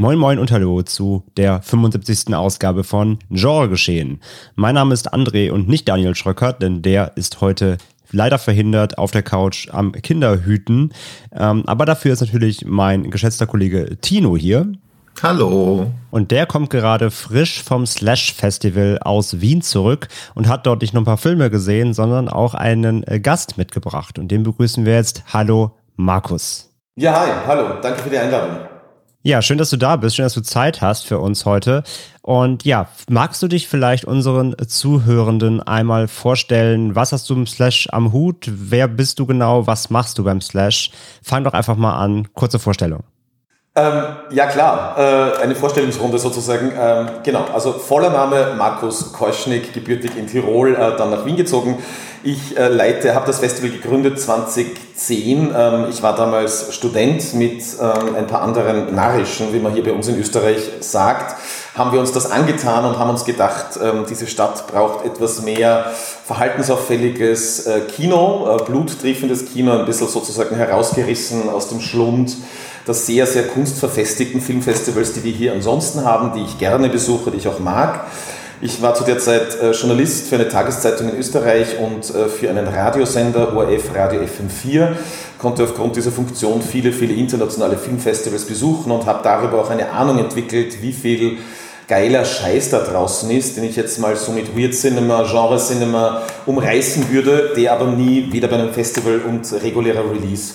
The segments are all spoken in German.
Moin Moin und Hallo zu der 75. Ausgabe von Genre geschehen. Mein Name ist André und nicht Daniel Schröckert, denn der ist heute leider verhindert auf der Couch am Kinderhüten. Ähm, aber dafür ist natürlich mein geschätzter Kollege Tino hier. Hallo. Und der kommt gerade frisch vom Slash Festival aus Wien zurück und hat dort nicht nur ein paar Filme gesehen, sondern auch einen äh, Gast mitgebracht. Und den begrüßen wir jetzt. Hallo, Markus. Ja, hi, hallo. Danke für die Einladung. Ja, schön, dass du da bist, schön, dass du Zeit hast für uns heute. Und ja, magst du dich vielleicht unseren Zuhörenden einmal vorstellen? Was hast du im Slash am Hut? Wer bist du genau? Was machst du beim Slash? Fang doch einfach mal an. Kurze Vorstellung. Ähm, ja klar, äh, eine Vorstellungsrunde sozusagen. Ähm, genau, also voller Name Markus Keuschnick, gebürtig in Tirol, äh, dann nach Wien gezogen. Ich äh, leite, habe das Festival gegründet 2010. Ähm, ich war damals Student mit ähm, ein paar anderen Narischen, wie man hier bei uns in Österreich sagt. Haben wir uns das angetan und haben uns gedacht, ähm, diese Stadt braucht etwas mehr verhaltensauffälliges äh, Kino, äh, bluttriefendes Kino, ein bisschen sozusagen herausgerissen aus dem Schlund der sehr, sehr kunstverfestigten Filmfestivals, die wir hier ansonsten haben, die ich gerne besuche, die ich auch mag. Ich war zu der Zeit äh, Journalist für eine Tageszeitung in Österreich und äh, für einen Radiosender, ORF Radio FM4, konnte aufgrund dieser Funktion viele, viele internationale Filmfestivals besuchen und habe darüber auch eine Ahnung entwickelt, wie viel geiler Scheiß da draußen ist, den ich jetzt mal so mit Weird Cinema, Genre Cinema umreißen würde, der aber nie weder bei einem Festival und regulärer Release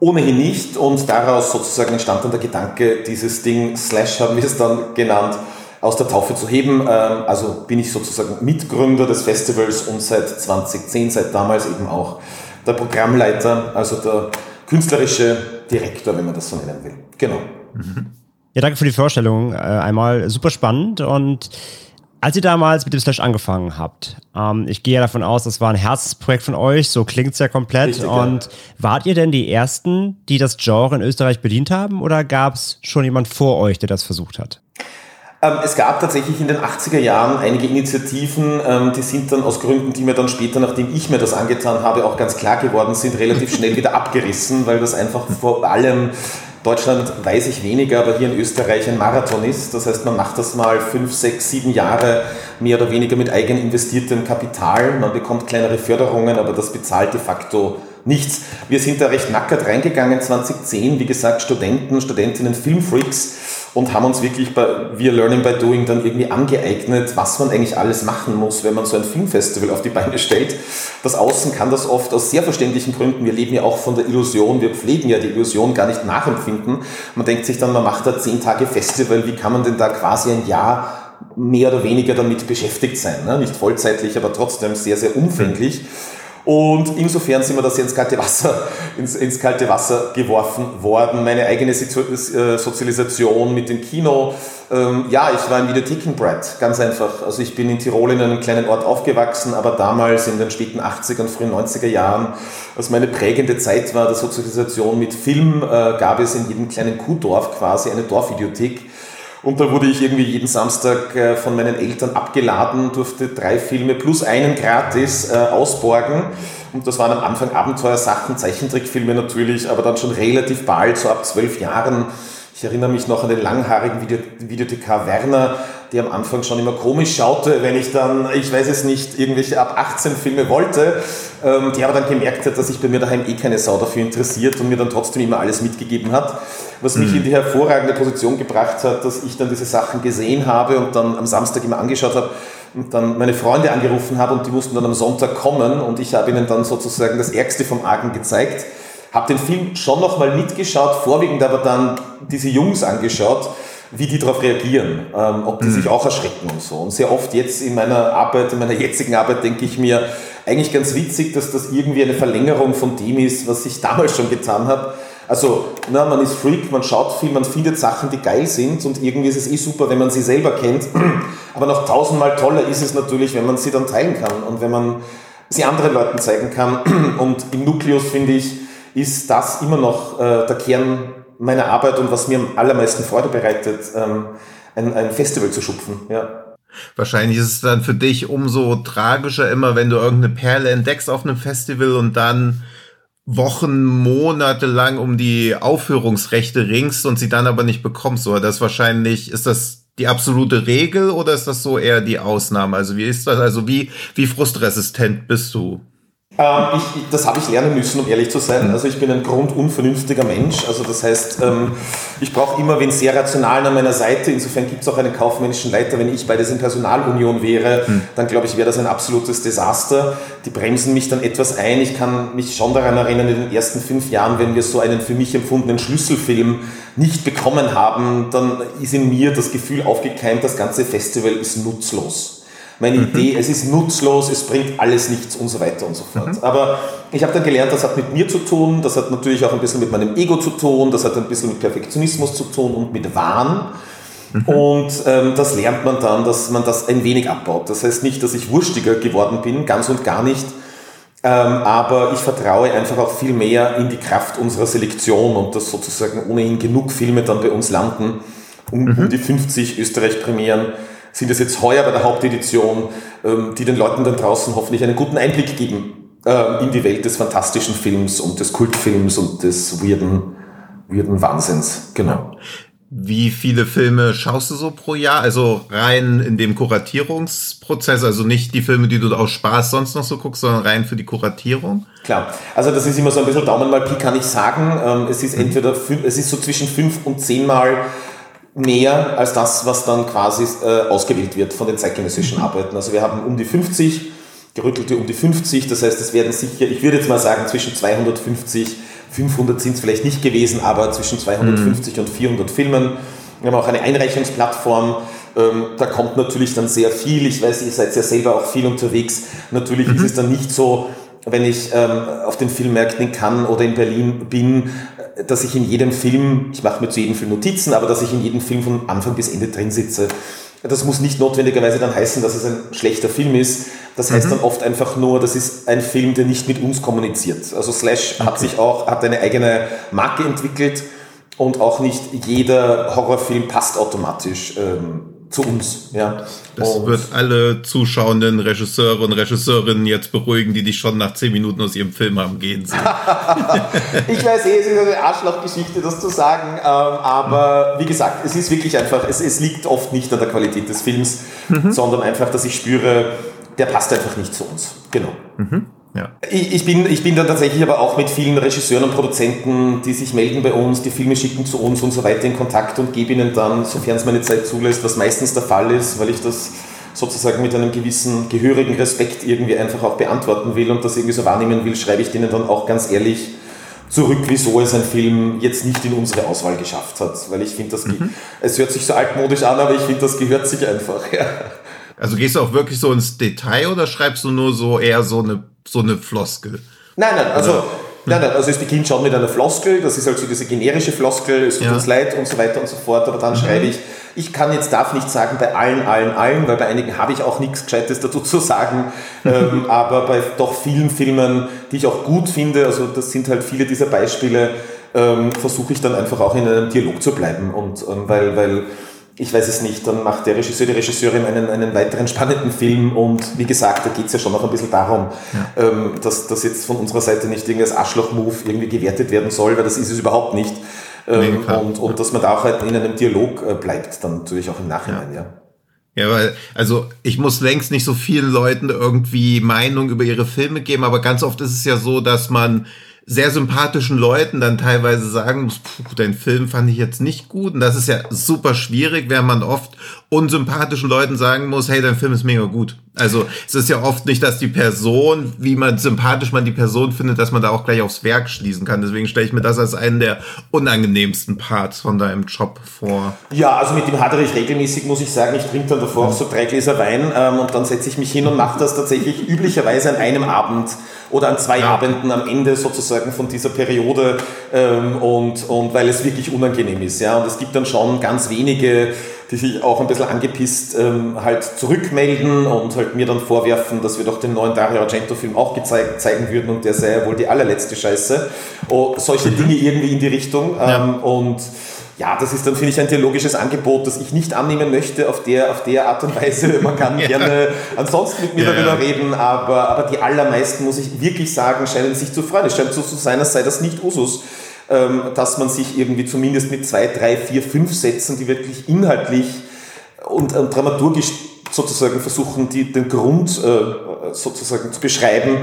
ohnehin nicht und daraus sozusagen entstand dann der Gedanke, dieses Ding, Slash haben wir es dann genannt, aus der Taufe zu heben. Ähm, also bin ich sozusagen Mitgründer des Festivals und seit 2010, seit damals eben auch der Programmleiter, also der künstlerische Direktor, wenn man das so nennen will. Genau. Ja, danke für die Vorstellung. Äh, einmal super spannend und als ihr damals mit dem Slash angefangen habt, ähm, ich gehe ja davon aus, das war ein Herzensprojekt von euch, so klingt es ja komplett. Richtig, und ja. wart ihr denn die Ersten, die das Genre in Österreich bedient haben oder gab es schon jemand vor euch, der das versucht hat? Ähm, es gab tatsächlich in den 80er Jahren einige Initiativen, ähm, die sind dann aus Gründen, die mir dann später, nachdem ich mir das angetan habe, auch ganz klar geworden sind, relativ schnell wieder abgerissen, weil das einfach vor allem Deutschland weiß ich weniger, aber hier in Österreich ein Marathon ist. Das heißt, man macht das mal fünf, sechs, sieben Jahre mehr oder weniger mit eigen investiertem Kapital. Man bekommt kleinere Förderungen, aber das bezahlt de facto nichts. Wir sind da recht nackert reingegangen 2010, wie gesagt, Studenten, Studentinnen, Filmfreaks und haben uns wirklich bei Wir Learning by Doing dann irgendwie angeeignet, was man eigentlich alles machen muss, wenn man so ein Filmfestival auf die Beine stellt. Das Außen kann das oft aus sehr verständlichen Gründen, wir leben ja auch von der Illusion, wir pflegen ja die Illusion gar nicht nachempfinden. Man denkt sich dann, man macht da zehn Tage Festival, wie kann man denn da quasi ein Jahr mehr oder weniger damit beschäftigt sein. Ne? Nicht vollzeitlich, aber trotzdem sehr, sehr umfänglich. Und insofern sind wir das ins kalte Wasser, ins, ins kalte Wasser geworfen worden. Meine eigene äh, Sozialisation mit dem Kino. Ähm, ja, ich war ein Videothekenbrat, ganz einfach. Also ich bin in Tirol in einem kleinen Ort aufgewachsen, aber damals in den späten 80er und frühen 90er Jahren, als meine prägende Zeit war der Sozialisation mit Film, äh, gab es in jedem kleinen Kuhdorf quasi eine Dorfvideothek und da wurde ich irgendwie jeden Samstag äh, von meinen Eltern abgeladen, durfte drei Filme plus einen gratis äh, ausborgen. Und das waren am Anfang Abenteuersachen, Zeichentrickfilme natürlich, aber dann schon relativ bald, so ab zwölf Jahren. Ich erinnere mich noch an den langhaarigen Videothekar Werner, der am Anfang schon immer komisch schaute, wenn ich dann, ich weiß es nicht, irgendwelche ab 18 Filme wollte, ähm, die aber dann gemerkt hat, dass sich bei mir daheim eh keine Sau dafür interessiert und mir dann trotzdem immer alles mitgegeben hat, was mich mhm. in die hervorragende Position gebracht hat, dass ich dann diese Sachen gesehen habe und dann am Samstag immer angeschaut habe und dann meine Freunde angerufen habe und die mussten dann am Sonntag kommen und ich habe ihnen dann sozusagen das Ärgste vom Argen gezeigt. Habe den Film schon nochmal mitgeschaut, vorwiegend aber dann diese Jungs angeschaut wie die darauf reagieren, ähm, ob die mhm. sich auch erschrecken und so. Und sehr oft jetzt in meiner Arbeit, in meiner jetzigen Arbeit denke ich mir, eigentlich ganz witzig, dass das irgendwie eine Verlängerung von dem ist, was ich damals schon getan habe. Also, na, man ist Freak, man schaut viel, man findet Sachen, die geil sind und irgendwie ist es eh super, wenn man sie selber kennt. Aber noch tausendmal toller ist es natürlich, wenn man sie dann teilen kann und wenn man sie anderen Leuten zeigen kann. Und im Nukleus, finde ich, ist das immer noch äh, der Kern meiner Arbeit und was mir am allermeisten Freude bereitet, ähm, ein, ein Festival zu schupfen. Ja. Wahrscheinlich ist es dann für dich umso tragischer immer, wenn du irgendeine Perle entdeckst auf einem Festival und dann Wochen, Monate lang um die Aufführungsrechte ringst und sie dann aber nicht bekommst. Oder das wahrscheinlich, ist das die absolute Regel oder ist das so eher die Ausnahme? Also wie ist das? Also wie, wie frustresistent bist du? Ähm, ich, das habe ich lernen müssen, um ehrlich zu sein. Also ich bin ein grundunvernünftiger Mensch. Also das heißt, ähm, ich brauche immer wen sehr rational an meiner Seite. Insofern gibt es auch einen kaufmännischen Leiter. Wenn ich beides in Personalunion wäre, hm. dann glaube ich, wäre das ein absolutes Desaster. Die bremsen mich dann etwas ein. Ich kann mich schon daran erinnern, in den ersten fünf Jahren, wenn wir so einen für mich empfundenen Schlüsselfilm nicht bekommen haben, dann ist in mir das Gefühl aufgekeimt, das ganze Festival ist nutzlos meine mhm. Idee, es ist nutzlos, es bringt alles nichts und so weiter und so fort. Mhm. Aber ich habe dann gelernt, das hat mit mir zu tun, das hat natürlich auch ein bisschen mit meinem Ego zu tun, das hat ein bisschen mit Perfektionismus zu tun und mit Wahn. Mhm. Und ähm, das lernt man dann, dass man das ein wenig abbaut. Das heißt nicht, dass ich wurstiger geworden bin, ganz und gar nicht. Ähm, aber ich vertraue einfach auch viel mehr in die Kraft unserer Selektion und dass sozusagen ohnehin genug Filme dann bei uns landen, um, um mhm. die 50 Österreich-Premieren sind es jetzt heuer bei der Hauptedition, ähm, die den Leuten dann draußen hoffentlich einen guten Einblick geben äh, in die Welt des fantastischen Films und des Kultfilms und des weirden, weirden Wahnsinns. Genau. Wie viele Filme schaust du so pro Jahr? Also rein in dem Kuratierungsprozess, also nicht die Filme, die du aus Spaß sonst noch so guckst, sondern rein für die Kuratierung? Klar, also das ist immer so ein bisschen Daumen mal Pi, kann ich sagen. Ähm, es ist entweder, es ist so zwischen fünf und zehnmal mehr als das, was dann quasi äh, ausgewählt wird von den zeitgenössischen Arbeiten. Also wir haben um die 50, gerüttelte um die 50, das heißt, es werden sicher, ich würde jetzt mal sagen, zwischen 250, 500 sind es vielleicht nicht gewesen, aber zwischen 250 mhm. und 400 Filmen. Wir haben auch eine Einreichungsplattform, ähm, da kommt natürlich dann sehr viel. Ich weiß, ihr seid ja selber auch viel unterwegs. Natürlich mhm. ist es dann nicht so, wenn ich ähm, auf den Filmmärkten in Cannes oder in Berlin bin, dass ich in jedem Film, ich mache mir zu jedem Film Notizen, aber dass ich in jedem Film von Anfang bis Ende drin sitze. Das muss nicht notwendigerweise dann heißen, dass es ein schlechter Film ist. Das heißt mhm. dann oft einfach nur, das ist ein Film, der nicht mit uns kommuniziert. Also Slash okay. hat sich auch, hat eine eigene Marke entwickelt und auch nicht jeder Horrorfilm passt automatisch. Ähm, zu uns. Ja. Das und wird alle zuschauenden Regisseure und Regisseurinnen jetzt beruhigen, die dich schon nach zehn Minuten aus ihrem Film haben gehen sehen. ich weiß eh, es ist eine Arschlochgeschichte, das zu sagen, ähm, aber wie gesagt, es ist wirklich einfach, es, es liegt oft nicht an der Qualität des Films, mhm. sondern einfach, dass ich spüre, der passt einfach nicht zu uns. Genau. Mhm. Ja. Ich, ich, bin, ich bin dann tatsächlich aber auch mit vielen Regisseuren und Produzenten, die sich melden bei uns, die Filme schicken zu uns und so weiter in Kontakt und gebe ihnen dann, sofern es meine Zeit zulässt, was meistens der Fall ist, weil ich das sozusagen mit einem gewissen gehörigen Respekt irgendwie einfach auch beantworten will und das irgendwie so wahrnehmen will, schreibe ich denen dann auch ganz ehrlich zurück, wieso es ein Film jetzt nicht in unsere Auswahl geschafft hat. Weil ich finde, das mhm. es hört sich so altmodisch an, aber ich finde, das gehört sich einfach. Ja. Also gehst du auch wirklich so ins Detail oder schreibst du nur so eher so eine, so eine Floskel? Nein, nein, also, oder? nein, nein, also es beginnt schon mit einer Floskel, das ist halt so diese generische Floskel, es tut ja. uns leid und so weiter und so fort, aber dann mhm. schreibe ich, ich kann jetzt, darf nicht sagen bei allen, allen, allen, weil bei einigen habe ich auch nichts Gescheites dazu zu sagen, ähm, aber bei doch vielen Filmen, die ich auch gut finde, also das sind halt viele dieser Beispiele, ähm, versuche ich dann einfach auch in einem Dialog zu bleiben und ähm, weil, weil ich weiß es nicht, dann macht der Regisseur, die Regisseurin einen, einen weiteren spannenden Film und wie gesagt, da geht es ja schon noch ein bisschen darum, ja. ähm, dass das jetzt von unserer Seite nicht irgendwie als Arschloch-Move irgendwie gewertet werden soll, weil das ist es überhaupt nicht. Ähm, nee, und, und dass man da auch halt in einem Dialog äh, bleibt, dann natürlich auch im Nachhinein, ja. ja. Ja, weil, also ich muss längst nicht so vielen Leuten irgendwie Meinung über ihre Filme geben, aber ganz oft ist es ja so, dass man sehr sympathischen Leuten dann teilweise sagen muss, dein Film fand ich jetzt nicht gut. Und das ist ja super schwierig, wenn man oft unsympathischen Leuten sagen muss, hey, dein Film ist mega gut. Also es ist ja oft nicht, dass die Person, wie man sympathisch man die Person findet, dass man da auch gleich aufs Werk schließen kann. Deswegen stelle ich mir das als einen der unangenehmsten Parts von deinem Job vor. Ja, also mit dem hadere ich regelmäßig, muss ich sagen. Ich trinke dann davor auch so drei Gläser Wein ähm, und dann setze ich mich hin und mache das tatsächlich üblicherweise an einem Abend oder an zwei ja. Abenden am Ende sozusagen von dieser Periode ähm, und, und weil es wirklich unangenehm ist. Ja? Und es gibt dann schon ganz wenige die sich auch ein bisschen angepisst ähm, halt zurückmelden und halt mir dann vorwerfen, dass wir doch den neuen Dario Argento-Film auch gezeigt, zeigen würden und der sei ja wohl die allerletzte Scheiße. Oh, solche mhm. Dinge irgendwie in die Richtung. Ähm, ja. Und ja, das ist dann, finde ich, ein theologisches Angebot, das ich nicht annehmen möchte auf der, auf der Art und Weise. Man kann ja. gerne ansonsten mit mir ja, darüber ja. reden, aber, aber die allermeisten, muss ich wirklich sagen, scheinen sich zu freuen. Es scheint so zu sein, als sei das nicht Usus dass man sich irgendwie zumindest mit zwei, drei, vier, fünf Sätzen, die wirklich inhaltlich und, und dramaturgisch sozusagen versuchen, die, den Grund äh, sozusagen zu beschreiben,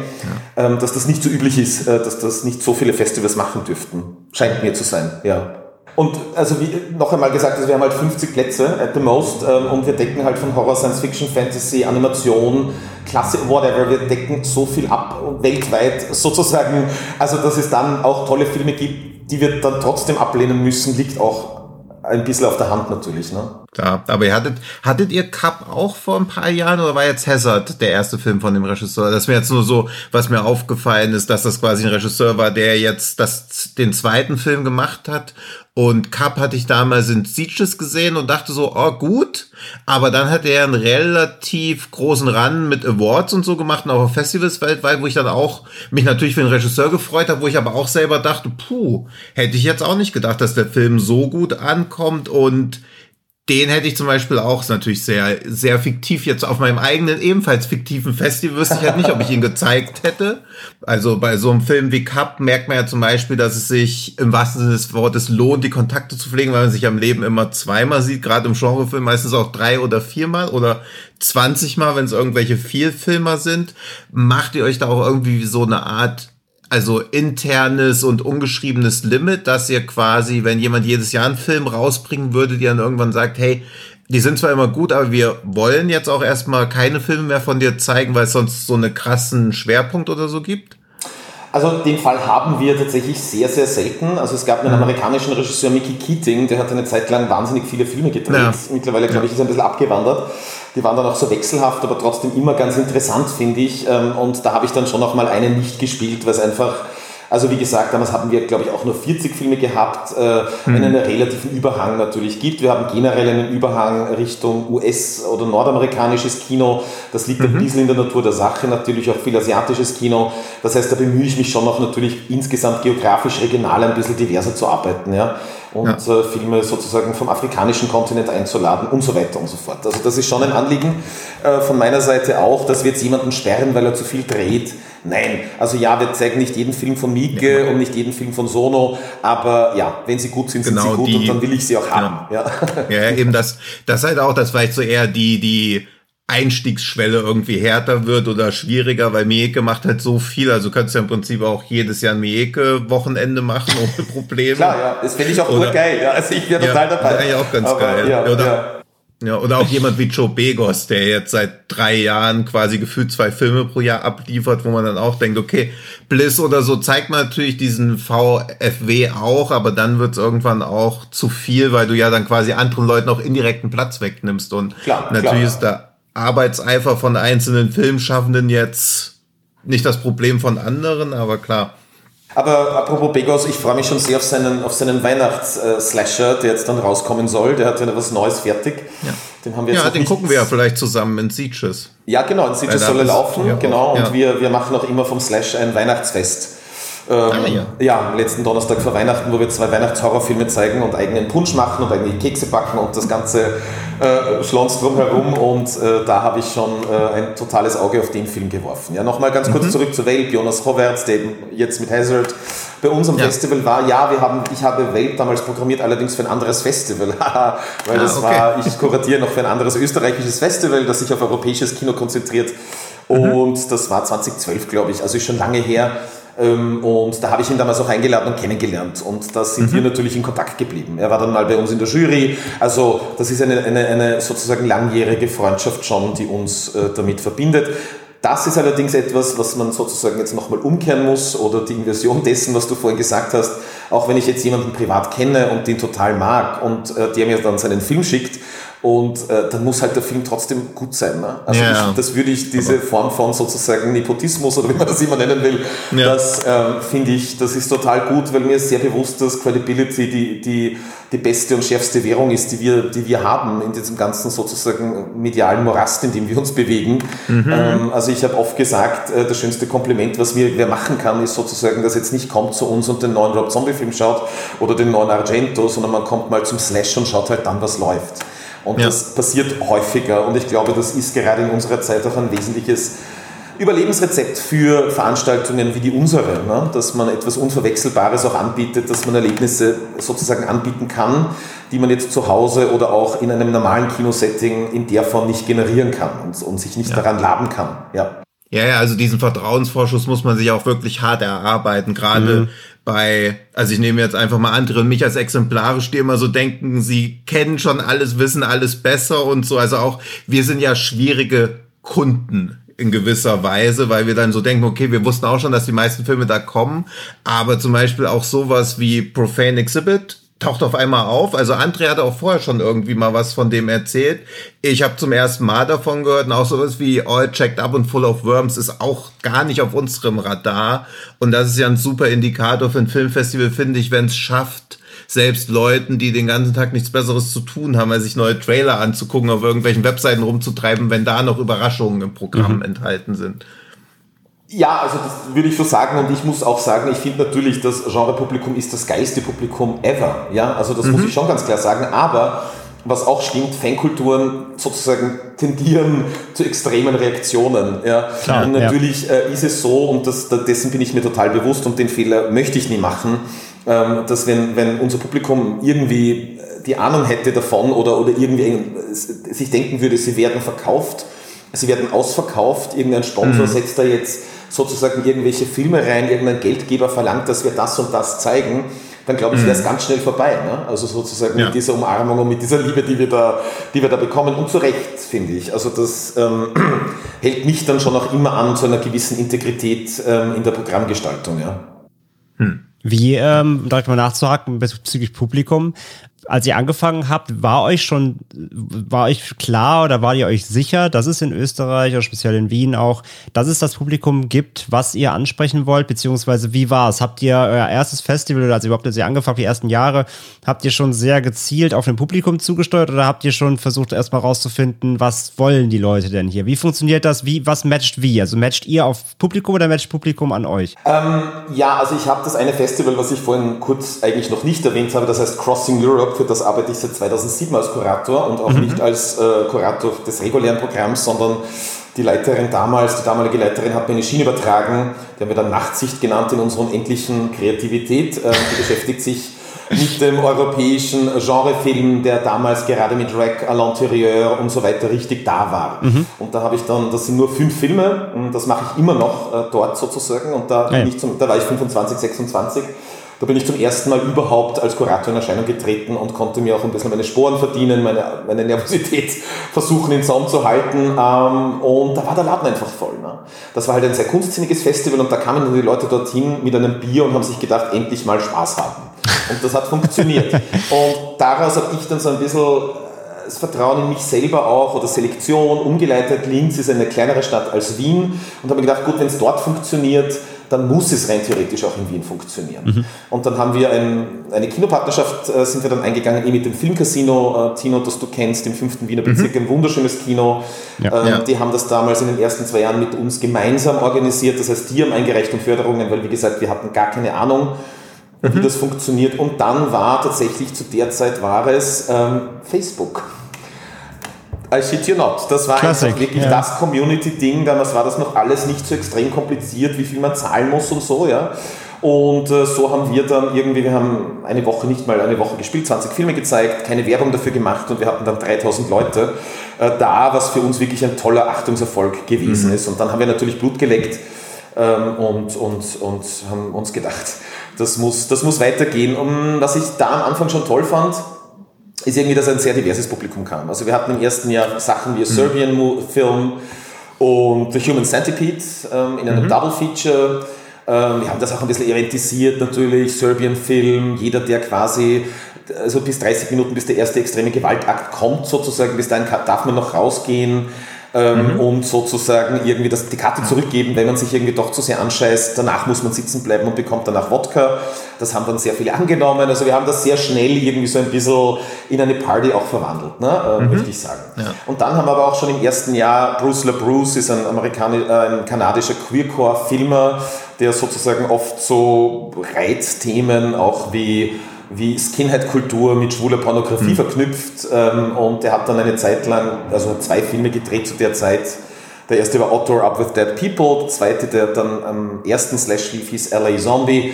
ja. ähm, dass das nicht so üblich ist, äh, dass das nicht so viele Festivals machen dürften. Scheint mir zu sein, ja. Und also wie noch einmal gesagt, also wir haben halt 50 Plätze at the most ähm, und wir decken halt von Horror, Science Fiction, Fantasy, Animation, Klasse, whatever, wir decken so viel ab weltweit sozusagen, also dass es dann auch tolle Filme gibt, die wir dann trotzdem ablehnen müssen, liegt auch ein bisschen auf der Hand natürlich. Ne? Klar, aber ihr hattet, hattet ihr Cup auch vor ein paar Jahren oder war jetzt Hazard der erste Film von dem Regisseur? Das wäre jetzt nur so, was mir aufgefallen ist, dass das quasi ein Regisseur war, der jetzt das, den zweiten Film gemacht hat und Cup hatte ich damals in Sieges gesehen und dachte so, oh gut. Aber dann hat er einen relativ großen Run mit Awards und so gemacht und auch auf Festivals weltweit, wo ich dann auch mich natürlich für den Regisseur gefreut habe, wo ich aber auch selber dachte, puh, hätte ich jetzt auch nicht gedacht, dass der Film so gut ankommt und den hätte ich zum Beispiel auch natürlich sehr, sehr fiktiv jetzt auf meinem eigenen ebenfalls fiktiven Festival. Wüsste ich halt nicht, ob ich ihn gezeigt hätte. Also bei so einem Film wie Cup merkt man ja zum Beispiel, dass es sich im wahrsten Sinne des Wortes lohnt, die Kontakte zu pflegen, weil man sich am Leben immer zweimal sieht, gerade im Genrefilm meistens auch drei oder viermal oder zwanzigmal, wenn es irgendwelche Vielfilmer sind. Macht ihr euch da auch irgendwie so eine Art also internes und ungeschriebenes Limit, dass ihr quasi, wenn jemand jedes Jahr einen Film rausbringen würde, die dann irgendwann sagt, hey, die sind zwar immer gut, aber wir wollen jetzt auch erstmal keine Filme mehr von dir zeigen, weil es sonst so einen krassen Schwerpunkt oder so gibt? Also den Fall haben wir tatsächlich sehr, sehr selten. Also es gab einen mhm. amerikanischen Regisseur, Mickey Keating, der hat eine Zeit lang wahnsinnig viele Filme gedreht. Ja. Mittlerweile, glaube ich, ist er ein bisschen abgewandert. Die waren dann auch so wechselhaft, aber trotzdem immer ganz interessant, finde ich. Ähm, und da habe ich dann schon noch mal eine nicht gespielt, weil es einfach also wie gesagt, damals hatten wir, glaube ich, auch nur 40 Filme gehabt, äh, mhm. einen relativen Überhang natürlich gibt. Wir haben generell einen Überhang Richtung US- oder nordamerikanisches Kino. Das liegt mhm. ein bisschen in der Natur der Sache, natürlich auch viel asiatisches Kino. Das heißt, da bemühe ich mich schon noch natürlich insgesamt geografisch, regional ein bisschen diverser zu arbeiten. Ja? Und ja. äh, Filme sozusagen vom afrikanischen Kontinent einzuladen und so weiter und so fort. Also das ist schon ein Anliegen äh, von meiner Seite auch, dass wir jetzt jemanden sperren, weil er zu viel dreht. Nein, also ja, wir zeigen nicht jeden Film von Mieke ja. und nicht jeden Film von Sono, aber ja, wenn sie gut sind, sind genau, sie gut die, und dann will ich sie auch haben. Ja, ja. ja eben das, das halt auch, das vielleicht so eher die, die Einstiegsschwelle irgendwie härter wird oder schwieriger, weil Mieke macht halt so viel. Also du kannst ja im Prinzip auch jedes Jahr ein Mieke-Wochenende machen ohne Probleme. Klar, ja, das finde ich auch oder, geil. Ja, also ich wäre total dabei. Das ist auch ganz aber, geil. Ja, oder, ja. Ja, oder auch jemand wie Joe Begos, der jetzt seit drei Jahren quasi gefühlt zwei Filme pro Jahr abliefert, wo man dann auch denkt, okay, Bliss oder so zeigt man natürlich diesen VFW auch, aber dann wird es irgendwann auch zu viel, weil du ja dann quasi anderen Leuten auch indirekten Platz wegnimmst. Und klar, natürlich klar. ist da Arbeitseifer von einzelnen Filmschaffenden jetzt nicht das Problem von anderen, aber klar. Aber apropos Begos, ich freue mich schon sehr auf seinen, auf seinen Weihnachts-Slasher, der jetzt dann rauskommen soll. Der hat ja was Neues fertig. Ja. Den haben wir jetzt ja, den gucken wir ja vielleicht zusammen in Sieges. Ja, genau, in Sieges soll er laufen, ja, genau. Ja. Und wir, wir machen auch immer vom Slash ein Weihnachtsfest. Ähm, ah, ja. ja, am letzten Donnerstag vor Weihnachten, wo wir zwei Weihnachtshorrorfilme zeigen und eigenen Punsch machen und eigene Kekse backen und das ganze äh, Schlons drumherum und äh, da habe ich schon äh, ein totales Auge auf den Film geworfen. Ja, nochmal ganz kurz mhm. zurück zu Vape, Jonas Hovertz, der jetzt mit Hazard bei uns am ja. Festival war. Ja, wir haben, ich habe Vape damals programmiert, allerdings für ein anderes Festival, weil das ah, okay. war, ich kuratiere noch für ein anderes österreichisches Festival, das sich auf europäisches Kino konzentriert mhm. und das war 2012, glaube ich, also schon lange her. Ähm, und da habe ich ihn damals auch eingeladen und kennengelernt. Und da sind mhm. wir natürlich in Kontakt geblieben. Er war dann mal bei uns in der Jury. Also das ist eine, eine, eine sozusagen langjährige Freundschaft schon, die uns äh, damit verbindet. Das ist allerdings etwas, was man sozusagen jetzt nochmal umkehren muss oder die Inversion dessen, was du vorhin gesagt hast. Auch wenn ich jetzt jemanden privat kenne und den total mag und äh, der mir dann seinen Film schickt, und äh, dann muss halt der Film trotzdem gut sein. Ne? Also ja, ich, das würde ich, diese Form von sozusagen Nepotismus oder wie man das immer nennen will, ja. das äh, finde ich, das ist total gut, weil mir ist sehr bewusst, dass Credibility die, die, die beste und schärfste Währung ist, die wir, die wir haben in diesem ganzen sozusagen medialen Morast, in dem wir uns bewegen. Mhm. Ähm, also ich habe oft gesagt, äh, das schönste Kompliment, was mir wer machen kann, ist sozusagen, dass jetzt nicht kommt zu uns und den neuen Rob Zombie Film schaut oder den neuen Argento, sondern man kommt mal zum Slash und schaut halt dann, was läuft. Und ja. das passiert häufiger und ich glaube, das ist gerade in unserer Zeit auch ein wesentliches Überlebensrezept für Veranstaltungen wie die unsere, ne? dass man etwas Unverwechselbares auch anbietet, dass man Erlebnisse sozusagen anbieten kann, die man jetzt zu Hause oder auch in einem normalen Kinosetting in der Form nicht generieren kann und, und sich nicht ja. daran laben kann. Ja. Ja, ja, also diesen Vertrauensvorschuss muss man sich auch wirklich hart erarbeiten, gerade mhm. bei, also ich nehme jetzt einfach mal andere und mich als exemplarisch, die immer so denken, sie kennen schon alles, wissen alles besser und so. Also auch, wir sind ja schwierige Kunden in gewisser Weise, weil wir dann so denken, okay, wir wussten auch schon, dass die meisten Filme da kommen, aber zum Beispiel auch sowas wie Profane Exhibit taucht auf einmal auf. Also André hatte auch vorher schon irgendwie mal was von dem erzählt. Ich habe zum ersten Mal davon gehört und auch sowas wie All Checked Up und Full of Worms ist auch gar nicht auf unserem Radar. Und das ist ja ein super Indikator für ein Filmfestival, finde ich, wenn es schafft, selbst Leuten, die den ganzen Tag nichts Besseres zu tun haben, als sich neue Trailer anzugucken, auf irgendwelchen Webseiten rumzutreiben, wenn da noch Überraschungen im Programm mhm. enthalten sind. Ja, also das würde ich so sagen und ich muss auch sagen, ich finde natürlich, das Genrepublikum ist das geilste Publikum ever. Ja, also das mhm. muss ich schon ganz klar sagen, aber was auch stimmt, Fankulturen sozusagen tendieren zu extremen Reaktionen. Ja. Klar, und natürlich ja. äh, ist es so, und das, dessen bin ich mir total bewusst und den Fehler möchte ich nie machen, ähm, dass wenn, wenn unser Publikum irgendwie die Ahnung hätte davon oder, oder irgendwie sich denken würde, sie werden verkauft, sie werden ausverkauft, irgendein Sponsor mhm. setzt da jetzt sozusagen irgendwelche Filme rein, irgendein Geldgeber verlangt, dass wir das und das zeigen, dann glaube ich, wäre es mhm. ganz schnell vorbei. Ne? Also sozusagen ja. mit dieser Umarmung und mit dieser Liebe, die wir da, die wir da bekommen. Und zu Recht, finde ich. Also das ähm, hält mich dann schon auch immer an zu einer gewissen Integrität ähm, in der Programmgestaltung. Ja. Hm. Wie, ähm, direkt mal nachzuhaken bezüglich Publikum, als ihr angefangen habt, war euch schon, war euch klar oder war ihr euch sicher, dass es in Österreich oder speziell in Wien auch, dass es das Publikum gibt, was ihr ansprechen wollt, beziehungsweise wie war es? Habt ihr euer erstes Festival oder als überhaupt als ihr angefangen, die ersten Jahre, habt ihr schon sehr gezielt auf ein Publikum zugesteuert oder habt ihr schon versucht, erstmal rauszufinden, was wollen die Leute denn hier? Wie funktioniert das? Wie, was matcht wie? Also matcht ihr auf Publikum oder matcht Publikum an euch? Ähm, ja, also ich habe das eine Festival, was ich vorhin kurz eigentlich noch nicht erwähnt habe, das heißt Crossing Europe für das arbeite ich seit 2007 als Kurator und auch mhm. nicht als äh, Kurator des regulären Programms, sondern die Leiterin damals, die damalige Leiterin hat mir eine Schiene übertragen, die haben wir dann Nachtsicht genannt in unserer unendlichen Kreativität. Äh, die beschäftigt sich mit dem europäischen Genrefilm, der damals gerade mit Rack, à l'intérieur und so weiter richtig da war. Mhm. Und da habe ich dann, das sind nur fünf Filme, das mache ich immer noch äh, dort sozusagen und da, ja. zum, da war ich 25, 26 da bin ich zum ersten Mal überhaupt als Kurator in Erscheinung getreten und konnte mir auch ein bisschen meine Sporen verdienen, meine, meine Nervosität versuchen in Zaum zu halten. Ähm, und da war der Laden einfach voll. Ne? Das war halt ein sehr kunstsinniges Festival und da kamen dann die Leute dorthin mit einem Bier und haben sich gedacht, endlich mal Spaß haben. Und das hat funktioniert. und daraus habe ich dann so ein bisschen äh, das Vertrauen in mich selber auch oder Selektion umgeleitet. Linz ist eine kleinere Stadt als Wien und habe mir gedacht, gut, wenn es dort funktioniert, dann muss es rein theoretisch auch in Wien funktionieren. Mhm. Und dann haben wir ein, eine Kinopartnerschaft, äh, sind wir dann eingegangen, eh mit dem Filmcasino, äh, Tino, das du kennst, im fünften Wiener Bezirk, mhm. ein wunderschönes Kino. Ja, ähm, ja. Die haben das damals in den ersten zwei Jahren mit uns gemeinsam organisiert. Das heißt, die haben eingereicht um Förderungen, weil, wie gesagt, wir hatten gar keine Ahnung, mhm. wie das funktioniert. Und dann war tatsächlich zu der Zeit war es ähm, Facebook. I shit you not. Das war Classic, einfach wirklich ja. das Community-Ding. Damals war das noch alles nicht so extrem kompliziert, wie viel man zahlen muss und so, ja. Und äh, so haben wir dann irgendwie, wir haben eine Woche, nicht mal eine Woche gespielt, 20 Filme gezeigt, keine Werbung dafür gemacht und wir hatten dann 3000 Leute äh, da, was für uns wirklich ein toller Achtungserfolg gewesen mhm. ist. Und dann haben wir natürlich Blut geleckt ähm, und, und, und haben uns gedacht, das muss, das muss weitergehen. Und was ich da am Anfang schon toll fand, ist irgendwie, dass ein sehr diverses Publikum kam. Also wir hatten im ersten Jahr Sachen wie mhm. Serbian Film und The Human Centipede ähm, in einem mhm. Double Feature. Ähm, wir haben das auch ein bisschen eventisiert natürlich, Serbian Film, jeder, der quasi also bis 30 Minuten, bis der erste extreme Gewaltakt kommt sozusagen, bis dahin darf man noch rausgehen ähm, mhm. und sozusagen irgendwie das, die Karte zurückgeben, wenn man sich irgendwie doch zu sehr anscheißt. Danach muss man sitzen bleiben und bekommt danach Wodka. Das haben dann sehr viele angenommen. Also wir haben das sehr schnell irgendwie so ein bisschen in eine Party auch verwandelt, ne? äh, mhm. möchte ich sagen. Ja. Und dann haben wir aber auch schon im ersten Jahr Bruce LaBruce ist ein, Amerikani äh, ein kanadischer Queercore-Filmer, der sozusagen oft so Reizthemen auch wie wie Skinhead-Kultur mit schwuler Pornografie mhm. verknüpft ähm, und er hat dann eine Zeit lang, also zwei Filme gedreht zu der Zeit. Der erste war Outdoor Up with Dead People, der zweite, der dann am ersten Slash lief, hieß LA Zombie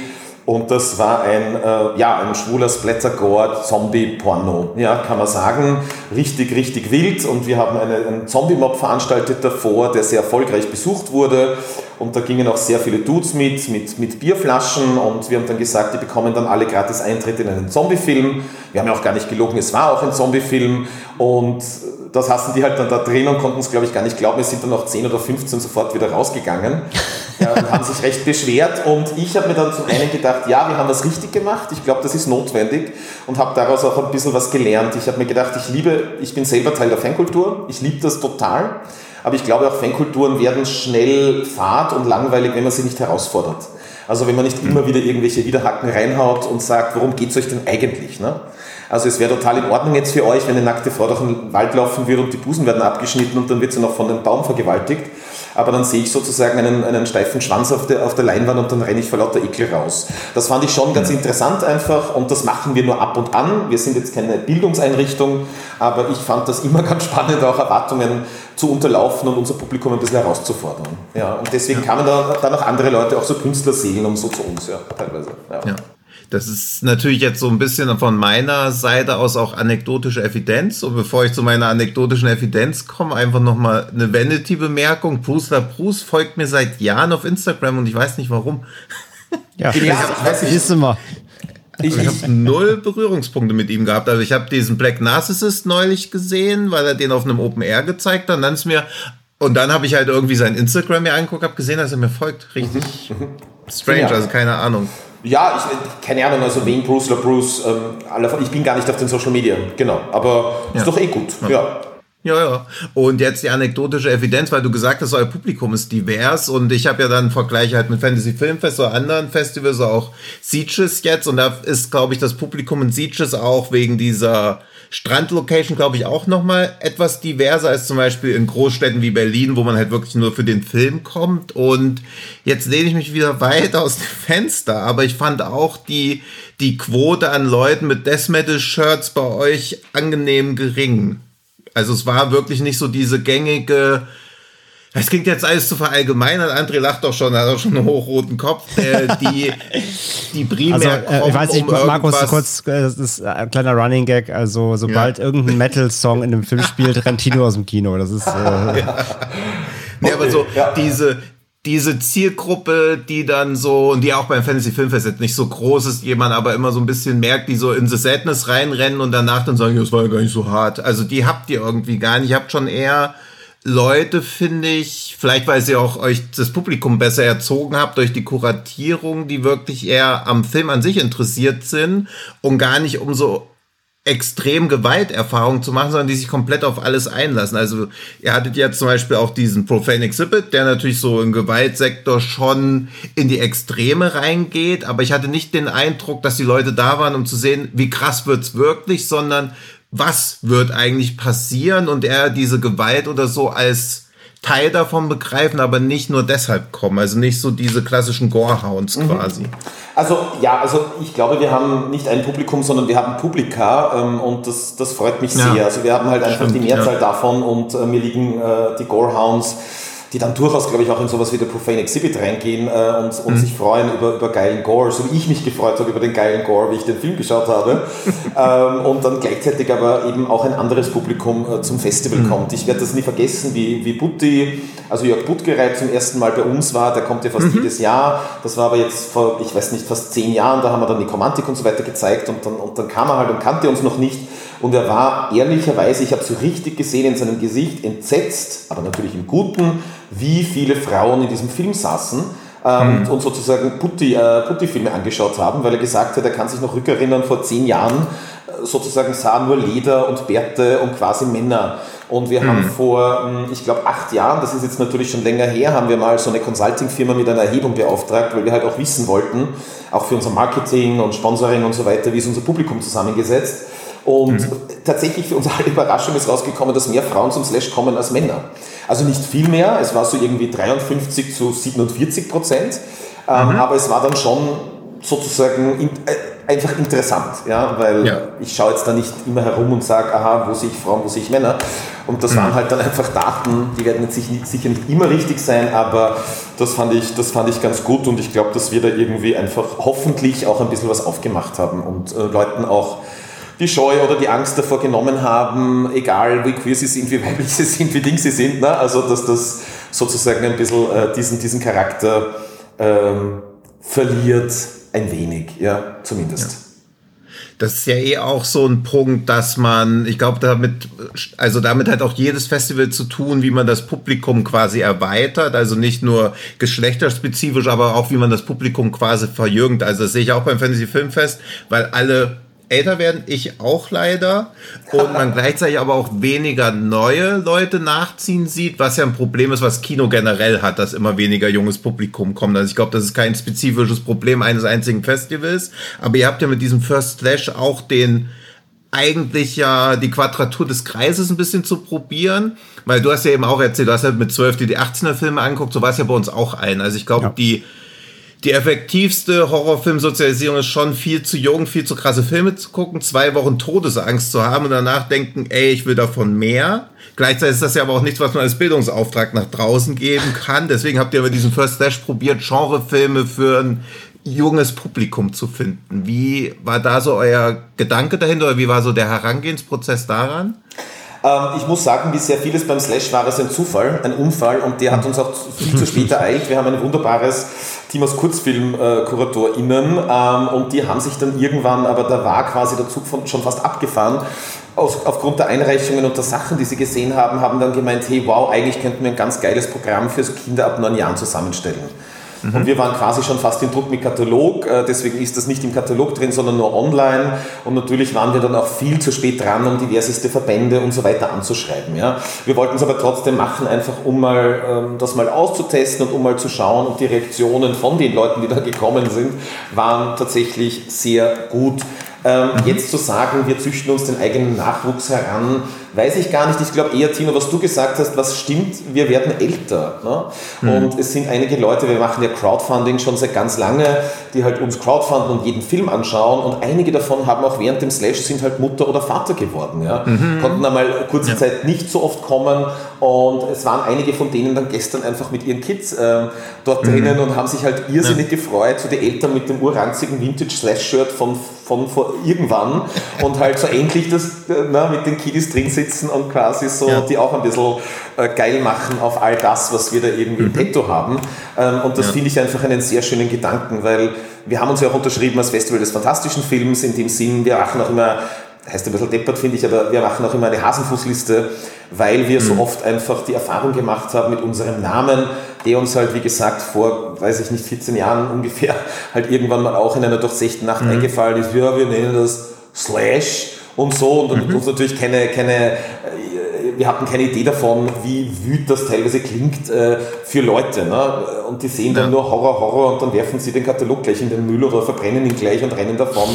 und das war ein, äh, ja, ein schwuler Splatter-Gore-Zombie-Porno, ja, kann man sagen. Richtig, richtig wild. Und wir haben eine, einen Zombie-Mob veranstaltet davor, der sehr erfolgreich besucht wurde. Und da gingen auch sehr viele Dudes mit, mit, mit Bierflaschen. Und wir haben dann gesagt, die bekommen dann alle gratis Eintritt in einen Zombie-Film. Wir haben ja auch gar nicht gelogen, es war auch ein Zombie-Film. Und das hassen die halt dann da drin und konnten es, glaube ich, gar nicht glauben. Es sind dann noch 10 oder 15 sofort wieder rausgegangen und haben sich recht beschwert. Und ich habe mir dann zum einen gedacht, ja, wir haben was richtig gemacht. Ich glaube, das ist notwendig und habe daraus auch ein bisschen was gelernt. Ich habe mir gedacht, ich liebe, ich bin selber Teil der Fankultur. Ich liebe das total. Aber ich glaube auch, Fankulturen werden schnell fad und langweilig, wenn man sie nicht herausfordert. Also wenn man nicht immer wieder irgendwelche Widerhaken reinhaut und sagt, worum geht es euch denn eigentlich? Ne? Also es wäre total in Ordnung jetzt für euch, wenn eine nackte Frau durch den Wald laufen würde und die Busen werden abgeschnitten und dann wird sie noch von einem Baum vergewaltigt aber dann sehe ich sozusagen einen, einen steifen Schwanz auf der, auf der Leinwand und dann renne ich vor lauter Ekel raus. Das fand ich schon ganz interessant einfach und das machen wir nur ab und an. Wir sind jetzt keine Bildungseinrichtung, aber ich fand das immer ganz spannend, auch Erwartungen zu unterlaufen und unser Publikum ein bisschen herauszufordern. Ja, und deswegen kamen da, dann auch andere Leute, auch so Künstlerseelen und so zu uns, ja, teilweise. Ja. ja. Das ist natürlich jetzt so ein bisschen von meiner Seite aus auch anekdotische Evidenz. Und bevor ich zu meiner anekdotischen Evidenz komme, einfach nochmal eine Vanity-Bemerkung. Bruce LaBruce folgt mir seit Jahren auf Instagram und ich weiß nicht warum. Ja, ja das ist immer. Ich, ich habe null Berührungspunkte mit ihm gehabt. Also ich habe diesen Black Narcissist neulich gesehen, weil er den auf einem Open Air gezeigt hat. Und dann ist mir und dann habe ich halt irgendwie sein Instagram mir angeguckt, habe gesehen, dass er mir folgt. Richtig mhm. strange, ja. also keine Ahnung. Ja, ich, keine Ahnung, also wen Bruce LaBruce, ähm, ich bin gar nicht auf den Social Media, genau, aber ja. ist doch eh gut, ja. ja. Ja, ja. Und jetzt die anekdotische Evidenz, weil du gesagt hast, euer Publikum ist divers und ich habe ja dann Vergleiche halt mit Fantasy Filmfest oder anderen Festivals, auch Sieges jetzt und da ist, glaube ich, das Publikum in Sieges auch wegen dieser Strandlocation, glaube ich, auch nochmal etwas diverser als zum Beispiel in Großstädten wie Berlin, wo man halt wirklich nur für den Film kommt. Und jetzt lehne ich mich wieder weit aus dem Fenster, aber ich fand auch die, die Quote an Leuten mit Death Metal Shirts bei euch angenehm gering. Also es war wirklich nicht so diese gängige, es klingt jetzt alles zu verallgemeinern. André lacht doch schon, er hat auch schon einen hochroten Kopf. Äh, die, die primär also, äh, ich weiß nicht, um Markus, kurz, äh, das ist ein kleiner Running Gag. Also, sobald ja. irgendein Metal-Song in einem Film spielt, rennt Tino aus dem Kino. Das ist. Äh, ja. Nee, aber so ja. diese, diese Zielgruppe, die dann so, und die auch beim Fantasy Filmfest jetzt nicht so groß ist, jemand aber immer so ein bisschen merkt, die so in The Sadness reinrennen und danach dann sagen, das war ja gar nicht so hart. Also die habt ihr irgendwie gar nicht. Ihr habt schon eher Leute, finde ich, vielleicht weil ihr auch euch das Publikum besser erzogen habt durch die Kuratierung, die wirklich eher am Film an sich interessiert sind und gar nicht um so extrem Gewalterfahrung zu machen, sondern die sich komplett auf alles einlassen. Also ihr hattet ja zum Beispiel auch diesen Profane Exhibit, der natürlich so im Gewaltsektor schon in die Extreme reingeht, aber ich hatte nicht den Eindruck, dass die Leute da waren, um zu sehen, wie krass wird's wirklich, sondern was wird eigentlich passieren und er diese Gewalt oder so als Teil davon begreifen, aber nicht nur deshalb kommen. Also nicht so diese klassischen Gorehounds mhm. quasi. Also ja, also ich glaube, wir haben nicht ein Publikum, sondern wir haben Publika ähm, und das, das freut mich ja. sehr. Also wir haben halt einfach Stimmt, die Mehrzahl ja. davon und äh, mir liegen äh, die Gorehounds die dann durchaus, glaube ich, auch in sowas wie der Profane Exhibit reingehen äh, und, und mhm. sich freuen über, über geilen Gore, so wie ich mich gefreut habe über den geilen Gore, wie ich den Film geschaut habe. ähm, und dann gleichzeitig aber eben auch ein anderes Publikum äh, zum Festival mhm. kommt. Ich werde das nie vergessen, wie, wie Butti, also Jörg Buttgereit zum ersten Mal bei uns war, der kommt ja fast mhm. jedes Jahr. Das war aber jetzt vor, ich weiß nicht, fast zehn Jahren, da haben wir dann die Komantik und so weiter gezeigt und dann, und dann kam er halt und kannte uns noch nicht. Und er war ehrlicherweise, ich habe so richtig gesehen in seinem Gesicht, entsetzt, aber natürlich im Guten, wie viele Frauen in diesem Film saßen ähm, mhm. und sozusagen Putti, äh, Putti-Filme angeschaut haben, weil er gesagt hat, er kann sich noch rückerinnern, vor zehn Jahren äh, sozusagen sah nur Leder und Bärte und quasi Männer. Und wir mhm. haben vor, hm, ich glaube, acht Jahren, das ist jetzt natürlich schon länger her, haben wir mal so eine Consulting-Firma mit einer Erhebung beauftragt, weil wir halt auch wissen wollten, auch für unser Marketing und Sponsoring und so weiter, wie ist unser Publikum zusammengesetzt. Und mhm. tatsächlich für unsere Überraschung ist rausgekommen, dass mehr Frauen zum Slash kommen als Männer. Also nicht viel mehr, es war so irgendwie 53 zu 47 Prozent, ähm, mhm. aber es war dann schon sozusagen in, äh, einfach interessant, ja, weil ja. ich schaue jetzt da nicht immer herum und sage, aha, wo sehe ich Frauen, wo sehe ich Männer. Und das mhm. waren halt dann einfach Daten, die werden jetzt sicher nicht immer richtig sein, aber das fand ich, das fand ich ganz gut und ich glaube, dass wir da irgendwie einfach hoffentlich auch ein bisschen was aufgemacht haben und äh, Leuten auch die Scheu oder die Angst davor genommen haben, egal wie queer sie sind, wie weiblich sie sind, wie ding sie sind. Ne? Also dass das sozusagen ein bisschen äh, diesen, diesen Charakter ähm, verliert, ein wenig, ja, zumindest. Ja. Das ist ja eh auch so ein Punkt, dass man, ich glaube, damit, also damit hat auch jedes Festival zu tun, wie man das Publikum quasi erweitert. Also nicht nur geschlechterspezifisch, aber auch wie man das Publikum quasi verjüngt. Also das sehe ich auch beim Fantasy Filmfest, weil alle älter werden, ich auch leider. Und man gleichzeitig aber auch weniger neue Leute nachziehen sieht, was ja ein Problem ist, was Kino generell hat, dass immer weniger junges Publikum kommt. Also ich glaube, das ist kein spezifisches Problem eines einzigen Festivals. Aber ihr habt ja mit diesem First Slash auch den eigentlich ja die Quadratur des Kreises ein bisschen zu probieren, weil du hast ja eben auch erzählt, du hast ja mit 12 dir die 18er Filme angeguckt, so war es ja bei uns auch ein. Also ich glaube, ja. die die effektivste Horrorfilmsozialisierung ist schon viel zu jung, viel zu krasse Filme zu gucken, zwei Wochen Todesangst zu haben und danach denken, ey, ich will davon mehr. Gleichzeitig ist das ja aber auch nichts, was man als Bildungsauftrag nach draußen geben kann. Deswegen habt ihr bei diesem First Slash probiert, Genrefilme für ein junges Publikum zu finden. Wie war da so euer Gedanke dahinter oder wie war so der Herangehensprozess daran? Ähm, ich muss sagen, wie sehr vieles beim Slash war es ein Zufall, ein Unfall und der hat uns auch viel zu spät ereilt. Wir haben ein wunderbares Team aus KurzfilmkuratorInnen ähm, und die haben sich dann irgendwann, aber da war quasi der Zug von, schon fast abgefahren, aus, aufgrund der Einreichungen und der Sachen, die sie gesehen haben, haben dann gemeint, hey wow, eigentlich könnten wir ein ganz geiles Programm für Kinder ab neun Jahren zusammenstellen. Mhm. Und wir waren quasi schon fast im Druck mit Katalog, äh, deswegen ist das nicht im Katalog drin, sondern nur online. Und natürlich waren wir dann auch viel zu spät dran, um diverseste Verbände und so weiter anzuschreiben. Ja. Wir wollten es aber trotzdem machen, einfach um mal ähm, das mal auszutesten und um mal zu schauen. Und die Reaktionen von den Leuten, die da gekommen sind, waren tatsächlich sehr gut. Ähm, mhm. Jetzt zu sagen, wir züchten uns den eigenen Nachwuchs heran, weiß ich gar nicht. Ich glaube eher, Tino, was du gesagt hast, was stimmt, wir werden älter. Ne? Mhm. Und es sind einige Leute, wir machen ja Crowdfunding schon seit ganz lange, die halt uns crowdfunden und jeden Film anschauen. Und einige davon haben auch während dem Slash sind halt Mutter oder Vater geworden. Ja? Mhm. Konnten einmal kurze ja. Zeit nicht so oft kommen. Und es waren einige von denen dann gestern einfach mit ihren Kids äh, dort mhm. drinnen und haben sich halt irrsinnig ja. gefreut, so die Eltern mit dem urranzigen Vintage-Slash-Shirt von, von vor irgendwann und halt so endlich das äh, na, mit den Kiddies drin sitzen und quasi so, ja. die auch ein bisschen äh, geil machen auf all das, was wir da irgendwie mhm. im Petto haben. Ähm, und das ja. finde ich einfach einen sehr schönen Gedanken, weil wir haben uns ja auch unterschrieben als Festival des fantastischen Films, in dem Sinn, wir machen auch immer heißt ein bisschen deppert, finde ich, aber wir machen auch immer eine Hasenfußliste, weil wir mhm. so oft einfach die Erfahrung gemacht haben mit unserem Namen, der uns halt, wie gesagt, vor, weiß ich nicht, 14 Jahren ungefähr, halt irgendwann mal auch in einer durchsechten Nacht mhm. eingefallen ist, ja, wir nennen das Slash und so und, mhm. uns natürlich keine, keine wir hatten keine Idee davon, wie wütend das teilweise klingt äh, für Leute. Ne? Und die sehen dann ja. nur Horror, Horror und dann werfen sie den Katalog gleich in den Müll oder verbrennen ihn gleich und rennen davon.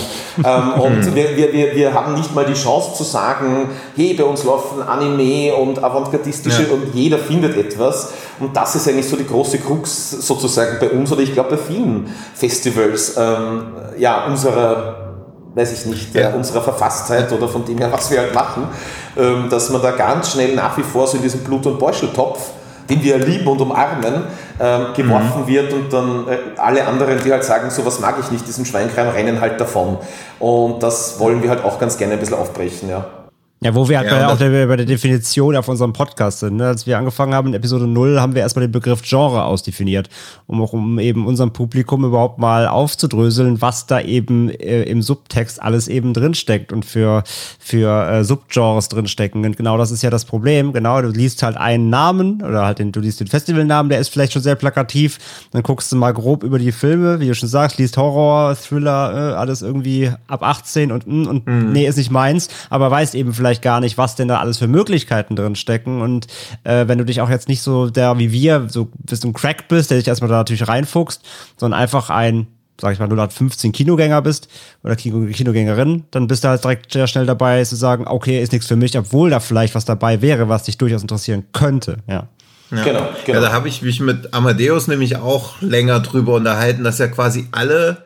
ähm, und mhm. wir, wir, wir haben nicht mal die Chance zu sagen, hey, bei uns laufen Anime und avantgardistische ja. und jeder findet etwas. Und das ist eigentlich so die große Krux sozusagen bei uns oder ich glaube bei vielen Festivals ähm, ja, unserer weiß ich nicht, ja. unserer Verfasstheit oder von dem her, was wir halt machen, ähm, dass man da ganz schnell nach wie vor so in diesem Blut- und Beuscheltopf den wir lieben und umarmen, ähm, geworfen mhm. wird und dann äh, alle anderen, die halt sagen, sowas mag ich nicht, diesen Schweinkram, rennen halt davon. Und das wollen wir halt auch ganz gerne ein bisschen aufbrechen, ja. Ja, wo wir halt ja, bei, auch der, bei der Definition auf unserem Podcast sind. Ne? Als wir angefangen haben in Episode 0, haben wir erstmal den Begriff Genre ausdefiniert, um auch um eben unserem Publikum überhaupt mal aufzudröseln, was da eben äh, im Subtext alles eben drinsteckt und für, für äh, Subgenres drinstecken. Und genau das ist ja das Problem. Genau, du liest halt einen Namen oder halt den, du liest den Festivalnamen, der ist vielleicht schon sehr plakativ. Dann guckst du mal grob über die Filme, wie du schon sagst, liest Horror, Thriller, äh, alles irgendwie ab 18 und, mm, und mhm. nee, ist nicht meins, aber weißt eben vielleicht vielleicht gar nicht, was denn da alles für Möglichkeiten drin stecken. Und äh, wenn du dich auch jetzt nicht so der wie wir, so bist du ein Crack bist, der dich erstmal da natürlich reinfuchst, sondern einfach ein sag ich mal, 015 Kinogänger bist oder Kinogängerin, dann bist du halt direkt sehr schnell dabei zu sagen, okay, ist nichts für mich, obwohl da vielleicht was dabei wäre, was dich durchaus interessieren könnte, ja. Ja. Genau, genau. Ja, da habe ich mich mit Amadeus nämlich auch länger drüber unterhalten, dass ja quasi alle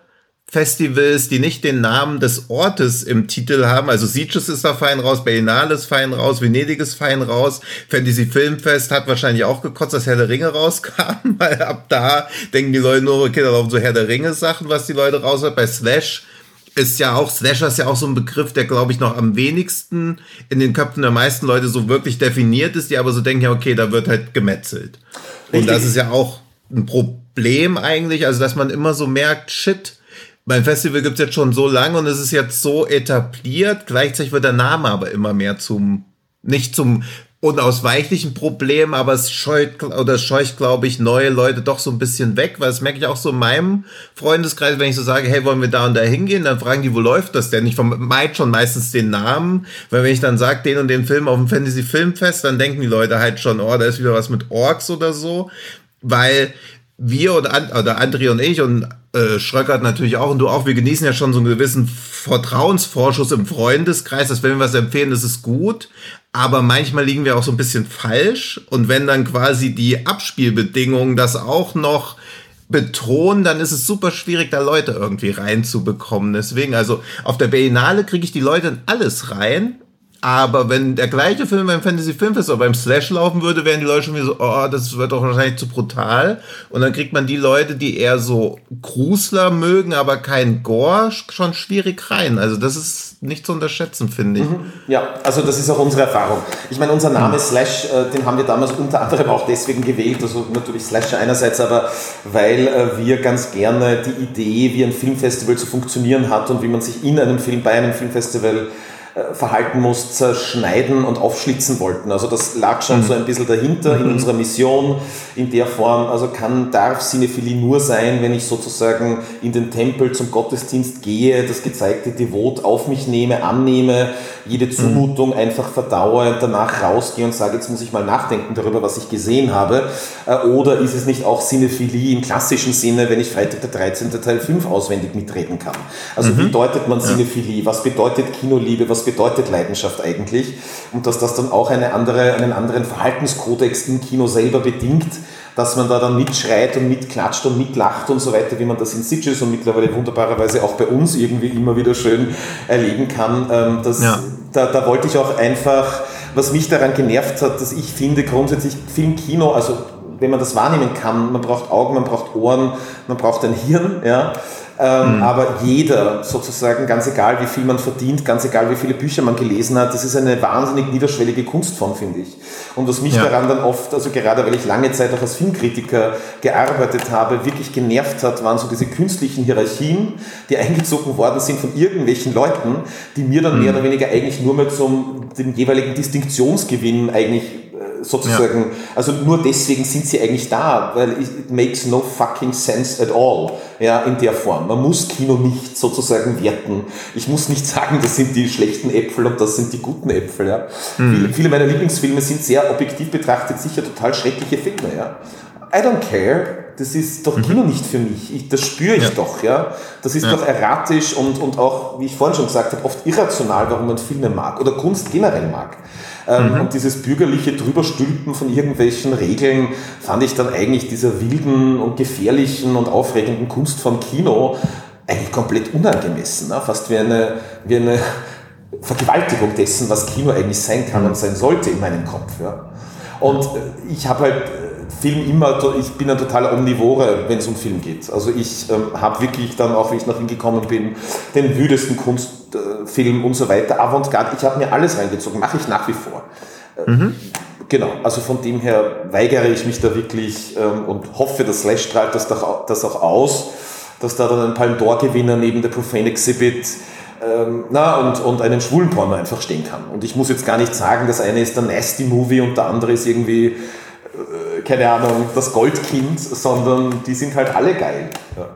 Festivals, die nicht den Namen des Ortes im Titel haben. Also Sieges ist da fein raus, Berlinale ist fein raus, Venedig ist fein raus. Fantasy Filmfest hat wahrscheinlich auch gekotzt, dass Herr der Ringe rauskam, weil ab da denken die Leute nur, okay, da laufen so Herr der Ringe Sachen, was die Leute raus hat. Bei Slash ist ja auch, Slasher ist ja auch so ein Begriff, der glaube ich noch am wenigsten in den Köpfen der meisten Leute so wirklich definiert ist, die aber so denken, ja, okay, da wird halt gemetzelt. Richtig. Und das ist ja auch ein Problem eigentlich, also dass man immer so merkt, shit, mein Festival gibt's jetzt schon so lange und es ist jetzt so etabliert. Gleichzeitig wird der Name aber immer mehr zum, nicht zum unausweichlichen Problem, aber es scheut oder es scheucht, glaube ich, neue Leute doch so ein bisschen weg, weil das merke ich auch so in meinem Freundeskreis, wenn ich so sage, hey, wollen wir da und da hingehen, dann fragen die, wo läuft das denn? Ich vermeide schon meistens den Namen, weil wenn ich dann sage, den und den Film auf dem Fantasy Filmfest, dann denken die Leute halt schon, oh, da ist wieder was mit Orks oder so, weil wir oder, oder André und ich und äh, Schröckert natürlich auch. Und du auch, wir genießen ja schon so einen gewissen Vertrauensvorschuss im Freundeskreis, dass wenn wir was empfehlen, das ist gut, aber manchmal liegen wir auch so ein bisschen falsch. Und wenn dann quasi die Abspielbedingungen das auch noch betonen, dann ist es super schwierig, da Leute irgendwie reinzubekommen. Deswegen, also auf der Berlinale kriege ich die Leute in alles rein aber wenn der gleiche Film beim Fantasy Filmfest oder beim Slash laufen würde, wären die Leute schon wieder so, oh, das wird doch wahrscheinlich zu brutal. Und dann kriegt man die Leute, die eher so Grusler mögen, aber kein Gore, schon schwierig rein. Also das ist nicht zu unterschätzen, finde ich. Mhm. Ja, also das ist auch unsere Erfahrung. Ich meine, unser Name mhm. Slash, äh, den haben wir damals unter anderem auch deswegen gewählt, also natürlich Slash einerseits, aber weil äh, wir ganz gerne die Idee, wie ein Filmfestival zu funktionieren hat und wie man sich in einem Film, bei einem Filmfestival verhalten muss, zerschneiden und aufschlitzen wollten. Also das lag schon mhm. so ein bisschen dahinter in mhm. unserer Mission in der Form. Also kann, darf Cinephilie nur sein, wenn ich sozusagen in den Tempel zum Gottesdienst gehe, das gezeigte Devot auf mich nehme, annehme, jede mhm. Zumutung einfach verdaue und danach rausgehe und sage, jetzt muss ich mal nachdenken darüber, was ich gesehen habe. Äh, oder ist es nicht auch Cinephilie im klassischen Sinne, wenn ich Freitag der 13. Teil 5 auswendig mitreden kann? Also mhm. wie deutet man Cinephilie? Was bedeutet Kinoliebe? Was bedeutet Leidenschaft eigentlich und dass das dann auch eine andere, einen anderen Verhaltenskodex im Kino selber bedingt, dass man da dann mitschreit und mitklatscht und mitlacht und so weiter, wie man das in Sitges und mittlerweile wunderbarerweise auch bei uns irgendwie immer wieder schön erleben kann. Ähm, das, ja. da, da wollte ich auch einfach, was mich daran genervt hat, dass ich finde grundsätzlich Filmkino, also wenn man das wahrnehmen kann, man braucht Augen, man braucht Ohren, man braucht ein Hirn, ja, ähm, mhm. Aber jeder, sozusagen, ganz egal wie viel man verdient, ganz egal wie viele Bücher man gelesen hat, das ist eine wahnsinnig niederschwellige Kunstform, finde ich. Und was mich ja. daran dann oft, also gerade weil ich lange Zeit auch als Filmkritiker gearbeitet habe, wirklich genervt hat, waren so diese künstlichen Hierarchien, die eingezogen worden sind von irgendwelchen Leuten, die mir dann mhm. mehr oder weniger eigentlich nur mehr zum den jeweiligen Distinktionsgewinn eigentlich sozusagen, ja. also nur deswegen sind sie eigentlich da, weil it makes no fucking sense at all, ja, in der Form. Man muss Kino nicht sozusagen werten. Ich muss nicht sagen, das sind die schlechten Äpfel und das sind die guten Äpfel, ja. Mhm. Viele, viele meiner Lieblingsfilme sind sehr objektiv betrachtet sicher total schreckliche Filme, ja. I don't care. Das ist doch mhm. Kino nicht für mich. Ich, das spüre ich ja. doch, ja. Das ist ja. doch erratisch und, und auch, wie ich vorhin schon gesagt habe, oft irrational, warum man Filme mag oder Kunst generell mag. Ähm, mhm. Und dieses bürgerliche Drüberstülpen von irgendwelchen Regeln fand ich dann eigentlich dieser wilden und gefährlichen und aufregenden Kunstform Kino eigentlich komplett unangemessen. Ne? Fast wie eine, wie eine Vergewaltigung dessen, was Kino eigentlich sein kann und sein sollte in meinem Kopf. Ja? Und äh, ich habe halt Film immer, ich bin ein totaler Omnivore, wenn es um Film geht. Also ich ähm, habe wirklich dann auch, wie ich nach ihm gekommen bin, den wüdesten Kunstfilm äh, und so weiter, Avantgarde, ich habe mir alles reingezogen, mache ich nach wie vor. Mhm. Genau, also von dem her weigere ich mich da wirklich ähm, und hoffe, dass Slash strahlt das, doch, das auch aus, dass da dann ein Palm d'Or-Gewinner neben der Profane Exhibit ähm, na, und, und einen schwulen Porno einfach stehen kann. Und ich muss jetzt gar nicht sagen, das eine ist der Nasty Movie und der andere ist irgendwie, äh, keine Ahnung, das Goldkind, sondern die sind halt alle geil. Ja.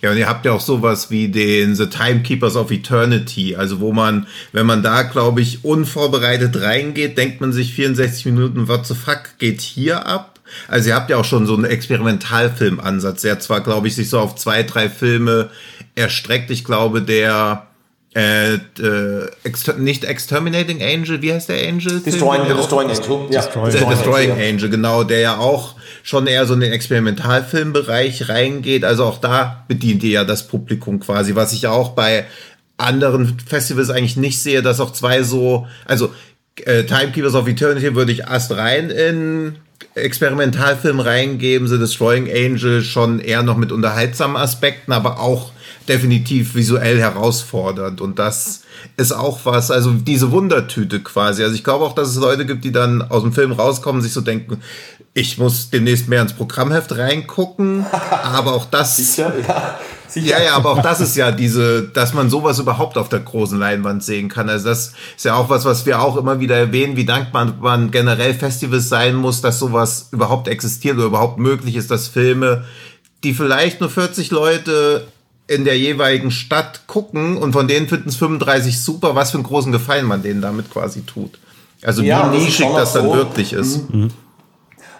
Ja, und ihr habt ja auch sowas wie den The Timekeepers of Eternity, also wo man, wenn man da, glaube ich, unvorbereitet reingeht, denkt man sich 64 Minuten, what the fuck geht hier ab? Also ihr habt ja auch schon so einen Experimentalfilmansatz, der zwar, glaube ich, sich so auf zwei, drei Filme erstreckt. Ich glaube, der äh, äh, exter nicht Exterminating Angel, wie heißt der Angel? Destroying, der Destroying Angel. Ja. Destroying, der Destroying Angel, Angel, genau, der ja auch schon eher so in den Experimentalfilmbereich reingeht. Also auch da bedient ihr ja das Publikum quasi, was ich auch bei anderen Festivals eigentlich nicht sehe, dass auch zwei so, also äh, Timekeepers of Eternity würde ich erst rein in Experimentalfilm reingeben, The Destroying Angel schon eher noch mit unterhaltsamen Aspekten, aber auch definitiv visuell herausfordernd und das ist auch was, also diese Wundertüte quasi. Also ich glaube auch, dass es Leute gibt, die dann aus dem Film rauskommen, sich so denken, ich muss demnächst mehr ins Programmheft reingucken, aber auch das. Sicher, ja. Sicher. Ja, ja, aber auch das ist ja diese, dass man sowas überhaupt auf der großen Leinwand sehen kann. Also das ist ja auch was, was wir auch immer wieder erwähnen, wie dankbar man generell Festivals sein muss, dass sowas überhaupt existiert oder überhaupt möglich ist, dass Filme, die vielleicht nur 40 Leute in der jeweiligen Stadt gucken und von denen finden es 35 super, was für einen großen Gefallen man denen damit quasi tut. Also ja, wie nischig das, das dann so. wirklich ist. Mhm.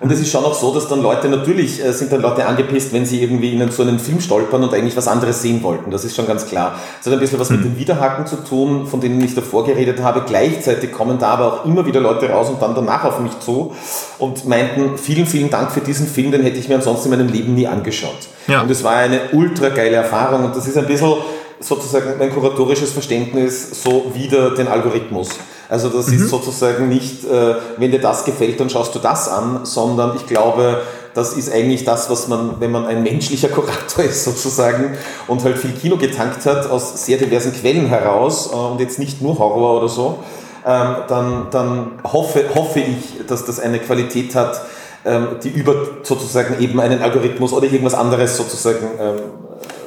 Und es ist schon auch so, dass dann Leute natürlich, äh, sind dann Leute angepisst, wenn sie irgendwie in so einen Film stolpern und eigentlich was anderes sehen wollten. Das ist schon ganz klar. Es hat ein bisschen was mit den Widerhaken zu tun, von denen ich davor geredet habe. Gleichzeitig kommen da aber auch immer wieder Leute raus und dann danach auf mich zu und meinten, vielen, vielen Dank für diesen Film, den hätte ich mir ansonsten in meinem Leben nie angeschaut. Ja. Und es war eine ultra geile Erfahrung und das ist ein bisschen sozusagen mein kuratorisches Verständnis so wieder den Algorithmus. Also das mhm. ist sozusagen nicht, äh, wenn dir das gefällt, dann schaust du das an, sondern ich glaube, das ist eigentlich das, was man, wenn man ein menschlicher Kurator ist sozusagen und halt viel Kino getankt hat aus sehr diversen Quellen heraus äh, und jetzt nicht nur Horror oder so, ähm, dann, dann hoffe, hoffe ich, dass das eine Qualität hat, ähm, die über sozusagen eben einen Algorithmus oder irgendwas anderes sozusagen ähm,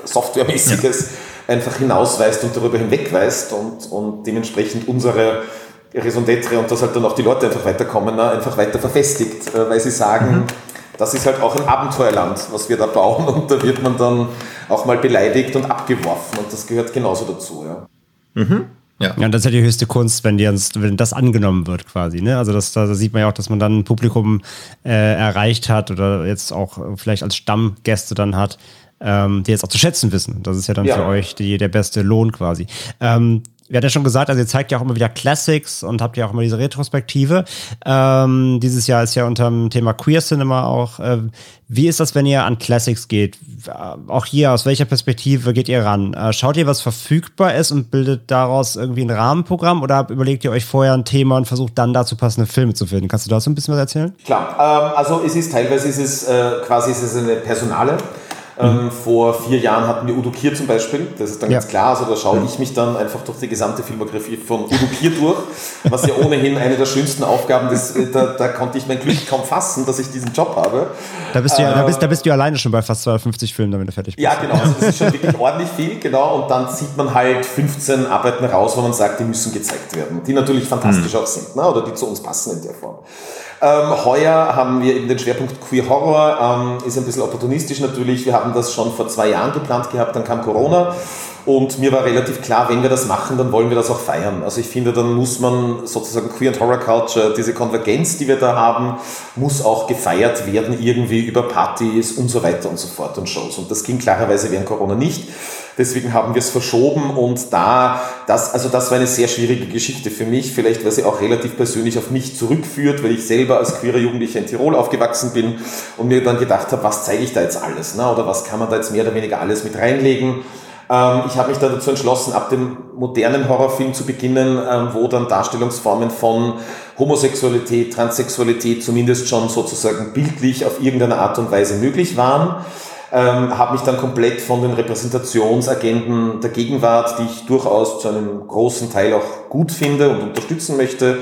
Softwaremäßiges ja. Einfach hinausweist und darüber hinwegweist und, und dementsprechend unsere Raison d'être und dass halt dann auch die Leute einfach weiterkommen, ne, einfach weiter verfestigt, äh, weil sie sagen, mhm. das ist halt auch ein Abenteuerland, was wir da bauen und da wird man dann auch mal beleidigt und abgeworfen und das gehört genauso dazu. Ja. Mhm. Ja. ja, und das ist ja die höchste Kunst, wenn, die, wenn das angenommen wird quasi. Ne? Also das, da sieht man ja auch, dass man dann ein Publikum äh, erreicht hat oder jetzt auch vielleicht als Stammgäste dann hat, ähm, die jetzt auch zu schätzen wissen. Das ist ja dann ja. für euch die, der beste Lohn quasi. Ähm, wir hatten ja schon gesagt, also ihr zeigt ja auch immer wieder Classics und habt ja auch immer diese Retrospektive. Ähm, dieses Jahr ist ja unter dem Thema Queer Cinema auch. Äh, wie ist das, wenn ihr an Classics geht? Äh, auch hier, aus welcher Perspektive geht ihr ran? Äh, schaut ihr, was verfügbar ist und bildet daraus irgendwie ein Rahmenprogramm oder überlegt ihr euch vorher ein Thema und versucht dann dazu passende Filme zu finden? Kannst du dazu ein bisschen was erzählen? Klar, ähm, also es ist teilweise ist es, äh, quasi ist es eine Personale. Ähm, mhm. vor vier Jahren hatten wir Udo Kier zum Beispiel. Das ist dann ja. ganz klar. Also da schaue ich mich dann einfach durch die gesamte Filmografie von Udo Kier durch, was ja ohnehin eine der schönsten Aufgaben ist. Äh, da, da konnte ich mein Glück kaum fassen, dass ich diesen Job habe. Da bist du, ja, da bist, da bist du alleine schon bei fast 250 Filmen, damit du fertig bist. Ja, genau. Also das ist schon wirklich ordentlich viel, genau. Und dann sieht man halt 15 Arbeiten raus, wo man sagt, die müssen gezeigt werden. Die natürlich fantastisch mhm. auch sind, ne? oder die zu uns passen in der Form. Ähm, heuer haben wir eben den Schwerpunkt Queer Horror, ähm, ist ein bisschen opportunistisch natürlich. Wir haben das schon vor zwei Jahren geplant gehabt, dann kam Corona. Und mir war relativ klar, wenn wir das machen, dann wollen wir das auch feiern. Also ich finde, dann muss man sozusagen Queer and Horror Culture, diese Konvergenz, die wir da haben, muss auch gefeiert werden, irgendwie über Partys und so weiter und so fort und Shows. Und das ging klarerweise während Corona nicht. Deswegen haben wir es verschoben und da, das, also das war eine sehr schwierige Geschichte für mich, vielleicht weil sie auch relativ persönlich auf mich zurückführt, weil ich selber als queerer Jugendlicher in Tirol aufgewachsen bin und mir dann gedacht habe, was zeige ich da jetzt alles, ne? oder was kann man da jetzt mehr oder weniger alles mit reinlegen. Ähm, ich habe mich dann dazu entschlossen, ab dem modernen Horrorfilm zu beginnen, ähm, wo dann Darstellungsformen von Homosexualität, Transsexualität zumindest schon sozusagen bildlich auf irgendeine Art und Weise möglich waren. Ähm, habe mich dann komplett von den Repräsentationsagenten der Gegenwart, die ich durchaus zu einem großen Teil auch gut finde und unterstützen möchte,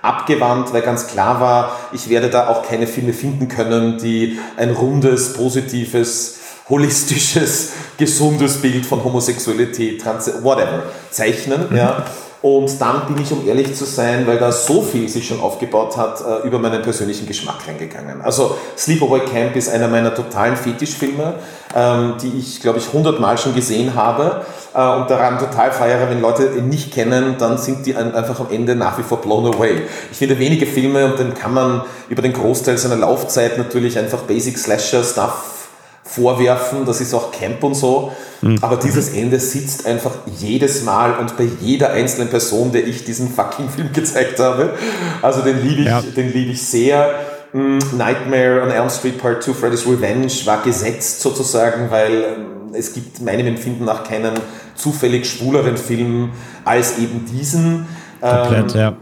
abgewandt, weil ganz klar war, ich werde da auch keine Filme finden können, die ein rundes, positives, holistisches, gesundes Bild von Homosexualität, Trans whatever zeichnen. Ja. Und dann bin ich, um ehrlich zu sein, weil da so viel sich schon aufgebaut hat, äh, über meinen persönlichen Geschmack reingegangen. Also Sleepaway Camp ist einer meiner totalen Fetischfilme, ähm, die ich, glaube ich, hundertmal schon gesehen habe äh, und daran total feiere. Wenn Leute ihn nicht kennen, dann sind die einfach am Ende nach wie vor blown away. Ich finde wenige Filme und dann kann man über den Großteil seiner Laufzeit natürlich einfach Basic Slasher Stuff vorwerfen, das ist auch Camp und so, mhm. aber dieses Ende sitzt einfach jedes Mal und bei jeder einzelnen Person, der ich diesen fucking Film gezeigt habe. Also den liebe ich, ja. den liebe ich sehr. Hm, Nightmare on Elm Street Part 2, Freddy's Revenge war gesetzt sozusagen, weil ähm, es gibt meinem Empfinden nach keinen zufällig schwuleren Film als eben diesen. Komplett, ähm, ja.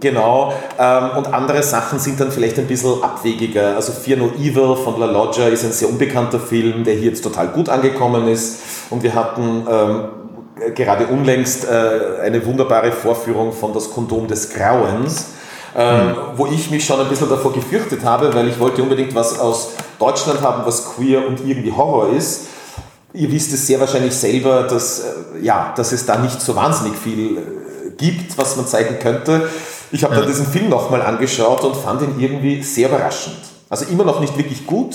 Genau, ähm, und andere Sachen sind dann vielleicht ein bisschen abwegiger. Also Fear No Evil von La Loggia ist ein sehr unbekannter Film, der hier jetzt total gut angekommen ist. Und wir hatten ähm, gerade unlängst äh, eine wunderbare Vorführung von Das Kondom des Grauens. Ähm, mhm. wo ich mich schon ein bisschen davor gefürchtet habe, weil ich wollte unbedingt was aus Deutschland haben, was queer und irgendwie Horror ist. Ihr wisst es sehr wahrscheinlich selber, dass, äh, ja, dass es da nicht so wahnsinnig viel äh, gibt, was man zeigen könnte. Ich habe ja. dann diesen Film nochmal angeschaut und fand ihn irgendwie sehr überraschend. Also immer noch nicht wirklich gut,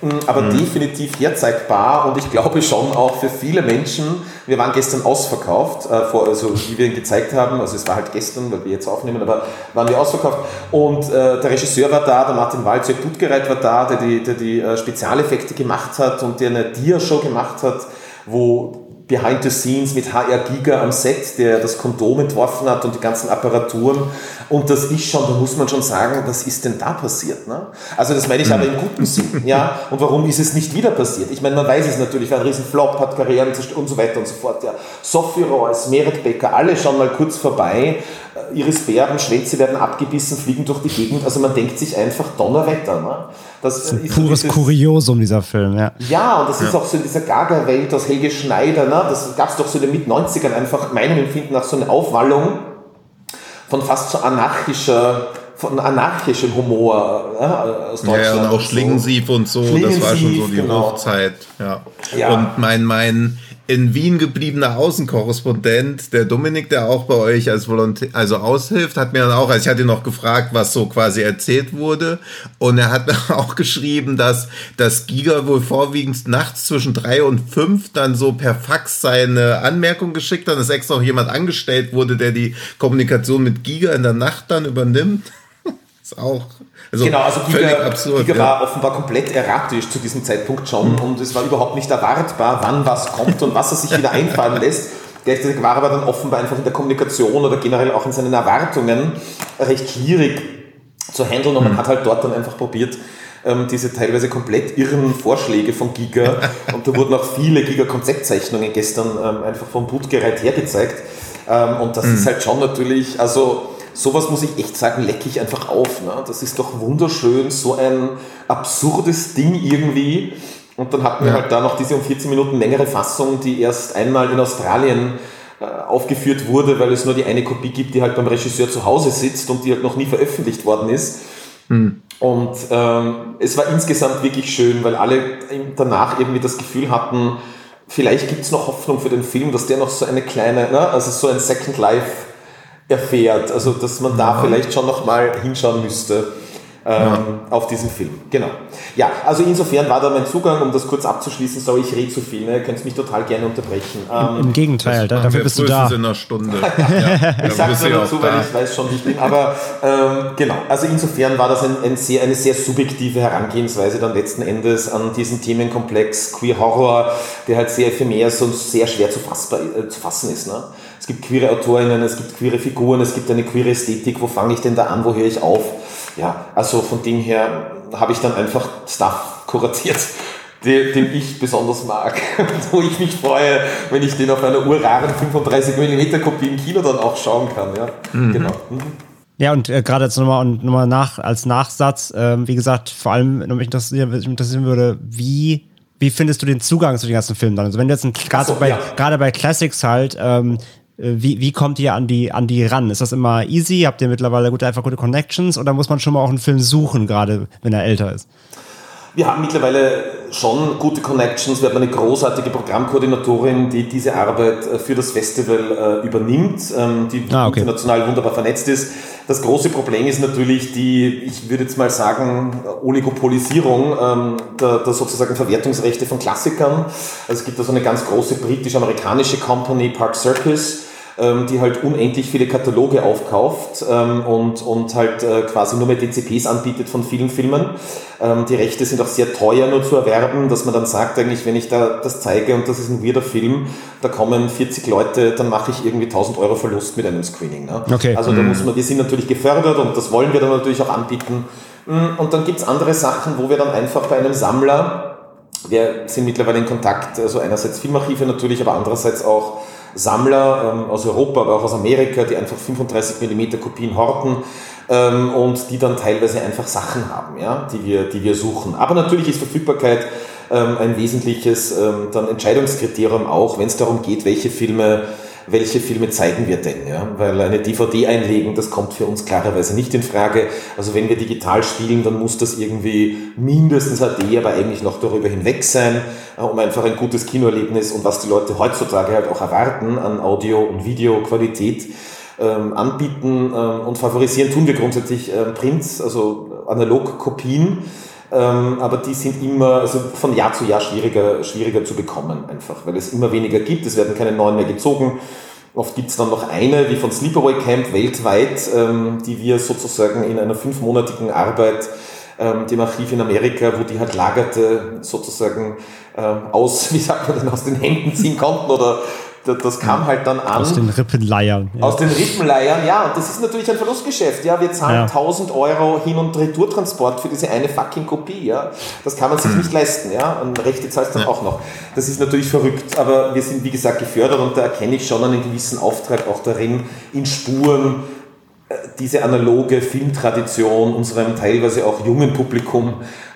hm, aber mhm. definitiv herzeigbar und ich glaube schon auch für viele Menschen, wir waren gestern ausverkauft, äh, vor, also wie wir ihn gezeigt haben, also es war halt gestern, weil wir jetzt aufnehmen, aber waren wir ausverkauft und äh, der Regisseur war da, der Martin Walzer Dudgereit war da, der die, der die äh, Spezialeffekte gemacht hat und der eine Dia-Show gemacht hat, wo Behind the Scenes mit HR Giga am Set, der das Kondom entworfen hat und die ganzen Apparaturen. Und das ist schon, da muss man schon sagen, was ist denn da passiert? Ne? Also das meine ich aber im guten Sinn. Ja? Und warum ist es nicht wieder passiert? Ich meine, man weiß es natürlich, war ein Riesenflop, hat Karrieren und so weiter und so fort. Ja. Sophie Royce, Merit Becker, alle schon mal kurz vorbei. Äh, Iris Berben, Schwänze werden abgebissen, fliegen durch die Gegend. Also man denkt sich einfach Donnerwetter. Ne? Das, das ist ein pures dieses, Kuriosum, dieser Film, ja. Ja, und das ja. ist auch so in dieser Gaga-Welt aus Helge Schneider. Ne? Das gab es doch so in den Mit-90ern einfach meinem Empfinden nach so eine Aufwallung von fast so anarchischer von anarchischem Humor äh, aus Deutschland. Ja, und auch Schlingensief und so, das war schon so die genau. Hochzeit. Ja. ja. Und mein, mein in Wien gebliebener Außenkorrespondent, der Dominik, der auch bei euch als Volontär, also aushilft, hat mir dann auch, also ich hatte ihn noch gefragt, was so quasi erzählt wurde. Und er hat mir auch geschrieben, dass das Giga wohl vorwiegend nachts zwischen drei und fünf dann so per Fax seine Anmerkung geschickt hat, dass extra auch jemand angestellt wurde, der die Kommunikation mit Giga in der Nacht dann übernimmt. Ist auch also genau, also Giga, absurd, Giga ja. war offenbar komplett erratisch zu diesem Zeitpunkt schon mhm. und es war überhaupt nicht erwartbar, wann was kommt und was er sich wieder einfallen lässt. Gleichzeitig war aber dann offenbar einfach in der Kommunikation oder generell auch in seinen Erwartungen recht schwierig zu handeln und man mhm. hat halt dort dann einfach probiert, ähm, diese teilweise komplett irren Vorschläge von Giga und da wurden auch viele Giga-Konzeptzeichnungen gestern ähm, einfach vom Bootgerät hergezeigt ähm, und das mhm. ist halt schon natürlich, also sowas muss ich echt sagen, lecke ich einfach auf. Ne? Das ist doch wunderschön, so ein absurdes Ding irgendwie. Und dann hatten wir ja. halt da noch diese um 14 Minuten längere Fassung, die erst einmal in Australien äh, aufgeführt wurde, weil es nur die eine Kopie gibt, die halt beim Regisseur zu Hause sitzt und die halt noch nie veröffentlicht worden ist. Hm. Und ähm, es war insgesamt wirklich schön, weil alle danach irgendwie das Gefühl hatten, vielleicht gibt es noch Hoffnung für den Film, dass der noch so eine kleine, ne, also so ein Second Life erfährt. Also dass man da vielleicht schon noch mal hinschauen müsste ähm, ja. auf diesen Film. Genau. Ja, also insofern war da mein Zugang, um das kurz abzuschließen. Sorry, ich rede zu viel, ne? ihr könnt mich total gerne unterbrechen. Ähm, Im Gegenteil, da, dafür bist du da. in einer Stunde. ja, ich sage nur dazu, weil ich weiß schon, wie ich bin. Aber ähm, genau, also insofern war das ein, ein sehr, eine sehr subjektive Herangehensweise dann letzten Endes an diesen Themenkomplex Queer Horror, der halt sehr ephemer ist und sehr schwer zu, fassbar, äh, zu fassen ist. Ne? Es gibt queere Autorinnen, es gibt queere Figuren, es gibt eine queere Ästhetik. Wo fange ich denn da an? Wo höre ich auf? Ja, also von dem her habe ich dann einfach Stuff kuratiert, den, den ich besonders mag. wo ich mich freue, wenn ich den auf einer urraren 35 mm Kopie im Kino dann auch schauen kann. Ja, mhm. genau. Mhm. Ja, und äh, gerade jetzt nochmal und nochmal nach, als Nachsatz, ähm, wie gesagt, vor allem, wenn mich interessieren, interessieren würde, wie, wie findest du den Zugang zu den ganzen Filmen dann? Also wenn du jetzt gerade so, bei, ja. gerade bei Classics halt, ähm, äh, wie, wie kommt ihr an die, an die ran? Ist das immer easy? Habt ihr mittlerweile gute, einfach gute Connections oder muss man schon mal auch einen Film suchen, gerade wenn er älter ist? Wir haben mittlerweile schon gute Connections. Wir haben eine großartige Programmkoordinatorin, die diese Arbeit äh, für das Festival äh, übernimmt, ähm, die Ah, okay. international wunderbar vernetzt ist. Das große Problem ist natürlich die, ich würde jetzt mal sagen, Oligopolisierung ähm, der, der sozusagen Verwertungsrechte von Klassikern. Also es gibt da so eine ganz große britisch-amerikanische Company, Park Circus, ähm, die halt unendlich viele Kataloge aufkauft ähm, und, und halt äh, quasi nur mehr DCPs anbietet von vielen Filmen. Ähm, die Rechte sind auch sehr teuer nur zu erwerben, dass man dann sagt, eigentlich, wenn ich da das zeige und das ist ein weirder Film, da kommen 40 Leute, dann mache ich irgendwie 1000 Euro Verlust mit einem Screening. Ne? Okay. Also da muss man, wir sind natürlich gefördert und das wollen wir dann natürlich auch anbieten. Mm, Und dann gibt's andere Sachen, wo wir dann einfach bei einem Sammler wir sind mittlerweile in Kontakt, also einerseits Filmarchive natürlich, aber andererseits auch Sammler ähm, aus Europa, aber auch aus Amerika, die einfach 35 mm Kopien horten ähm, und die dann teilweise einfach Sachen haben, ja, die, wir, die wir suchen. Aber natürlich ist Verfügbarkeit ähm, ein wesentliches ähm, dann Entscheidungskriterium auch, wenn es darum geht, welche Filme welche Filme zeigen wir denn? Ja? Weil eine DVD einlegen, das kommt für uns klarerweise nicht in Frage. Also wenn wir digital spielen, dann muss das irgendwie mindestens HD, aber eigentlich noch darüber hinweg sein, äh, um einfach ein gutes Kinoerlebnis und was die Leute heutzutage halt auch erwarten an Audio- und Videoqualität ähm, anbieten ähm, und favorisieren tun wir grundsätzlich ähm, Prints, also Analogkopien. Ähm, aber die sind immer, also von Jahr zu Jahr schwieriger, schwieriger zu bekommen, einfach, weil es immer weniger gibt, es werden keine neuen mehr gezogen. Oft gibt es dann noch eine, wie von Sleepaway Camp weltweit, ähm, die wir sozusagen in einer fünfmonatigen Arbeit ähm, dem Archiv in Amerika, wo die halt lagerte, sozusagen ähm, aus, wie sagt man denn, aus den Händen ziehen konnten oder das, das kam halt dann an. Aus den Rippenleiern. Ja. Aus den Rippenleiern, ja, und das ist natürlich ein Verlustgeschäft, ja, wir zahlen Ja. 1000 Euro Hin- und Retourtransport für diese eine fucking Kopie, ja, das kann man sich nicht leisten, ja, und Rechte zahlst dann auch noch. Das ist natürlich verrückt, aber wir sind, wie gesagt, gefördert und da erkenne ich schon einen gewissen Auftrag auch darin, in Spuren äh, diese analoge Filmtradition unserem teilweise auch jungen Publikum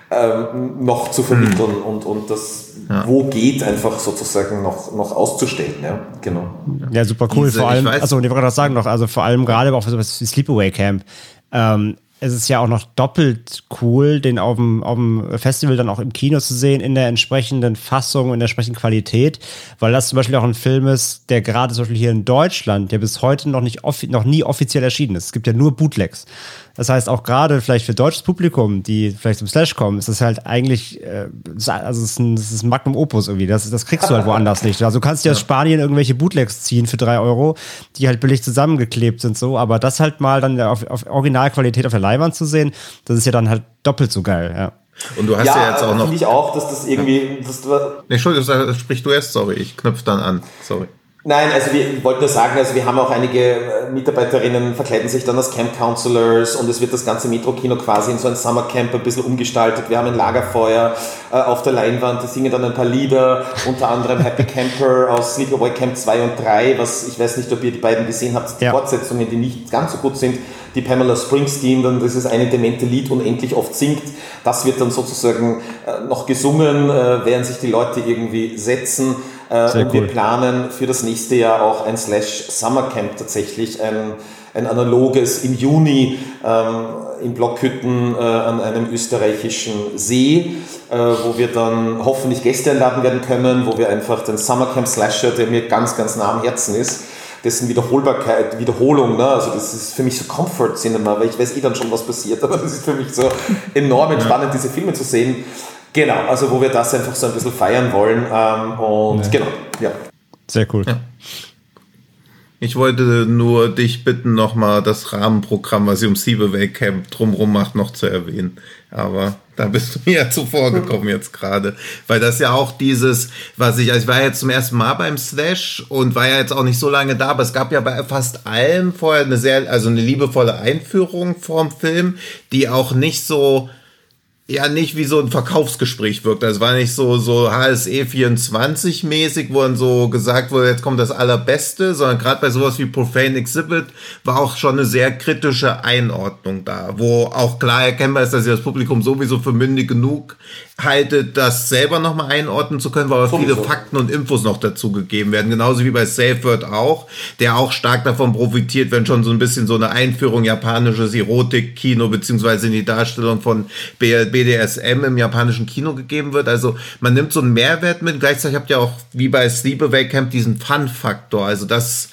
ähm, noch zu vermitteln und, und das, wo geht, einfach sozusagen noch, noch auszustellen, ja, genau. Ja, super cool. Diese- vor allem, also ich wollte gerade sagen noch, also vor allem gerade auch für sowas wie Sleepaway Camp. Ähm, es ist ja auch noch doppelt cool, den auf dem, auf dem Festival dann auch im Kino zu sehen, in der entsprechenden Fassung, in der entsprechenden Qualität, weil das zum Beispiel auch ein Film ist, der gerade zum Beispiel hier in Deutschland, der bis heute noch nicht offi noch nie offiziell erschienen ist. Es gibt ja nur Bootlegs. Das heißt, auch gerade vielleicht für deutsches Publikum, die vielleicht zum Slash kommen, ist das halt eigentlich, äh, also es ist ein, es ist ein Magnum Opus irgendwie. Das, das kriegst du halt woanders nicht. Also du kannst dir aus Spanien irgendwelche Bootlegs ziehen für drei Euro, die halt billig zusammengeklebt sind so, aber das halt mal dann auf, auf Originalqualität auf der Leinwand zu sehen, das ist ja dann halt doppelt so geil, ja. Und du hast ja, jetzt auch äh, noch. finde ich auch, dass das irgendwie, das war, Nee, Entschuldigung, sprich du erst, sorry, ich knüpfe dann an. Sorry. Nein, also wir ich wollte nur sagen, also wir haben auch einige äh, Mitarbeiterinnen, verkleiden sich dann als Camp Counselors und es wird das ganze Metro-Kino quasi in so ein Summercamp ein bisschen umgestaltet. Wir haben ein Lagerfeuer äh, auf der Leinwand, die singen dann ein paar Lieder, unter anderem Happy Camper aus Sleepaway Camp 2 und 3, was ich weiß nicht, ob ihr die beiden gesehen habt, die Ja. Fortsetzungen, die nicht ganz so gut sind, die Pamela Springsteen dann dieses eine demente Lied unendlich oft singt. Das wird dann sozusagen äh, noch gesungen, äh, während sich die Leute irgendwie setzen. Äh, Sehr und wir cool. planen für das nächste Jahr auch ein Slash Summer Camp tatsächlich, ein, ein analoges im Juni ähm, in Blockhütten äh, an einem österreichischen See, äh, wo wir dann hoffentlich Gäste einladen werden können, wo wir einfach den Summer Camp Slasher, der mir ganz, ganz nah am Herzen ist, dessen Wiederholbarkeit, Wiederholung, ne? also das ist für mich so Comfort Cinema, weil ich weiß eh dann schon, was passiert, aber das ist für mich so enorm entspannend, diese Filme zu sehen. Genau, also wo wir das einfach so ein bisschen feiern wollen ähm, und genau, ja. Sehr cool. Ich wollte nur dich bitten, nochmal das Rahmenprogramm, was sie um Sleepaway Camp drumrum macht, noch zu erwähnen. Aber da bist du mir ja zuvor gekommen jetzt gerade. Weil das ja auch dieses, was ich, also ich war jetzt zum ersten Mal beim Slash und war ja jetzt auch nicht so lange da, aber es gab ja bei fast allem vorher eine sehr, also eine liebevolle Einführung vorm Film, die auch nicht so, ja nicht wie so ein Verkaufsgespräch wirkt. Das war nicht so, so HSE 24 mäßig, wo dann so gesagt wurde, jetzt kommt das Allerbeste, sondern gerade bei sowas wie Profane Exhibit war auch schon eine sehr kritische Einordnung da, wo auch klar erkennbar ist, dass ihr das Publikum sowieso für mündig genug haltet, das selber nochmal einordnen zu können, weil auch viele Fakten und Infos noch dazu gegeben werden. Genauso wie bei Safe Word auch, der auch stark davon profitiert, wenn schon so ein bisschen so eine Einführung japanisches Erotik-Kino beziehungsweise in die Darstellung von BDSM im japanischen Kino gegeben wird. Also man nimmt so einen Mehrwert mit. Gleichzeitig habt ihr auch wie bei Sleepaway Camp diesen Fun-Faktor. Also das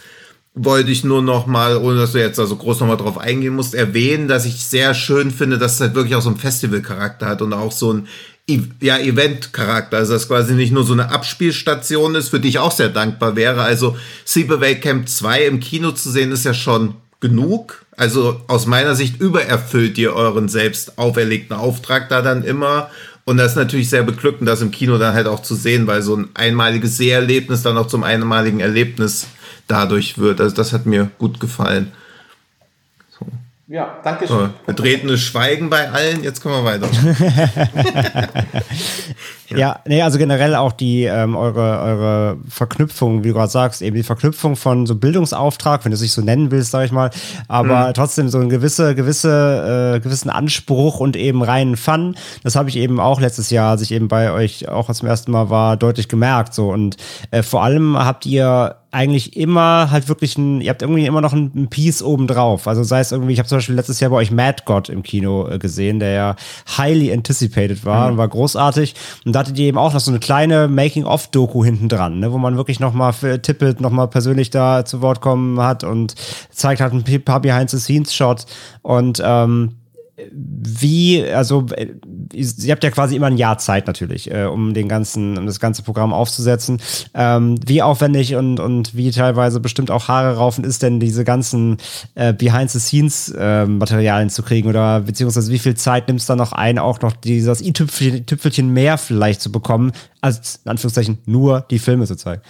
wollte ich nur noch mal, ohne dass du jetzt also groß noch mal drauf eingehen musst, erwähnen, dass ich sehr schön finde, dass es halt wirklich auch so einen Festival-Charakter hat und auch so ein ja, Event-Charakter. Also, dass quasi nicht nur so eine Abspielstation ist, für die ich auch sehr dankbar wäre. Also, Sleepaway Camp 2 im Kino zu sehen, ist ja schon genug. Also, aus meiner Sicht übererfüllt ihr euren selbst auferlegten Auftrag da dann immer. Und das ist natürlich sehr beglückend, das im Kino dann halt auch zu sehen, weil so ein einmaliges Seherlebnis dann auch zum einmaligen Erlebnis dadurch wird. Also, das hat mir gut gefallen. Ja, danke schön. So, betretenes Schweigen bei allen, jetzt kommen wir weiter. ja. ja, nee, also generell auch die, ähm, eure, eure Verknüpfung, wie du gerade sagst, eben die Verknüpfung von so Bildungsauftrag, wenn du es nicht so nennen willst, sag ich mal, aber mhm. trotzdem so einen gewisse, gewisse, äh, gewissen Anspruch und eben reinen Fun. Das habe ich eben auch letztes Jahr, als ich eben bei euch auch zum ersten Mal war, deutlich gemerkt. So und äh, vor allem habt ihr eigentlich immer halt wirklich ein, ihr habt irgendwie immer noch ein, ein Piece obendrauf. Also sei es irgendwie, ich habe zum Beispiel letztes Jahr bei euch Mad God im Kino äh, gesehen, der ja highly anticipated war mhm. und war großartig. Und da hattet ihr eben auch noch so eine kleine Making-of-Doku hinten dran, ne, wo man wirklich nochmal für Tippet nochmal persönlich da zu Wort kommen hat und zeigt halt ein paar Behind-the-Scenes-Shot und ähm, wie, also ihr habt ja quasi immer ein Jahr Zeit natürlich, äh, um den ganzen, um das ganze Programm aufzusetzen. Ähm, wie aufwendig und, und wie teilweise bestimmt auch Haare raufen ist denn diese ganzen äh, Behind-the-Scenes-Materialien äh, zu kriegen oder beziehungsweise wie viel Zeit nimmt es dann noch ein, auch noch dieses i-Tüpfelchen Tüpfelchen mehr vielleicht zu bekommen, als in Anführungszeichen nur die Filme zu zeigen?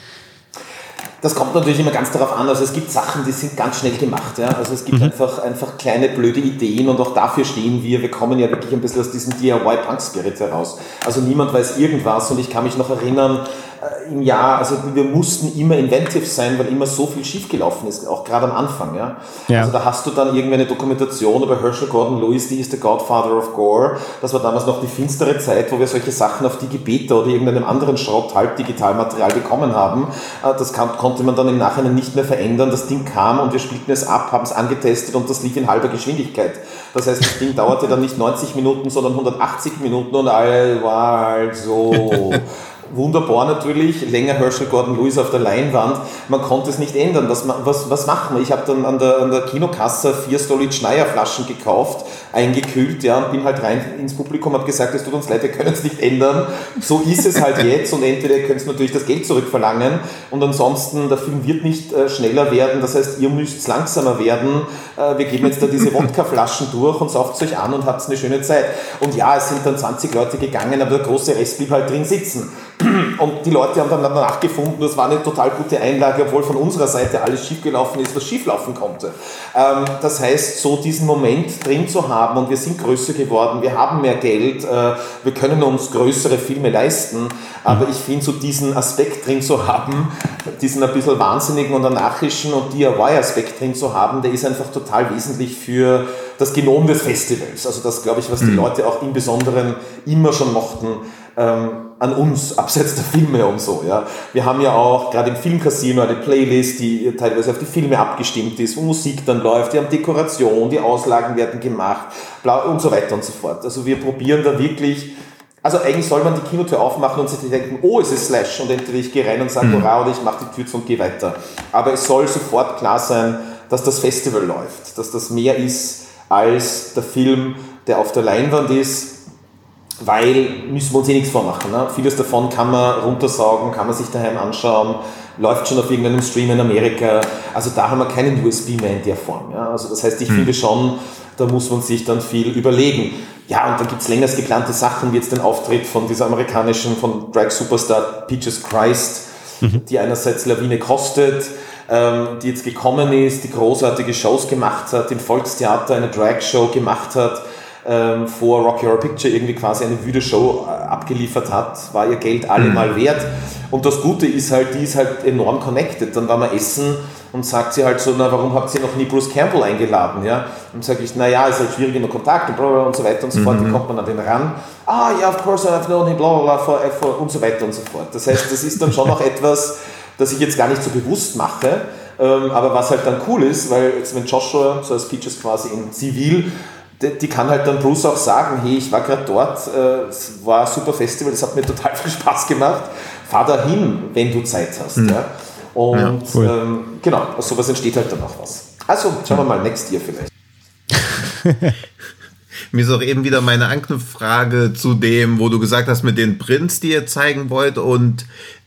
Das kommt natürlich immer ganz darauf an. Also es gibt Sachen, die sind ganz schnell gemacht. Ja? Also es gibt mhm. einfach, einfach kleine blöde Ideen und auch dafür stehen wir. Wir kommen ja wirklich ein bisschen aus diesem DIY-Punk-Spirit heraus. Also niemand weiß irgendwas und ich kann mich noch erinnern, im Jahr, also wir mussten immer inventiv sein, weil immer so viel schiefgelaufen ist, auch gerade am Anfang. Ja? ja. Also da hast du dann irgendwie eine Dokumentation über Herschel Gordon Lewis, die ist der Godfather of Gore. Das war damals noch die finstere Zeit, wo wir solche Sachen auf Digibeta oder irgendeinem anderen Schrott Halbdigitalmaterial bekommen haben. Äh, das kann, konnte man dann im Nachhinein nicht mehr verändern. Das Ding kam und wir spielten es ab, haben es angetestet und das lief in halber Geschwindigkeit. Das heißt, das Ding dauerte dann nicht 90 Minuten, sondern 180 Minuten und all war halt so. Wunderbar natürlich, länger Herschel Gordon Lewis auf der Leinwand. Man konnte es nicht ändern. Was, was, was machen wir? Ich habe dann an der, an der Kinokasse vier Stolid Schneier Flaschen gekauft, eingekühlt, ja, und bin halt rein ins Publikum, habe gesagt, es tut uns leid, wir können es nicht ändern. So ist es halt jetzt und entweder ihr könnt natürlich das Geld zurückverlangen und ansonsten, der Film wird nicht äh, schneller werden, das heißt, ihr müsst langsamer werden. Äh, wir geben jetzt da diese Wodkaflaschen durch und sauft euch an und habt eine schöne Zeit. Und ja, es sind dann 20 Leute gegangen, aber der große Rest blieb halt drin sitzen. Und die Leute haben dann danach gefunden, das war eine total gute Einlage, obwohl von unserer Seite alles schiefgelaufen ist, was schieflaufen konnte. Ähm, das heißt, so diesen Moment drin zu haben und wir sind größer geworden, wir haben mehr Geld, äh, wir können uns größere Filme leisten, aber ich finde, so diesen Aspekt drin zu haben, diesen ein bisschen wahnsinnigen und anarchischen und DIY-Aspekt drin zu haben, der ist einfach total wesentlich für das Genom des Festivals. Also das, glaube ich, was die mhm. Leute auch im Besonderen immer schon mochten ähm, an uns, abseits der Filme und so. Ja. Wir haben ja auch gerade im Filmcasino eine Playlist, die teilweise auf die Filme abgestimmt ist, wo Musik dann läuft, die haben Dekoration, die Auslagen werden gemacht bla, und so weiter und so fort. Also wir probieren da wirklich also eigentlich soll man die Kinotür aufmachen und sich denken, oh, es ist Slash und entweder ich gehe rein und sage, mhm. hurra, oder ich mache die Tür zu und gehe weiter. Aber es soll sofort klar sein, dass das Festival läuft, dass das mehr ist als der Film, der auf der Leinwand ist, weil müssen wir uns eh nichts vormachen. Ne? Vieles davon kann man runtersaugen, kann man sich daheim anschauen, läuft schon auf irgendeinem Stream in Amerika. Also da haben wir keinen USB mehr in der Form. Ja? Also das heißt, ich mhm. finde schon, da muss man sich dann viel überlegen. Ja, und dann gibt es länger geplante Sachen, wie jetzt den Auftritt von dieser amerikanischen, von Drag Superstar Peaches Christ, mhm. die einerseits Lawine kostet, ähm, die jetzt gekommen ist, die großartige Shows gemacht hat, im Volkstheater eine Drag-Show gemacht hat, ähm, vor Rocky Horror Picture irgendwie quasi eine wüde Show äh, abgeliefert hat, war ihr Geld allemal mhm. wert. Und das Gute ist halt, die ist halt enorm connected. Dann war man essen und sagt sie halt so, na, warum habt ihr noch nie Bruce Campbell eingeladen? Ja? Und sage ich, naja, ist halt schwierig immer Kontakt und, bla, und so weiter und so mhm. fort. Wie kommt man an den ran? Ah, ja, of course, I've known him, bla, bla, bla, und so weiter und so fort. Das heißt, das ist dann schon noch etwas, das ich jetzt gar nicht so bewusst mache, ähm, aber was halt dann cool ist, weil jetzt wenn Joshua, so als Peaches quasi in Zivil, die, kann halt dann Bruce auch sagen, hey, ich war gerade dort, äh, es war ein super Festival, das hat mir total viel Spaß gemacht, fahr da hin, wenn du Zeit hast. Mhm. Ja? Und ja, cool. ähm, genau, aus sowas entsteht halt dann auch was. Also schauen wir mal, next year vielleicht. Mir ist auch eben wieder meine Anknüpffrage zu dem, wo du gesagt hast, mit den Prints, die ihr zeigen wollt und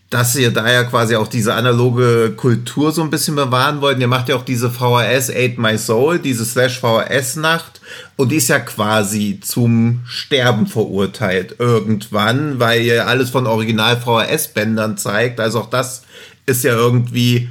dass ihr da ja quasi auch diese analoge Kultur so ein bisschen bewahren wollt. Ihr macht ja auch diese VHS Ate My Soul, diese Slash VHS Nacht und die ist ja quasi zum Sterben verurteilt irgendwann, weil ihr alles von Original VHS Bändern zeigt. Also auch das ist ja irgendwie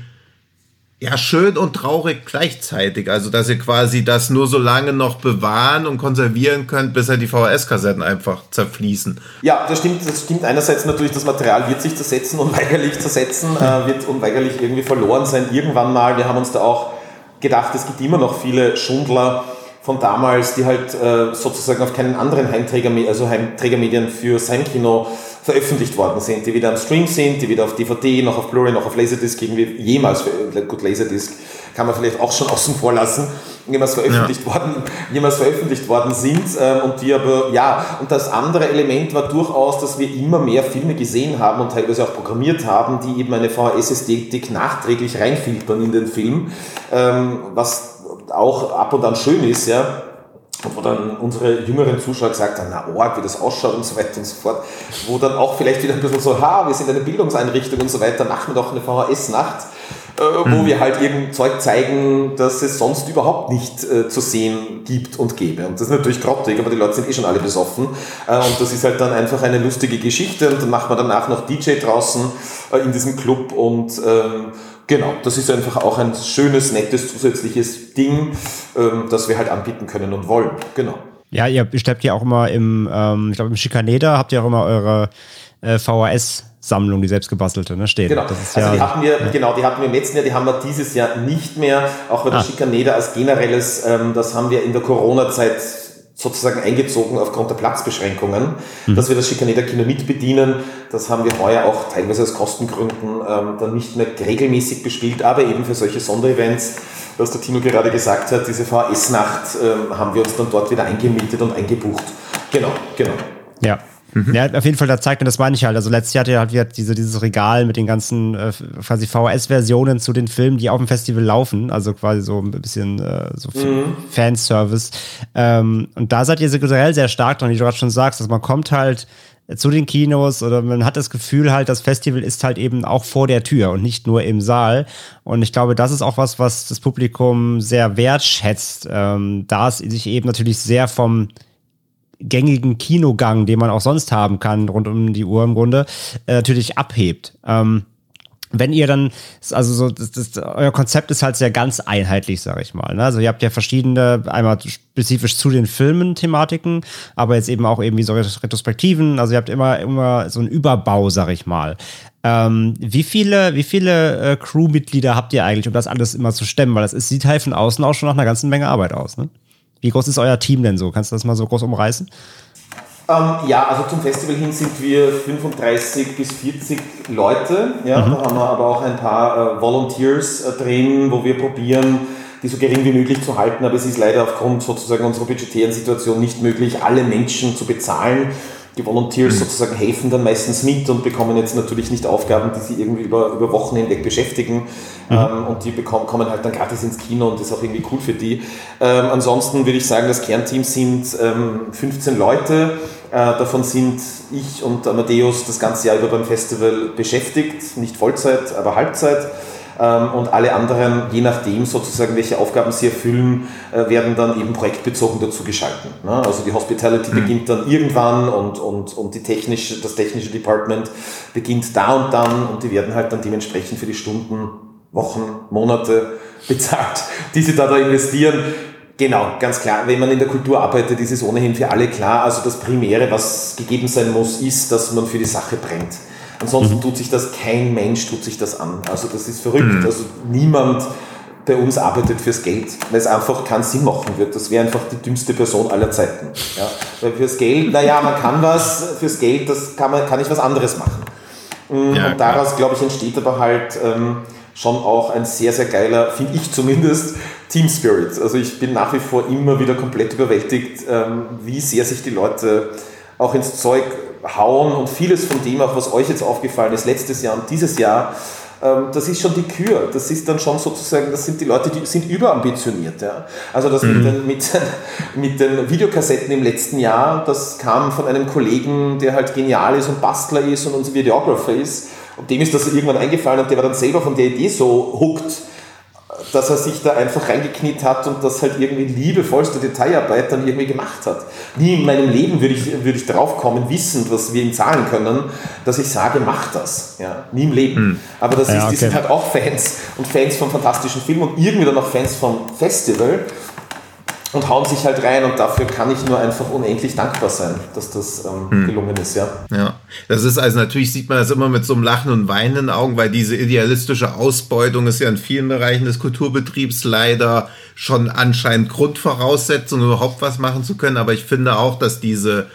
ja, schön und traurig gleichzeitig. Also, dass ihr quasi das nur so lange noch bewahren und konservieren könnt, bis halt die VHS-Kassetten einfach zerfließen. Ja, das stimmt. Das stimmt einerseits natürlich, das Material wird sich zersetzen, unweigerlich zersetzen, äh, wird unweigerlich irgendwie verloren sein irgendwann mal. Wir haben uns da auch gedacht, es gibt immer noch viele Schundler von damals, die halt äh, sozusagen auf keinen anderen Heimträger, also Heimträgermedien für sein Kino veröffentlicht worden sind, die wieder am Stream sind, die weder auf DVD, noch auf Blu-ray, noch auf Laserdisc irgendwie jemals, gut, Laserdisc kann man vielleicht auch schon außen vor lassen, jemals veröffentlicht ja. worden, jemals veröffentlicht worden sind ähm, und die aber, ja, und das andere Element war durchaus, dass wir immer mehr Filme gesehen haben und teilweise auch programmiert haben, die eben eine VHS-Ästhetik nachträglich reinfiltern in den Film, ähm, was auch ab und an schön ist, ja, wo dann unsere jüngeren Zuschauer gesagt haben, na Org, wie das ausschaut und so weiter und so fort, wo dann auch vielleicht wieder ein bisschen so, ha, wir sind eine Bildungseinrichtung und so weiter, machen wir doch eine VHS-Nacht, äh, wo mhm. wir halt irgendein Zeug zeigen, das es sonst überhaupt nicht äh, zu sehen gibt und gäbe. Und das ist natürlich grottig, aber die Leute sind eh schon alle besoffen. Äh, und das ist halt dann einfach eine lustige Geschichte und dann macht man danach noch DJ draußen äh, in diesem Club und ähm, Genau, das ist einfach auch ein schönes, nettes, zusätzliches Ding, ähm, das wir halt anbieten können und wollen. Genau. Ja, ihr steppt ja auch immer im, ähm, ich glaube im Schikaneder habt ihr auch immer eure äh, VHS Sammlung, die selbstgebastelte, ne, stehen. Genau. also ja, die hatten wir, ja. genau, die hatten wir im letzten Jahr, die haben wir dieses Jahr nicht mehr, auch der ah. Schikaneder als generelles, ähm, das haben wir in der Corona-Zeit sozusagen eingezogen aufgrund der Platzbeschränkungen, mhm. dass wir das Schikaneder-Kino mitbedienen. Das haben wir heuer auch teilweise aus Kostengründen ähm, dann nicht mehr regelmäßig bespielt, aber eben für solche Sonderevents, was der Tino gerade gesagt hat, diese VHS-Nacht ähm, haben wir uns dann dort wieder eingemietet und eingebucht. Genau, genau. Ja, Mhm. Ja, auf jeden Fall, da zeigt mir, das meine ich halt. Also letztes Jahr hatte er halt wieder diese, dieses Regal mit den ganzen äh, quasi VHS-Versionen zu den Filmen, die auf dem Festival laufen. Also quasi so ein bisschen äh, so mhm. Fanservice. Ähm, und da seid ihr generell sehr stark dran, wie du gerade schon sagst, dass man kommt halt zu den Kinos oder man hat das Gefühl halt, das Festival ist halt eben auch vor der Tür und nicht nur im Saal. Und ich glaube, das ist auch was, was das Publikum sehr wertschätzt, ähm, da es sich eben natürlich sehr vom gängigen Kinogang, den man auch sonst haben kann, rund um die Uhr im Grunde, äh, natürlich abhebt. Ähm, wenn ihr dann, also so, das, das, euer Konzept ist halt sehr ganz einheitlich, sage ich mal. Ne? Also ihr habt ja verschiedene, einmal spezifisch zu den Filmen Thematiken, aber jetzt eben auch eben wie so Retrospektiven. Also ihr habt immer, immer so einen Überbau, sag ich mal. Ähm, wie viele, wie viele äh, Crewmitglieder habt ihr eigentlich, um das alles immer zu stemmen? Weil das ist, sieht halt von außen auch schon nach einer ganzen Menge Arbeit aus, ne? Wie groß ist euer Team denn so? Kannst du das mal so groß umreißen? Ähm, ja, also zum Festival hin sind wir 35 bis 40 Leute. Ja, mhm. Da haben wir aber auch ein paar äh, Volunteers äh, drin, wo wir probieren, die so gering wie möglich zu halten. Aber es ist leider aufgrund sozusagen unserer budgetären Situation nicht möglich, alle Menschen zu bezahlen. Die Volunteers mhm. sozusagen helfen dann meistens mit und bekommen jetzt natürlich nicht Aufgaben, die sie irgendwie über, über Wochen hinweg beschäftigen. Mhm. Ähm, und die bekommen, kommen halt dann gratis ins Kino und das ist auch irgendwie cool für die. Ähm, ansonsten würde ich sagen, das Kernteam sind ähm, 15 Leute. Äh, davon sind ich und Amadeus das ganze Jahr über beim Festival beschäftigt. Nicht Vollzeit, aber Halbzeit. Ähm, und alle anderen, je nachdem sozusagen, welche Aufgaben sie erfüllen, äh, werden dann eben projektbezogen dazu geschalten. Ne? Also die Hospitality mhm. beginnt dann irgendwann und, und, und die technische, das technische Department beginnt da und dann und die werden halt dann dementsprechend für die Stunden, Wochen, Monate bezahlt, die sie da, da investieren Genau, ganz klar. Wenn man in der Kultur arbeitet, ist es ohnehin für alle klar. Also das Primäre, was gegeben sein muss, ist, dass man für die Sache brennt. Ansonsten mhm. tut sich das, kein Mensch tut sich das an. Also das ist verrückt. Mhm. Also niemand bei uns arbeitet fürs Geld, weil es einfach keinen Sinn machen wird. Das wäre einfach die dümmste Person aller Zeiten. Ja? Weil fürs Geld, naja, man kann was, fürs Geld, das kann, man, kann ich was anderes machen. Mm, ja, und daraus, glaube ich, entsteht aber halt ähm, schon auch ein sehr, sehr geiler, finde ich zumindest, Team Spirit. Also ich bin nach wie vor immer wieder komplett überwältigt, ähm, wie sehr sich die Leute auch ins Zeug hauen und vieles von dem, auch was euch jetzt aufgefallen ist, letztes Jahr und dieses Jahr, ähm, das ist schon die Kür. Das ist dann schon sozusagen, das sind die Leute, die sind überambitioniert. Ja? Also das mhm. mit, den, mit, mit den Videokassetten im letzten Jahr, das kam von einem Kollegen, der halt genial ist und Bastler ist und unser Videographer ist. Und dem ist das irgendwann eingefallen und der war dann selber von der Idee so hooked, dass er sich da einfach reingekniet hat und das halt irgendwie liebevollste Detailarbeit dann irgendwie gemacht hat. Nie in meinem Leben würde ich, würde ich drauf kommen, wissend, was wir ihm zahlen können, dass ich sage, mach das. Ja, nie im Leben. Hm. Aber das ja, ist, die okay. sind halt auch Fans und Fans vom fantastischen Film und irgendwie dann auch Fans vom Festival und hauen sich halt rein und dafür kann ich nur einfach unendlich dankbar sein, dass das ähm, hm. gelungen ist, ja. Ja, das ist also natürlich sieht man das immer mit so einem Lachen und weinenden Augen, weil diese idealistische Ausbeutung ist ja in vielen Bereichen des Kulturbetriebs leider schon anscheinend Grundvoraussetzung, überhaupt was machen zu können. Aber ich finde auch, dass diese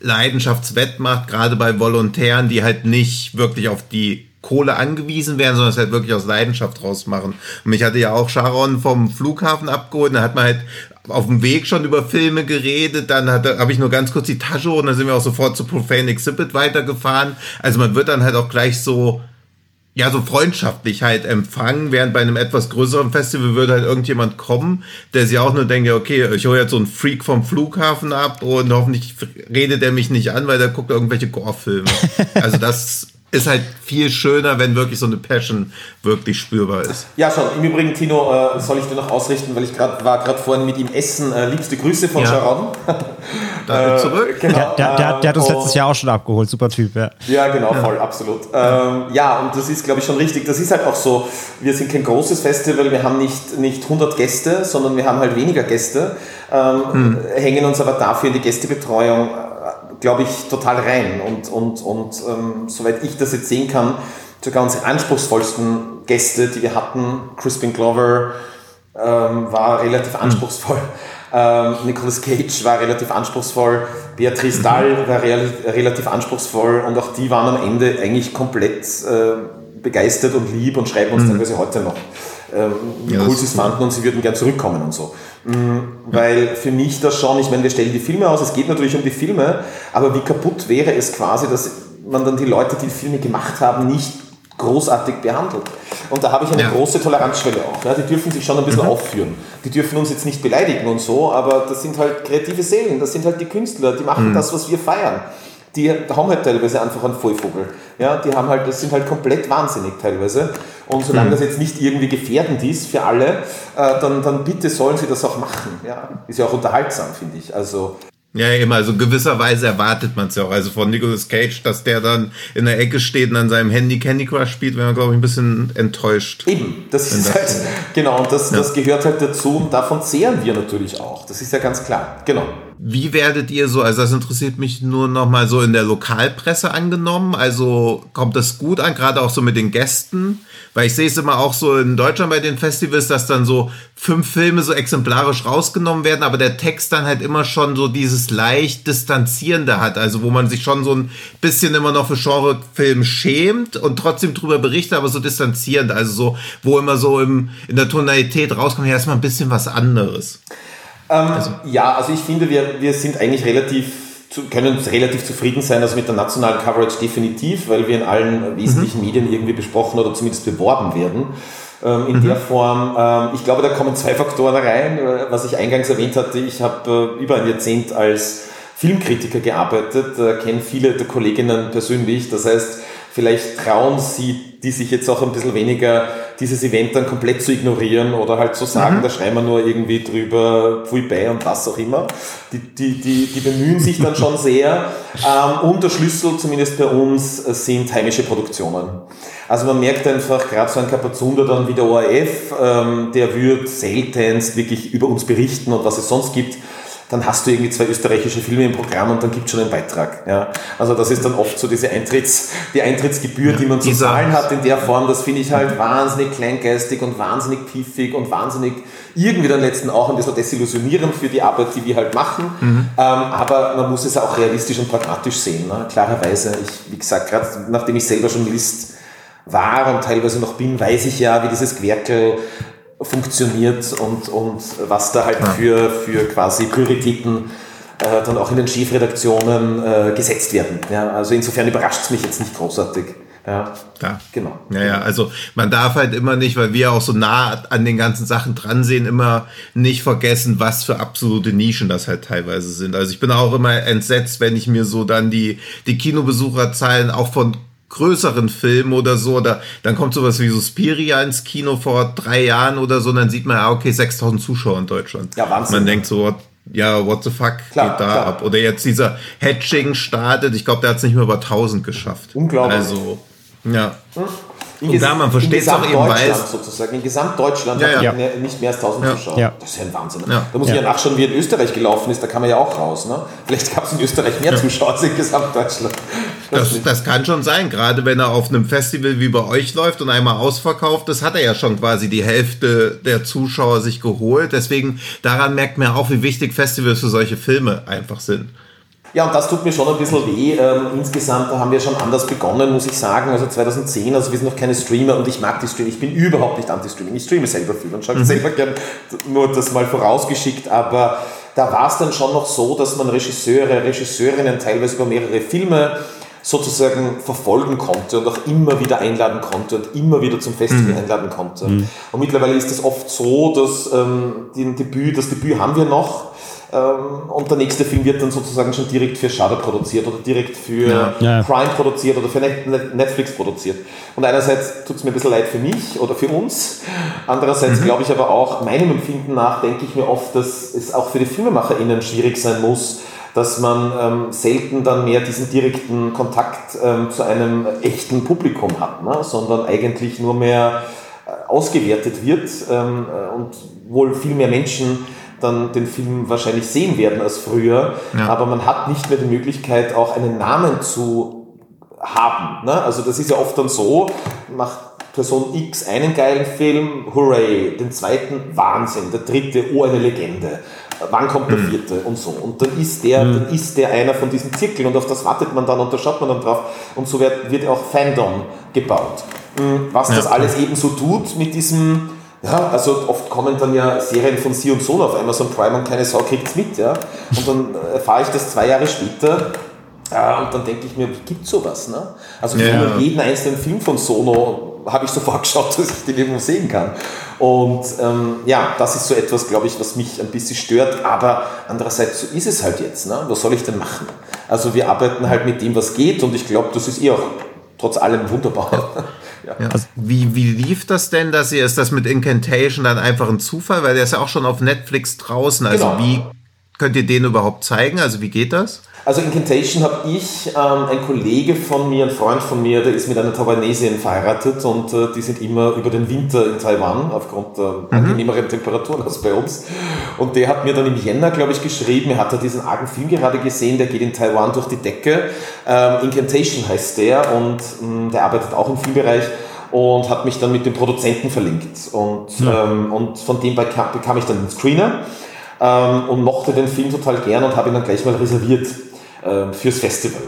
Leidenschaftswettmacht, gerade bei Volontären, die halt nicht wirklich auf die Kohle angewiesen werden, sondern es halt wirklich aus Leidenschaft rausmachen. Und mich hatte ja auch Sharon vom Flughafen abgeholt, da hat man halt auf dem Weg schon über Filme geredet, dann habe ich nur ganz kurz die Tasche und dann sind wir auch sofort zu Profane Exhibit weitergefahren. Also man wird dann halt auch gleich so, ja, so freundschaftlich halt empfangen, während bei einem etwas größeren Festival würde halt irgendjemand kommen, der sich auch nur denkt, okay, ich hole jetzt so einen Freak vom Flughafen ab und hoffentlich redet er mich nicht an, weil der guckt irgendwelche Gore-Filme. Also das ist halt viel schöner, wenn wirklich so eine Passion wirklich spürbar ist. Ja, schon. Im Übrigen, Tino, äh, soll ich dir noch ausrichten, weil ich grad, war gerade vorhin mit ihm essen. Äh, liebste Grüße von ja. Sharon. Danke äh, zurück. Genau, der, der, der, der, hat uns letztes Jahr auch schon abgeholt. Super Typ, ja. Ja, genau, voll, ja. absolut. Ähm, ja, und das ist, glaube ich, schon richtig. Das ist halt auch so, wir sind kein großes Festival, wir haben nicht, nicht 100 Gäste, sondern wir haben halt weniger Gäste, ähm, hm. hängen uns aber dafür in die Gästebetreuung glaube ich, total rein. Und, und, und ähm, soweit ich das jetzt sehen kann, sogar unsere anspruchsvollsten Gäste, die wir hatten, Crispin Glover ähm, war relativ hm. anspruchsvoll. Ähm, Nicolas Cage war relativ anspruchsvoll, Beatrice Dahl war re relativ anspruchsvoll und auch die waren am Ende eigentlich komplett äh, begeistert und lieb und schreiben uns mhm. teilweise heute noch, ähm, wie ja, cool sie es fanden und sie würden gern zurückkommen und so. Mhm, weil für mich das schon, ich meine, wir stellen die Filme aus, es geht natürlich um die Filme, aber wie kaputt wäre es quasi, dass man dann die Leute, die, die Filme gemacht haben, nicht großartig behandelt. Und da habe ich eine ja. große Toleranzschwelle auch. Ja, die dürfen sich schon ein bisschen mhm. aufführen. Die dürfen uns jetzt nicht beleidigen und so, aber das sind halt kreative Seelen, das sind halt die Künstler, die machen mhm. das, was wir feiern die haben halt teilweise einfach einen Vollvogel. Ja, die haben halt, das sind halt komplett wahnsinnig teilweise. Und solange mhm. das jetzt nicht irgendwie gefährdend ist für alle, äh, dann, dann bitte sollen sie das auch machen. Ja, ist ja auch unterhaltsam, finde ich. Also ja, immer, also gewisserweise erwartet man es ja auch. Also von Nicolas Cage, dass der dann in der Ecke steht und an seinem Handy Candy Crush spielt, wäre man, glaube ich, ein bisschen enttäuscht. Eben, das ist das halt, genau, und das, ja. das gehört halt dazu und davon zehren wir natürlich auch. Das ist ja ganz klar, genau. Wie werdet ihr so, also das interessiert mich nur noch mal so in der Lokalpresse angenommen, also kommt das gut an, gerade auch so mit den Gästen? Weil ich sehe es immer auch so in Deutschland bei den Festivals, dass dann so fünf Filme so exemplarisch rausgenommen werden, aber der Text dann halt immer schon so dieses leicht Distanzierende hat, also wo man sich schon so ein bisschen immer noch für Genrefilm schämt und trotzdem drüber berichtet, aber so distanzierend, also so, wo immer so im, in der Tonalität rauskommt, ja, erstmal ein bisschen was anderes. Ähm, also. Ja, also ich finde, wir, wir sind eigentlich relativ können relativ zufrieden sein, also mit der nationalen Coverage definitiv, weil wir in allen wesentlichen mhm. Medien irgendwie besprochen oder zumindest beworben werden. Ähm, in mhm. der Form, ähm, ich glaube, da kommen zwei Faktoren rein, äh, was ich eingangs erwähnt hatte. Ich habe äh, über ein Jahrzehnt als Filmkritiker gearbeitet, äh, kenne viele der Kolleginnen persönlich. Das heißt, vielleicht trauen sie, die sich jetzt auch ein bisschen weniger dieses Event dann komplett zu ignorieren oder halt zu sagen, mhm. da schreiben wir nur irgendwie drüber, Pfui bei und was auch immer. Die, die, die, die bemühen sich dann schon sehr. Ähm, und der Schlüssel, zumindest bei uns, sind heimische Produktionen. Also man merkt einfach, gerade so ein Kapazunder dann wie der ORF, ähm, der wird seltenst wirklich über uns berichten und was es sonst gibt dann hast du irgendwie zwei österreichische Filme im Programm und dann gibt es schon einen Beitrag. Ja. Also das ist dann oft so diese Eintritts, die Eintrittsgebühr, die man zu zahlen hat in der Form, das finde ich halt wahnsinnig kleingeistig und wahnsinnig piefig und wahnsinnig irgendwie dann letzten auch ein bisschen desillusionierend für die Arbeit, die wir halt machen. Mhm. Ähm, aber man muss es auch realistisch und pragmatisch sehen. Ne? Klarerweise, ich, wie gesagt, gerade nachdem ich selber Journalist war und teilweise noch bin, weiß ich ja, wie dieses Gewerkel funktioniert und, und was da halt für, für quasi Prioritäten äh, dann auch in den Chefredaktionen äh, gesetzt werden. Ja, also insofern überrascht es mich jetzt nicht großartig. Ja, ja, genau. Ja, ja, also man darf halt immer nicht, weil wir auch so nah an den ganzen Sachen dran sehen, immer nicht vergessen, was für absolute Nischen das halt teilweise sind. Also ich bin auch immer entsetzt, wenn ich mir so dann die, die Kinobesucherzahlen auch von größeren Film oder so, oder dann kommt sowas wie Suspiria ins Kino vor drei Jahren oder so, dann sieht man, ja, okay, 6000 Zuschauer in Deutschland. Ja, Wahnsinn. Man denkt so, ja, what the fuck klar, geht da klar. ab? Oder jetzt dieser Hatching startet, ich glaube, der hat es nicht mehr über 1000 geschafft. Unglaublich. Also, ja. Hm? In und da man versteht es auch eben weiß. sozusagen. In Gesamtdeutschland ja, ja. hat ja. nicht mehr als 1000 ja. Zuschauer. Das ist ja ein Wahnsinn. Da muss ich ja nachschauen, wie in Österreich gelaufen ist. Da kann man ja auch raus. Ne? Vielleicht gab es in Österreich mehr Zuschauer als in Gesamtdeutschland. Das, das, kann schon sein. Gerade wenn er auf einem Festival wie bei euch läuft und einmal ausverkauft ist, hat er ja schon quasi die Hälfte der Zuschauer sich geholt. Deswegen daran merkt man auch, wie wichtig Festivals für solche Filme einfach sind. Ja, und das tut mir schon ein bisschen weh. Ähm, insgesamt haben wir schon anders begonnen, muss ich sagen. Also 2010, also wir sind noch keine Streamer und ich mag die Streaming. Ich bin überhaupt nicht anti-Streaming. Ich streame selber viel und schaue mhm. selber gern, nur das mal vorausgeschickt. Aber da war es dann schon noch so, dass man Regisseure, Regisseurinnen teilweise über mehrere Filme sozusagen verfolgen konnte und auch immer wieder einladen konnte und immer wieder zum Festival mhm. einladen konnte. Mhm. Und mittlerweile ist es oft so, dass ähm, den Debüt, das Debüt haben wir noch, und der nächste Film wird dann sozusagen schon direkt für Shudder produziert oder direkt für ja. Ja. Prime produziert oder für Netflix produziert. Und einerseits tut es mir ein bisschen leid für mich oder für uns. Andererseits mhm. glaube ich aber auch, meinem Empfinden nach, denke ich mir oft, dass es auch für die FilmemacherInnen schwierig sein muss, dass man ähm, selten dann mehr diesen direkten Kontakt ähm, zu einem echten Publikum hat, ne? sondern eigentlich nur mehr äh, ausgewertet wird ähm, äh, und wohl viel mehr Menschen dann den Film wahrscheinlich sehen werden als früher. Ja. Aber man hat nicht mehr die Möglichkeit, auch einen Namen zu haben. Ne? Also das ist ja oft dann so, macht Person X einen geilen Film, hooray, den zweiten Wahnsinn, der dritte, oh eine Legende. Wann kommt der hm. vierte mhm. und so. Und dann ist der, mhm. dann ist der einer von diesen Zirkeln und auf das wartet man dann und da schaut man dann drauf und so wird, wird auch Fandom gebaut. Hm, was ja. das alles eben so tut mit diesem ja, also oft kommen dann ja Serien von Sie und Sohn auf Amazon Prime und keine Sau kriegt es mit, ja. Und dann erfahre ich das zwei Jahre später ja, und dann denke ich mir, wie gibt es sowas? Ne? Also ja. jeden einzelnen Film von Sono habe ich sofort geschaut, dass ich den irgendwo sehen kann. Und ähm, ja, das ist so etwas, glaube ich, was mich ein bisschen stört. Aber andererseits, so ist es halt jetzt. Ne? Was soll ich denn machen? Also wir arbeiten halt mit dem, was geht und ich glaube, das ist eh auch trotz allem wunderbar. Ja. Also, wie, wie lief das denn, dass ihr, ist das mit Incantation dann einfach ein Zufall, weil der ist ja auch schon auf Netflix draußen. Also genau. wie könnt ihr den überhaupt zeigen? Also wie geht das? Also Incantation habe ich, ähm, ein Kollege von mir, ein Freund von mir, der ist mit einer Taiwanesin verheiratet und äh, die sind immer über den Winter in Taiwan aufgrund der mhm. angenehmeren Temperaturen als bei uns. Und der hat mir dann im Jänner, glaube ich, geschrieben, er hat da diesen argen Film gerade gesehen, der geht in Taiwan durch die Decke. Ähm, Incantation heißt der und mh, mm, der arbeitet auch im Filmbereich und hat mich dann mit dem Produzenten verlinkt. Und, ja. ähm, und von dem bekam, bekam ich dann den Screener ähm, und mochte den Film total gern und habe ihn dann gleich mal reserviert äh, fürs Festival.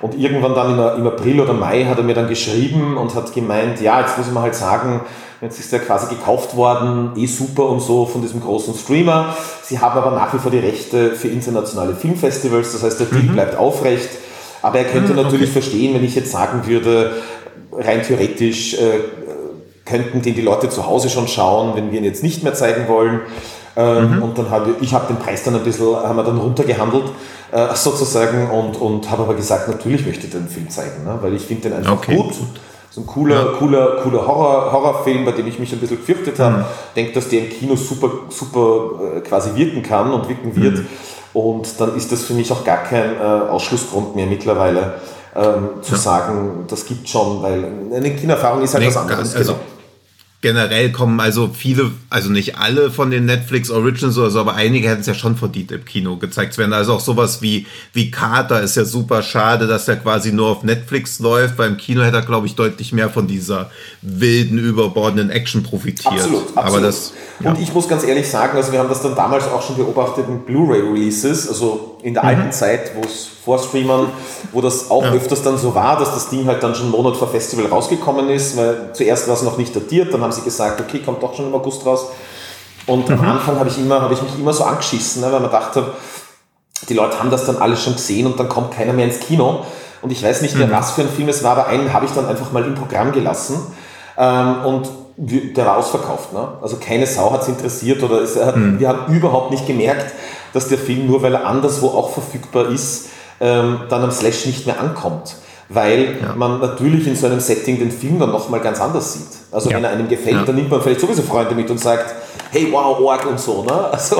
Und irgendwann dann im, April oder Mai hat er mir dann geschrieben und hat gemeint, ja, jetzt muss man halt sagen, jetzt ist er quasi gekauft worden, eh super und so von diesem großen Streamer. Sie haben aber nach wie vor die Rechte für internationale Filmfestivals, das heißt, der Deal mhm. bleibt aufrecht. Aber er könnte mhm, natürlich okay. verstehen, wenn ich jetzt sagen würde, rein theoretisch äh, könnten den die Leute zu Hause schon schauen, wenn wir ihn jetzt nicht mehr zeigen wollen. Ähm, mhm. Und dann habe ich, ich habe den Preis dann ein bisschen, haben wir dann runtergehandelt äh, sozusagen und, und habe aber gesagt, natürlich möchte ich den Film zeigen, ne? weil ich finde den einfach okay. gut. so ein cooler, ja. cooler, cooler Horror, Horrorfilm, bei dem ich mich ein bisschen gefürchtet habe. Mhm. Denke, dass der im Kino super, super äh, quasi wirken kann und wirken wird. Mhm. Und dann ist das für mich auch gar kein äh, Ausschlussgrund mehr mittlerweile, ähm, zu ja. sagen, das gibt schon, weil eine Kinoerfahrung ist halt nee, was anderes. Also, genau generell kommen also viele, also nicht alle von den Netflix Originals oder so, aber einige hätten es ja schon verdient im Kino gezeigt zu werden. Also auch sowas wie, wie Carter ist ja super schade, dass er quasi nur auf Netflix läuft. Beim Kino hätte er, glaube ich, deutlich mehr von dieser wilden, überbordenden Action profitiert. Absolut, absolut. Aber das, ja. Und ich muss ganz ehrlich sagen, also wir haben das dann damals auch schon beobachtet in Blu-ray-Releases, also in der mhm. alten Zeit, wo es vor Streamern, wo das auch ja. öfters dann so war, dass das Ding halt dann schon einen Monat vor Festival rausgekommen ist, weil zuerst war es noch nicht datiert, dann haben sie gesagt, okay, kommt doch schon im August raus. Und mhm. am Anfang habe ich, immer, hab ich mich immer so angeschissen, ne, weil man dachte, die Leute haben das dann alles schon gesehen und dann kommt keiner mehr ins Kino. Und ich weiß nicht mehr, mhm. was für ein Film es war, aber einen habe ich dann einfach mal im Programm gelassen. Ähm, und der war ausverkauft. Ne? Also keine Sau hat es interessiert oder es hat, mhm. wir haben überhaupt nicht gemerkt, dass der Film nur weil er anderswo auch verfügbar ist, ähm, dann am Slash nicht mehr ankommt. Weil ja. man natürlich in so einem Setting den Film dann nochmal ganz anders sieht. Also ja. wenn er einem gefällt, ja. dann nimmt man vielleicht sowieso Freunde mit und sagt, hey, wow, Org und so. Ne? Also,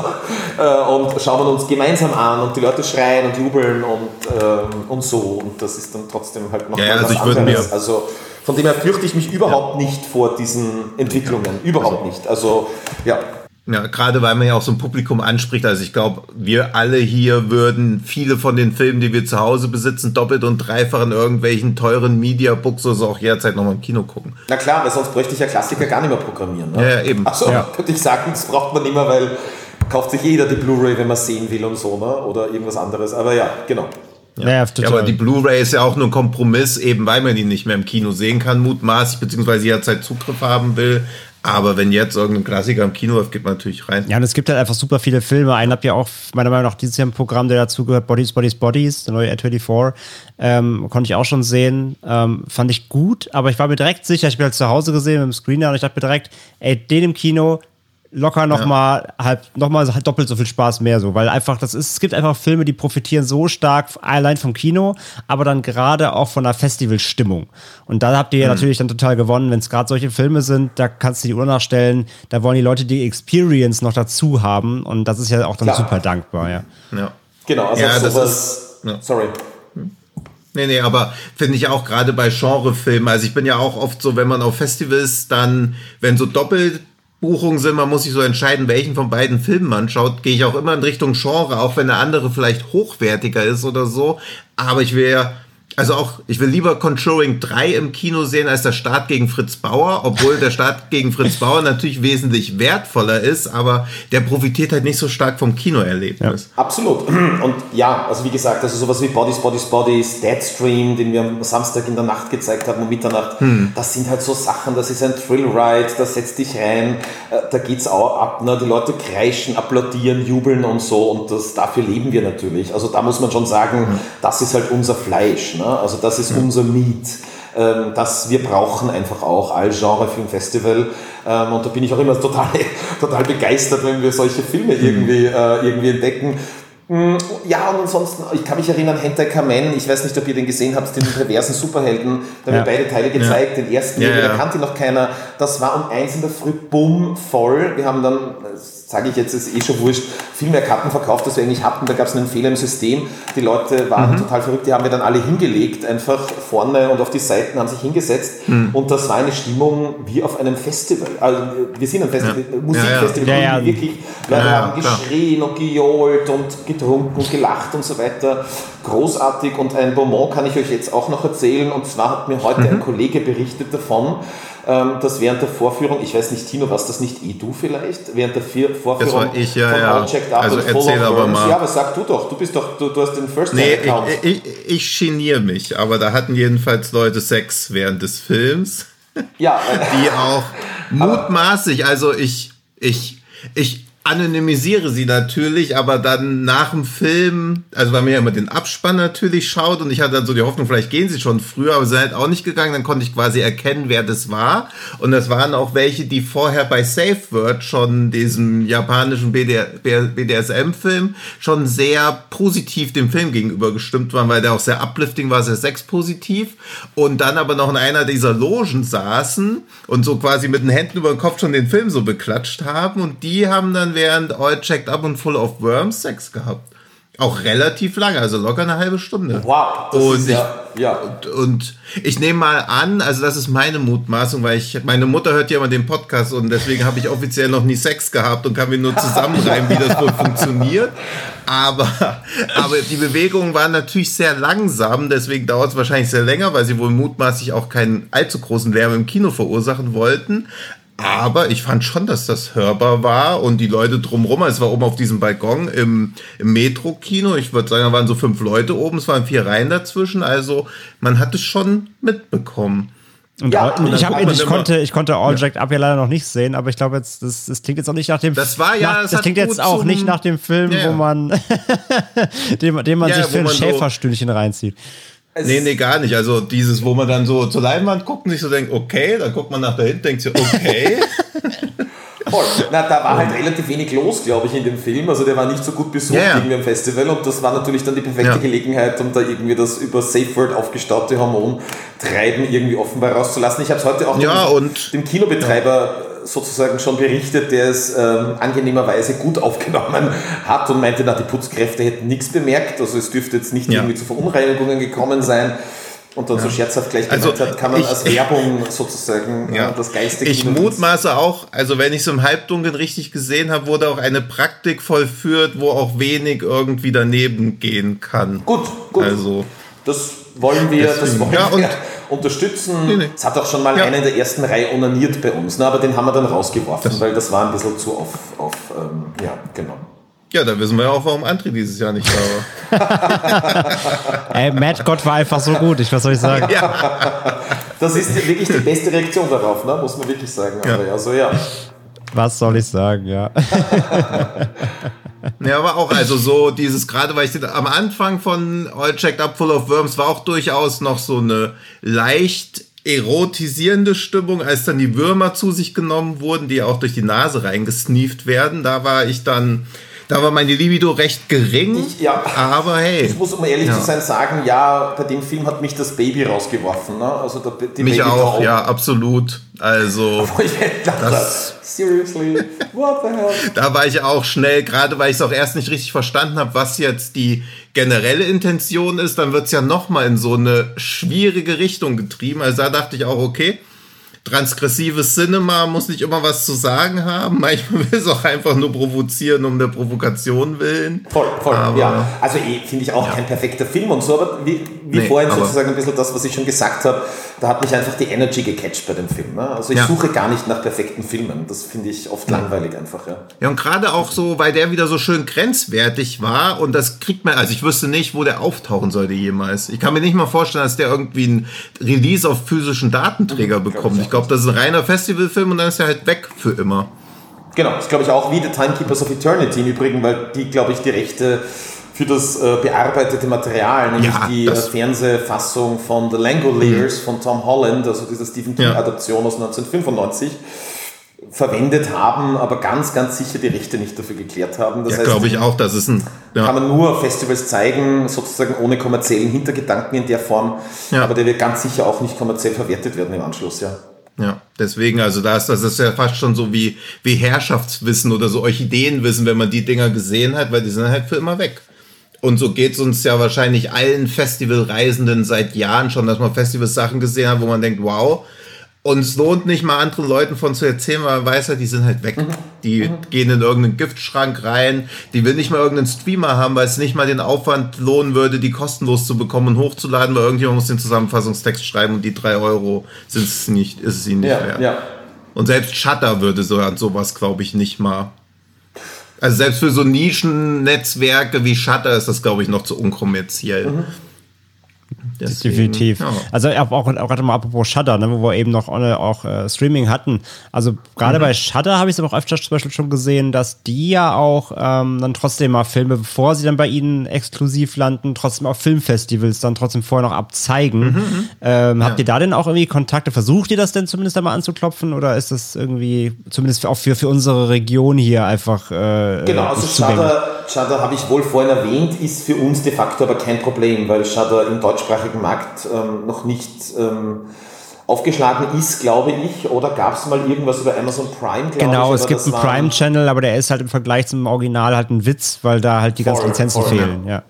äh, und schauen wir uns gemeinsam an und die Leute schreien und jubeln und, ähm, und so. Und das ist dann trotzdem halt noch ja, also was anderes. Also von dem her fürchte ich mich überhaupt nicht vor diesen Entwicklungen. Überhaupt also. nicht. Also ja. Ja, gerade weil man ja auch so ein Publikum anspricht. Also ich glaube, wir alle hier würden viele von den Filmen, die wir zu Hause besitzen, doppelt und dreifach in irgendwelchen teuren Media-Books oder so auch jederzeit nochmal im Kino gucken. Na klar, weil sonst bräuchte ich ja Klassiker gar nicht mehr programmieren. Ne? Ja, eben. Achso, ja. könnte ich sagen, das braucht man nicht mehr, weil kauft sich jeder die Blu-ray, wenn man sehen will und so, ne? oder irgendwas anderes. Aber ja, genau. Ja. Ja, ja, aber die Blu-ray ist ja auch nur ein Kompromiss, eben weil man die nicht mehr im Kino sehen kann, mutmaßlich, beziehungsweise jederzeit Zugriff haben will. Aber wenn jetzt irgendein Klassiker im Kino läuft, geht man natürlich rein. Ja, und es gibt halt einfach super viele Filme. Einen habt ihr auch, meiner Meinung nach, dieses Jahr im Programm, der dazu gehört, Bodies, Bodies, Bodies, der neue R24. Ähm, konnte ich auch schon sehen. Ähm, fand ich gut, aber ich war mir direkt sicher, ich bin halt zu Hause gesehen mit dem Screener und ich dachte mir direkt, ey, den im Kino, locker nochmal ja. halb, noch mal halt doppelt so viel Spaß mehr so, weil einfach das ist, es gibt einfach Filme, die profitieren so stark allein vom Kino, aber dann gerade auch von der Festivalstimmung. Und da habt ihr ja mhm. natürlich dann total gewonnen, wenn es gerade solche Filme sind, da kannst du die Uhr nachstellen, da wollen die Leute die Experience noch dazu haben und das ist ja auch dann Klar. super dankbar, ja. Ja. Genau, also ja, sowas, ist, ja. sorry. Nee, nee, aber finde ich auch gerade bei Genrefilmen, also ich bin ja auch oft so, wenn man auf Festivals dann, wenn so doppelt Buchungen sind, man muss sich so entscheiden, welchen von beiden Filmen man schaut, gehe ich auch immer in Richtung Genre, auch wenn der andere vielleicht hochwertiger ist oder so. Aber ich will ja also auch, ich will lieber Controlling 3 im Kino sehen als der Start gegen Fritz Bauer, obwohl der Start gegen Fritz Bauer natürlich wesentlich wertvoller ist, aber der profitiert halt nicht so stark vom Kinoerlebnis. Ja. Absolut. Und ja, also wie gesagt, also sowas wie Bodies, Bodies, Bodies, Deadstream, den wir am Samstag in der Nacht gezeigt haben, um Mitternacht, hm. das sind halt so Sachen, das ist ein Thrill-Ride, da setzt dich rein, äh, da geht's auch ab, ne? die Leute kreischen, applaudieren, jubeln und so und das, dafür leben wir natürlich. Also da muss man schon sagen, hm. das ist halt unser Fleisch. Ne? Ne? Also das ist unser Need. Ähm, das wir brauchen einfach auch als Genre Filmfestival. Ähm, und da bin ich auch immer total, total begeistert, wenn wir solche Filme mhm. irgendwie, äh, irgendwie entdecken. Mm, ja, und ansonsten, ich kann mich erinnern, Hentai Kamen, ich weiß nicht, ob ihr den gesehen habt, den reversen Superhelden, da haben ja. wir beide Teile gezeigt, ja. den ersten, ja, ja. da kannte noch keiner. Das war um eins in der Früh, bumm, voll. Wir haben dann, sage ich jetzt, ist eh schon wurscht, viel mehr Karten verkauft, als wir eigentlich hatten. Da gab es einen Fehler im System. Die Leute waren mhm. total verrückt, die haben wir dann alle hingelegt, einfach vorne und auf die Seiten haben sich hingesetzt. Mhm. Und das war eine Stimmung wie auf einem Festival. Also wir sind ein Festival. Musikfestival, wirklich. Leute haben geschrien und gejohlt und getrunken und gelacht und so weiter. Großartig. Und ein Bonbon kann ich euch jetzt auch noch erzählen. Und zwar hat mir heute mhm. ein Kollege berichtet davon, ähm, dass während der Vorführung, ich weiß nicht, Tino, was das nicht eh du vielleicht, während der Vorführung das war ich, ja, von ja. All Checked Up also und erzähl Full aber mal. Ja, aber sag du doch, du bist doch, du, du hast den First nee, Account. Ich, ich, ich geniere mich, aber da hatten jedenfalls Leute Sex während des Films. Ja. die auch mutmaßlich, also ich, ich, ich, anonymisiere sie natürlich, aber dann nach dem Film, also weil man ja immer den Abspann natürlich schaut und ich hatte dann so die Hoffnung, vielleicht gehen sie schon früher, aber sie sind halt auch nicht gegangen, dann konnte ich quasi erkennen, wer das war. Und das waren auch welche, die vorher bei Safe Word schon diesem japanischen BDSM-Film schon sehr positiv dem Film gegenüber gestimmt waren, weil der auch sehr uplifting war, sehr sexpositiv. Und dann aber noch in einer dieser Logen saßen und so quasi mit den Händen über den Kopf schon den Film so beklatscht haben und die haben dann während All Checked Up und Full of Worms Sex gehabt. Auch relativ lange, also locker eine halbe Stunde. Wow. und, ja, ich, ja. Und, und, ich nehme mal an, also das ist meine Mutmaßung, weil ich, meine Mutter hört ja immer den Podcast und deswegen habe ich offiziell noch nie Sex gehabt und kann mir nur zusammenreimen, wie das wohl funktioniert. Aber, aber die Bewegungen waren natürlich sehr langsam, deswegen dauert es wahrscheinlich sehr länger, weil sie wohl mutmaßlich auch keinen allzu großen Lärm im Kino verursachen wollten. Aber ich fand schon, dass das hörbar war und die Leute drumherum, es war oben auf diesem Balkon im, im Metro-Kino, ich würde sagen, da waren so fünf Leute oben, es waren vier Reihen dazwischen, also man hat es schon mitbekommen. Und, ja, und ich, hab, ich, konnte, ich konnte All Jacked Up ja leider noch nicht sehen, aber ich glaube jetzt, das, das klingt jetzt auch nicht nach dem Das war ja, nach, das, das klingt jetzt auch nicht nach dem Film, ja, wo man den, den man sich für ein Schäferstündchen so reinzieht. Es nee, nee, gar nicht. Also dieses, wo man dann so zur Leinwand guckt und sich so denkt, okay, dann guckt man nach da hinten, denkt sich, okay. Voll. Na, da war halt relativ wenig los, glaube ich, in dem Film. Also der war nicht so gut besucht yeah. irgendwie am Festival und das war natürlich dann die perfekte ja. Gelegenheit, um da irgendwie das über Safe Word aufgestaute Hormon treiben irgendwie offenbar rauszulassen. Ich habe es heute auch ja, dem, dem Kinobetreiber sozusagen schon berichtet, der es ähm, angenehmerweise gut aufgenommen hat und meinte, na, die Putzkräfte hätten nichts bemerkt, also es dürfte jetzt nicht ja. irgendwie zu Verunreinigungen gekommen sein. Und dann ja. so scherzhaft gleich also hat, kann man ich, als Werbung sozusagen ja. das geistige. Ich mutmaße auch, also wenn ich es im Halbdunkeln richtig gesehen habe, wurde auch eine Praktik vollführt, wo auch wenig irgendwie daneben gehen kann. Gut, gut. Also das wollen wir, Deswegen. das wollen ja, wir unterstützen. Nee, nee. Es hat auch schon mal ja. einer in der ersten Reihe onaniert bei uns, ne, aber den haben wir dann rausgeworfen, das weil das war ein bisschen zu auf, auf ähm, ja, genau. Ja, da wissen wir ja auch, warum André dieses Jahr nicht da war. Ey, Matt Gott war einfach so gut, ich, was soll ich sagen? Ja. Das ist wirklich die beste Reaktion darauf, ne? muss man wirklich sagen. Ja. Also ja. Was soll ich sagen, ja. Ja, aber auch, also so dieses, gerade weil ich am Anfang von All Checked Up Full of Worms war auch durchaus noch so eine leicht erotisierende Stimmung, als dann die Würmer zu sich genommen wurden, die auch durch die Nase reingesneeft werden. Da war ich dann da war meine Libido recht gering. Ich, ja. Aber hey. Ich muss, um ehrlich ja. zu sein, sagen, ja, bei dem Film hat mich das Baby rausgeworfen. Ne? Also der, die mich Baby auch, Traum. ja, absolut. Also. das, seriously, what the hell? Da war ich auch schnell, gerade weil ich es auch erst nicht richtig verstanden habe, was jetzt die generelle Intention ist, dann wird es ja nochmal in so eine schwierige Richtung getrieben. Also da dachte ich auch, okay, transgressives Cinema muss nicht immer was zu sagen haben. Manchmal will es auch einfach nur provozieren um der Provokation willen. Voll, voll, aber, ja. Also eh, finde ich auch ja. kein perfekter Film und so, aber wie, wie nee, vorhin sozusagen ein bisschen das, was ich schon gesagt habe, da hat mich einfach die Energy gecatcht bei dem Film. Ne? Also ich ja. suche gar nicht nach perfekten Filmen. Das finde ich oft ja. langweilig einfach. Ja, ja und gerade auch so, weil der wieder so schön grenzwertig war und das kriegt man, also ich wüsste nicht, wo der auftauchen sollte jemals. Ich kann mir nicht mal vorstellen, dass der irgendwie ein Release auf physischen Datenträger mhm, bekommt. Ich glaube, das ist ein reiner Festivalfilm und dann ist er halt weg für immer. Genau, das glaube ich auch wie The Timekeepers of Eternity im Übrigen, weil die, glaube ich, die Rechte für das äh, bearbeitete Material, nämlich ja, die äh, Fernsehfassung von The Langoliers mhm. von Tom Holland, also diese Stephen King-Adaption ja. aus 1995, verwendet haben, aber ganz, ganz sicher die Rechte nicht dafür geklärt haben. Das ja, glaube ich auch, das ist ein... Ja. Kann man nur Festivals zeigen, sozusagen ohne kommerziellen Hintergedanken in der Form, ja. aber der wird ganz sicher auch nicht kommerziell verwertet werden im Anschluss, ja. Ja, deswegen, also da ist das ist ja fast schon so wie, wie Herrschaftswissen oder so Orchideenwissen, wenn man die Dinger gesehen hat, weil die sind halt für immer weg. Und so geht es uns ja wahrscheinlich allen Festivalreisenden seit Jahren schon, dass man Festivalsachen gesehen hat, wo man denkt, wow. Und es lohnt nicht mal anderen Leuten von zu erzählen, weil man weiß ja, die sind halt weg. Die mhm. gehen in irgendeinen Giftschrank rein. Die will nicht mal irgendeinen Streamer haben, weil es nicht mal den Aufwand lohnen würde, die kostenlos zu bekommen und hochzuladen, weil irgendjemand muss den Zusammenfassungstext schreiben und die drei Euro sind es nicht, ist es ihnen nicht ja, wert. Ja. Und selbst Shutter würde so an sowas, glaube ich, nicht mal also selbst für so Nischennetzwerke wie Shutter ist das, glaube ich, noch zu unkommerziell. Mhm. Deswegen, Definitiv. Ja. Also auch, auch gerade mal apropos Shudder, ne, wo wir eben noch auch äh, Streaming hatten. Also gerade mhm. bei Shudder habe ich es aber auch öfter zum Beispiel schon gesehen, dass die ja auch ähm, dann trotzdem mal Filme, bevor sie dann bei ihnen exklusiv landen, trotzdem auf Filmfestivals dann trotzdem vorher noch abzeigen. Mhm. mhm. Ähm, habt ja. ihr da denn auch irgendwie Kontakte? Versucht ihr das denn zumindest einmal anzuklopfen oder ist das irgendwie zumindest auch für, für unsere Region hier einfach äh, Genau, also Shudder, Shudder habe ich wohl vorhin erwähnt, ist für uns de facto aber kein Problem, weil Shudder im deutschsprachigen Markt ähm, noch nicht ähm, aufgeschlagen ist, glaube ich. Oder gab es mal irgendwas über Amazon Prime? Genau, ich, es gibt einen Prime-Channel, aber der ist halt im Vergleich zum Original halt ein Witz, weil da halt die ganzen Lizenzen fehlen. Ja.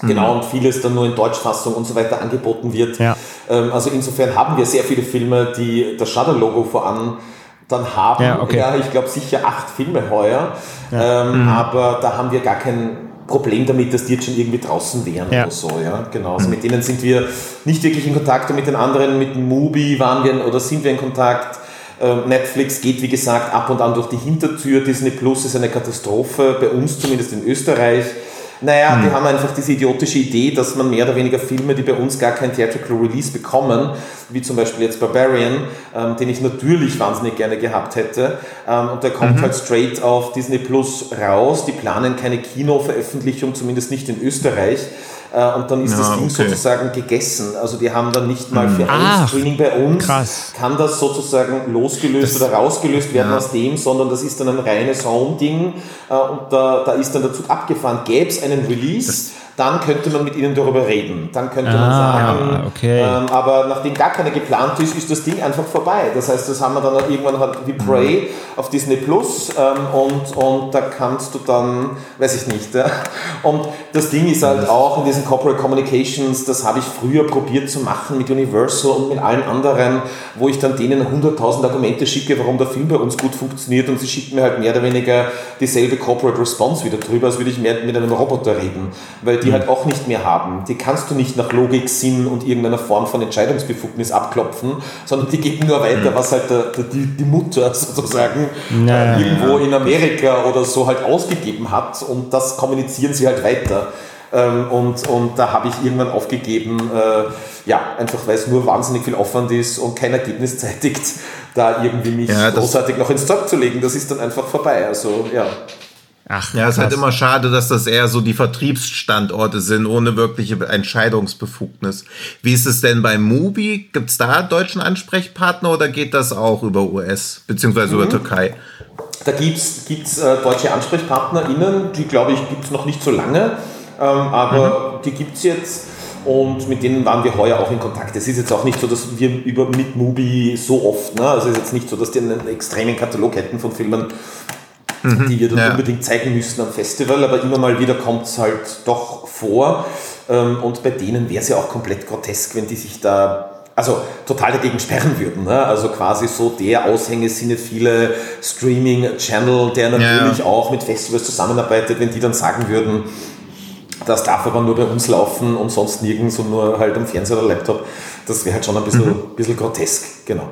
Genau, und vieles dann nur in Deutschfassung und so weiter angeboten wird. Ja. Ähm, also insofern haben wir sehr viele Filme, die das Shudder-Logo voran dann haben. Ja, okay. ja ich glaube sicher acht Filme heuer. Ja. Ähm, mhm. Aber da haben wir gar kein Problem damit, dass die jetzt schon irgendwie draußen wären ja. oder so. Ja, genau. Also mit denen sind wir nicht wirklich in Kontakt und mit den anderen, mit Mubi waren wir oder sind wir in Kontakt. Ähm, Netflix geht, wie gesagt, ab und an durch die Hintertür. Disney Plus ist eine Katastrophe, bei uns zumindest in Österreich. Naja, hm. die haben einfach diese idiotische Idee, dass man mehr oder weniger Filme, die bei uns gar kein Theatrical Release bekommen, wie zum Beispiel jetzt Barbarian, ähm, den ich natürlich wahnsinnig gerne gehabt hätte, ähm, und der kommt mhm. halt straight auf Disney Plus raus. Die planen keine Kinoveröffentlichung, zumindest nicht in Österreich. Äh, und dann ist ja, das Ding okay. sozusagen gegessen. Also die haben dann nicht mal für ein Screening bei uns, krass. kann das sozusagen losgelöst das, oder rausgelöst werden ja. aus dem, sondern das ist dann ein reines Home-Ding äh, und da, da ist dann der Zug abgefahren. Gäbe es einen Release, das, dann könnte man mit ihnen darüber reden. Dann könnte ah, man sagen, okay. ähm, aber nachdem gar keine geplant ist, ist das Ding einfach vorbei. Das heißt, das haben wir dann irgendwann halt wie Prey mhm. auf Disney Plus ähm, und, und da kannst du dann, weiß ich nicht. Ja. Und das Ding ist halt auch in diesen Corporate Communications, das habe ich früher probiert zu machen mit Universal und mit allen anderen, wo ich dann denen 100.000 Argumente schicke, warum der Film bei uns gut funktioniert und sie schicken mir halt mehr oder weniger dieselbe Corporate Response wieder drüber, als würde ich mehr mit einem Roboter reden. Weil die mhm. halt auch nicht mehr haben. Die kannst du nicht nach Logik, Sinn und irgendeiner Form von Entscheidungsbefugnis abklopfen, sondern die geben nur weiter, mhm. was halt der, der, die, die Mutter sozusagen naja, äh, irgendwo in Amerika oder so halt ausgegeben hat und das kommunizieren sie halt weiter. Ähm, und, und da habe ich irgendwann aufgegeben, äh, ja, einfach weil es nur wahnsinnig viel Aufwand ist und kein Ergebnis zeitigt, da irgendwie mich ja, großartig noch ins Zeug zu legen. Das ist dann einfach vorbei. Also, ja. Ach, ja, es ist halt immer schade, dass das eher so die Vertriebsstandorte sind, ohne wirkliche Entscheidungsbefugnis. Wie ist es denn bei Mubi? Gibt es da deutschen Ansprechpartner oder geht das auch über US beziehungsweise mhm. über Türkei? Da gibt es äh, deutsche AnsprechpartnerInnen, die glaube ich gibt es noch nicht so lange, ähm, aber mhm. die gibt es jetzt und mit denen waren wir heuer auch in Kontakt. Es ist jetzt auch nicht so, dass wir über mit Mubi so oft, ne? also es ist jetzt nicht so, dass die einen extremen Katalog hätten von Filmen, mhm. die wir dann ja. unbedingt zeigen müssten am Festival, aber immer mal wieder kommt es halt doch vor. Ähm, und bei denen wäre es ja auch komplett grotesk, wenn die sich da also total dagegen sperren würden. Ne? Also quasi so der Aushängesinn viele Streaming-Channel, der natürlich ja. auch mit Festivals zusammenarbeitet, wenn die dann sagen würden, das darf aber nur bei uns laufen und sonst nirgends und nur halt am Fernseher oder Laptop, das wäre halt schon ein bisschen, mhm. bisschen grotesk, genau.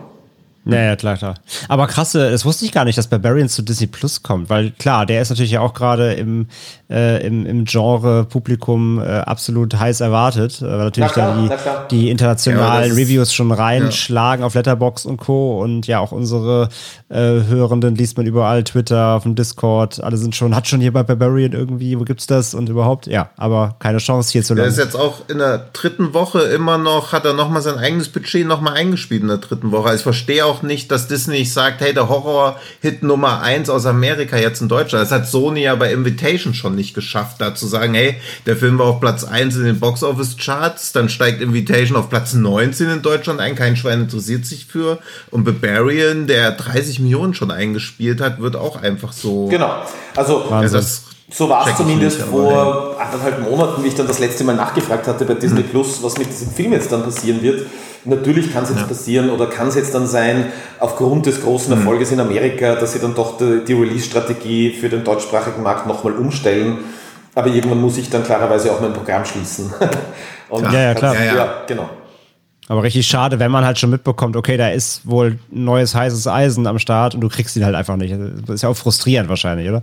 Ja, ja, klar, klar. Aber krasse, das wusste ich gar nicht, dass Barbarian zu Disney Plus kommt, weil klar, der ist natürlich ja auch gerade im, äh, im, im Genre-Publikum äh, absolut heiß erwartet, äh, weil natürlich klar, da die, die internationalen ja, Reviews schon reinschlagen ja. auf Letterbox und Co. Und ja, auch unsere äh, Hörenden liest man überall, Twitter, auf dem Discord, alle sind schon, hat schon hier bei Barbarian irgendwie, wo gibt's das und überhaupt, ja, aber keine Chance hier zu landen. Der ist jetzt auch in der dritten Woche immer noch, hat er nochmal sein eigenes Budget nochmal eingespielt in der dritten Woche. Also ich verstehe auch nicht, dass Disney sagt, hey, der Horror-Hit Nummer 1 aus Amerika jetzt in Deutschland. Das hat Sony ja bei Invitation schon nicht geschafft, da zu sagen, hey, der Film war auf Platz 1 in den Box-Office-Charts, dann steigt Invitation auf Platz 19 in Deutschland ein, kein Schwein interessiert sich für. Und Barbarian, der 30 Millionen schon eingespielt hat, wird auch einfach so. Genau. Also, ja, das so war es zumindest nicht, vor anderthalb Monaten, wie ich dann das letzte Mal nachgefragt hatte bei Disney. Plus, was mit diesem Film jetzt dann passieren wird. Natürlich kann es jetzt ja. passieren oder kann es jetzt dann sein, aufgrund des großen mhm. Erfolges in Amerika, dass sie dann doch die, die Release-Strategie für den deutschsprachigen Markt nochmal umstellen. Aber irgendwann muss ich dann klarerweise auch mein Programm schließen. Und ja, ja, klar. Ja, ja. ja, genau. Aber richtig schade, wenn man halt schon mitbekommt, okay, da ist wohl neues heißes Eisen am Start und du kriegst ihn halt einfach nicht. Das ist ja auch frustrierend wahrscheinlich, oder?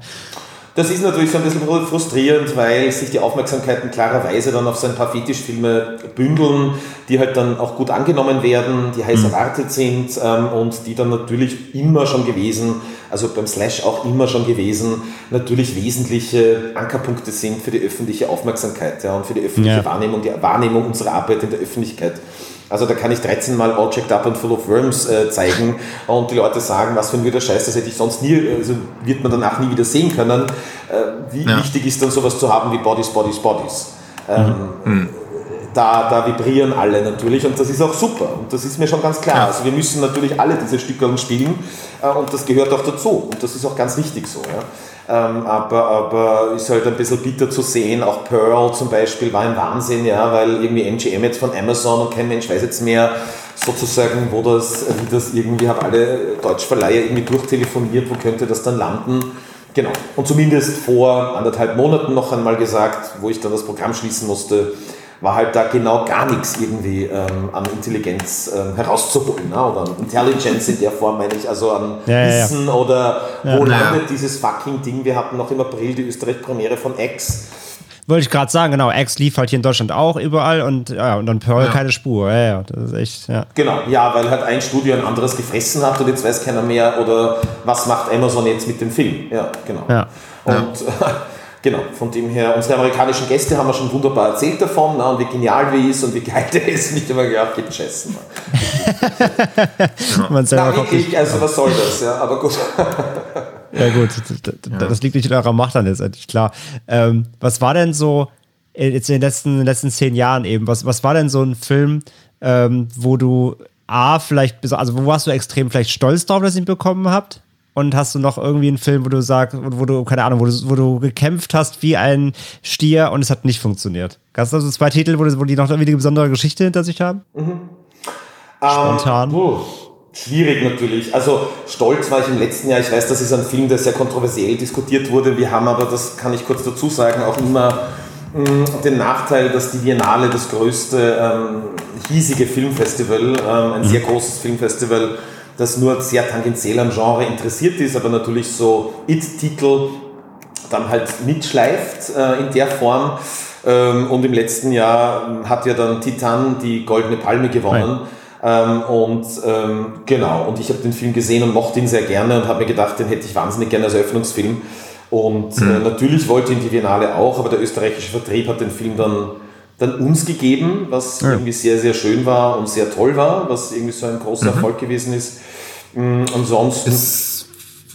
Das ist natürlich so ein bisschen frustrierend, weil sich die Aufmerksamkeiten klarerweise dann auf so ein paar Fetischfilme bündeln, die halt dann auch gut angenommen werden, die heiß mhm. erwartet sind ähm, und die dann natürlich immer schon gewesen, also beim Slash auch immer schon gewesen, natürlich wesentliche Ankerpunkte sind für die öffentliche Aufmerksamkeit ja, und für die öffentliche ja. Wahrnehmung, die Wahrnehmung unserer Arbeit in der Öffentlichkeit. Also da kann ich 13 Mal All Checked Up and Full of Worms äh, zeigen und die Leute sagen, was für ein wieder Scheiß, das hätte ich sonst nie, also wird man danach nie wieder sehen können. Äh, wie ja. wichtig ist dann sowas zu haben wie Bodies, Bodies, Bodies? Ähm, mhm. Da, da vibrieren alle natürlich und das ist auch super und das ist mir schon ganz klar. Ja. Also wir müssen natürlich alle diese Stücke spielen äh, und das gehört auch dazu und das ist auch ganz wichtig so. Ja. Ähm, aber, aber ist halt ein bisschen bitter zu sehen. Auch Pearl zum Beispiel war ein Wahnsinn, ja, weil irgendwie MGM jetzt von Amazon und kein Mensch weiß jetzt mehr sozusagen, wo das, wie das irgendwie, haben alle Deutschverleiher irgendwie durchtelefoniert, wo könnte das dann landen. Genau. Und zumindest vor anderthalb Monaten noch einmal gesagt, wo ich dann das Programm schließen musste, war halt da genau gar nichts irgendwie ähm, an Intelligenz ähm, herauszuholen. Ne? Oder an Intelligence in der Form meine ich, also an ja, Wissen ja, ja. oder wo landet dieses fucking Ding. Wir hatten noch im April die Österreich-Premiere von X. Wollte ich gerade sagen, genau. X lief halt hier in Deutschland auch überall und ja, und dann Pearl keine Spur. Ja, ja, das ist echt, ja. Genau, ja, weil halt ein Studio ein anderes gefressen hat und jetzt weiß keiner mehr oder was macht Amazon jetzt mit dem Film. Ja, genau. Ja. Und Genau, von dem her, unsere amerikanischen Gäste haben wir schon wunderbar erzählt davon na, und wie genial wie ist und wie geil der ist. Nicht immer gedacht, geht scheißen. Man selber Nein, ich, also was soll das, ja, aber gut. ja gut, das liegt nicht in eurer Macht dann letztendlich, klar. Ähm, was war denn so jetzt in den letzten, letzten zehn Jahren eben, was, was war denn so ein Film, ähm, wo du A, vielleicht, also wo warst du extrem vielleicht stolz drauf, dass ihr ihn bekommen habt? Und hast du noch irgendwie einen Film, wo du sagst, wo du, keine Ahnung, wo du, wo du gekämpft hast wie ein Stier und es hat nicht funktioniert? Hast du also zwei Titel, wo, wo die noch irgendwie eine besondere Geschichte hinter sich haben? Mhm. Spontan. Ähm, schwierig natürlich. Also stolz war ich im letzten Jahr. Ich weiß, das ist ein Film, der sehr kontroversiell diskutiert wurde. Wir haben aber, das kann ich kurz dazu sagen, auch immer mh, den Nachteil, dass die Biennale das größte ähm, hiesige Filmfestival, ähm, ein mhm. sehr großes Filmfestival das nur sehr tangentiell am Genre interessiert ist, aber natürlich so It-Titel dann halt mitschleift äh, in der Form. Ähm, und im letzten Jahr hat ja dann Titan die Goldene Palme gewonnen. Ähm, und ähm, genau, und ich habe den Film gesehen und mochte ihn sehr gerne und habe mir gedacht, den hätte ich wahnsinnig gerne als Eröffnungsfilm. Und äh, natürlich wollte ihn die Biennale auch, aber der österreichische Vertrieb hat den Film dann dann uns gegeben, was ja. irgendwie sehr, sehr schön war und sehr toll war, was irgendwie so ein großer mhm. Erfolg gewesen ist. Mm, ansonsten. Ist,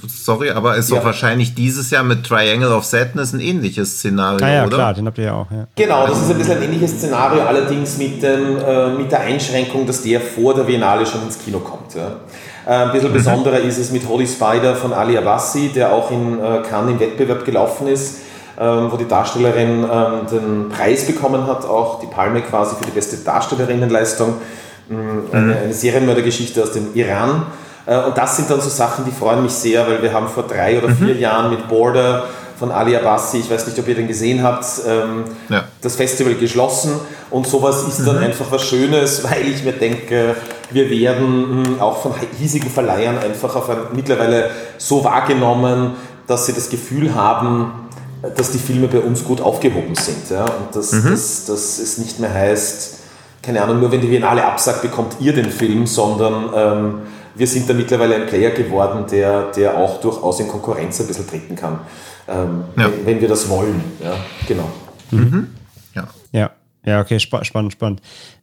sorry, aber ist ja. doch wahrscheinlich dieses Jahr mit Triangle of Sadness ein ähnliches Szenario, ah, ja, oder? klar, den habt ihr ja auch. Ja. Genau, das ist ein bisschen ein ähnliches Szenario, allerdings mit, dem, äh, mit der Einschränkung, dass der vor der Biennale schon ins Kino kommt. Ja. Äh, ein bisschen mhm. besonderer ist es mit Holy Spider von Ali Abassi, der auch in äh, Cannes im Wettbewerb gelaufen ist wo die Darstellerin ähm, den Preis bekommen hat, auch die Palme quasi für die beste Darstellerinnenleistung. Ähm, eine, mhm. eine Serienmördergeschichte aus dem Iran. Äh, und das sind dann so Sachen, die freuen mich sehr, weil wir haben vor drei oder vier mhm. Jahren mit Border von Ali Abbasi, ich weiß nicht, ob ihr den gesehen habt, ähm, ja. das Festival geschlossen und sowas ist dann mhm. einfach was Schönes, weil ich mir denke, wir werden hm, auch von hiesigen Verleihern einfach auf ein, mittlerweile so wahrgenommen, dass sie das Gefühl haben, dass die Filme bei uns gut aufgehoben sind. Ja? Und dass, mhm. dass, dass es nicht mehr heißt, keine Ahnung, nur wenn die Biennale absagt, bekommt ihr den Film, sondern ähm, wir sind da mittlerweile ein Player geworden, der, der auch durchaus in Konkurrenz ein bisschen treten kann, ähm, ja. wenn, wenn, wir das wollen. Ja, genau. Mhm. Ja. ja. Ja, okay, sp spannend, spannend.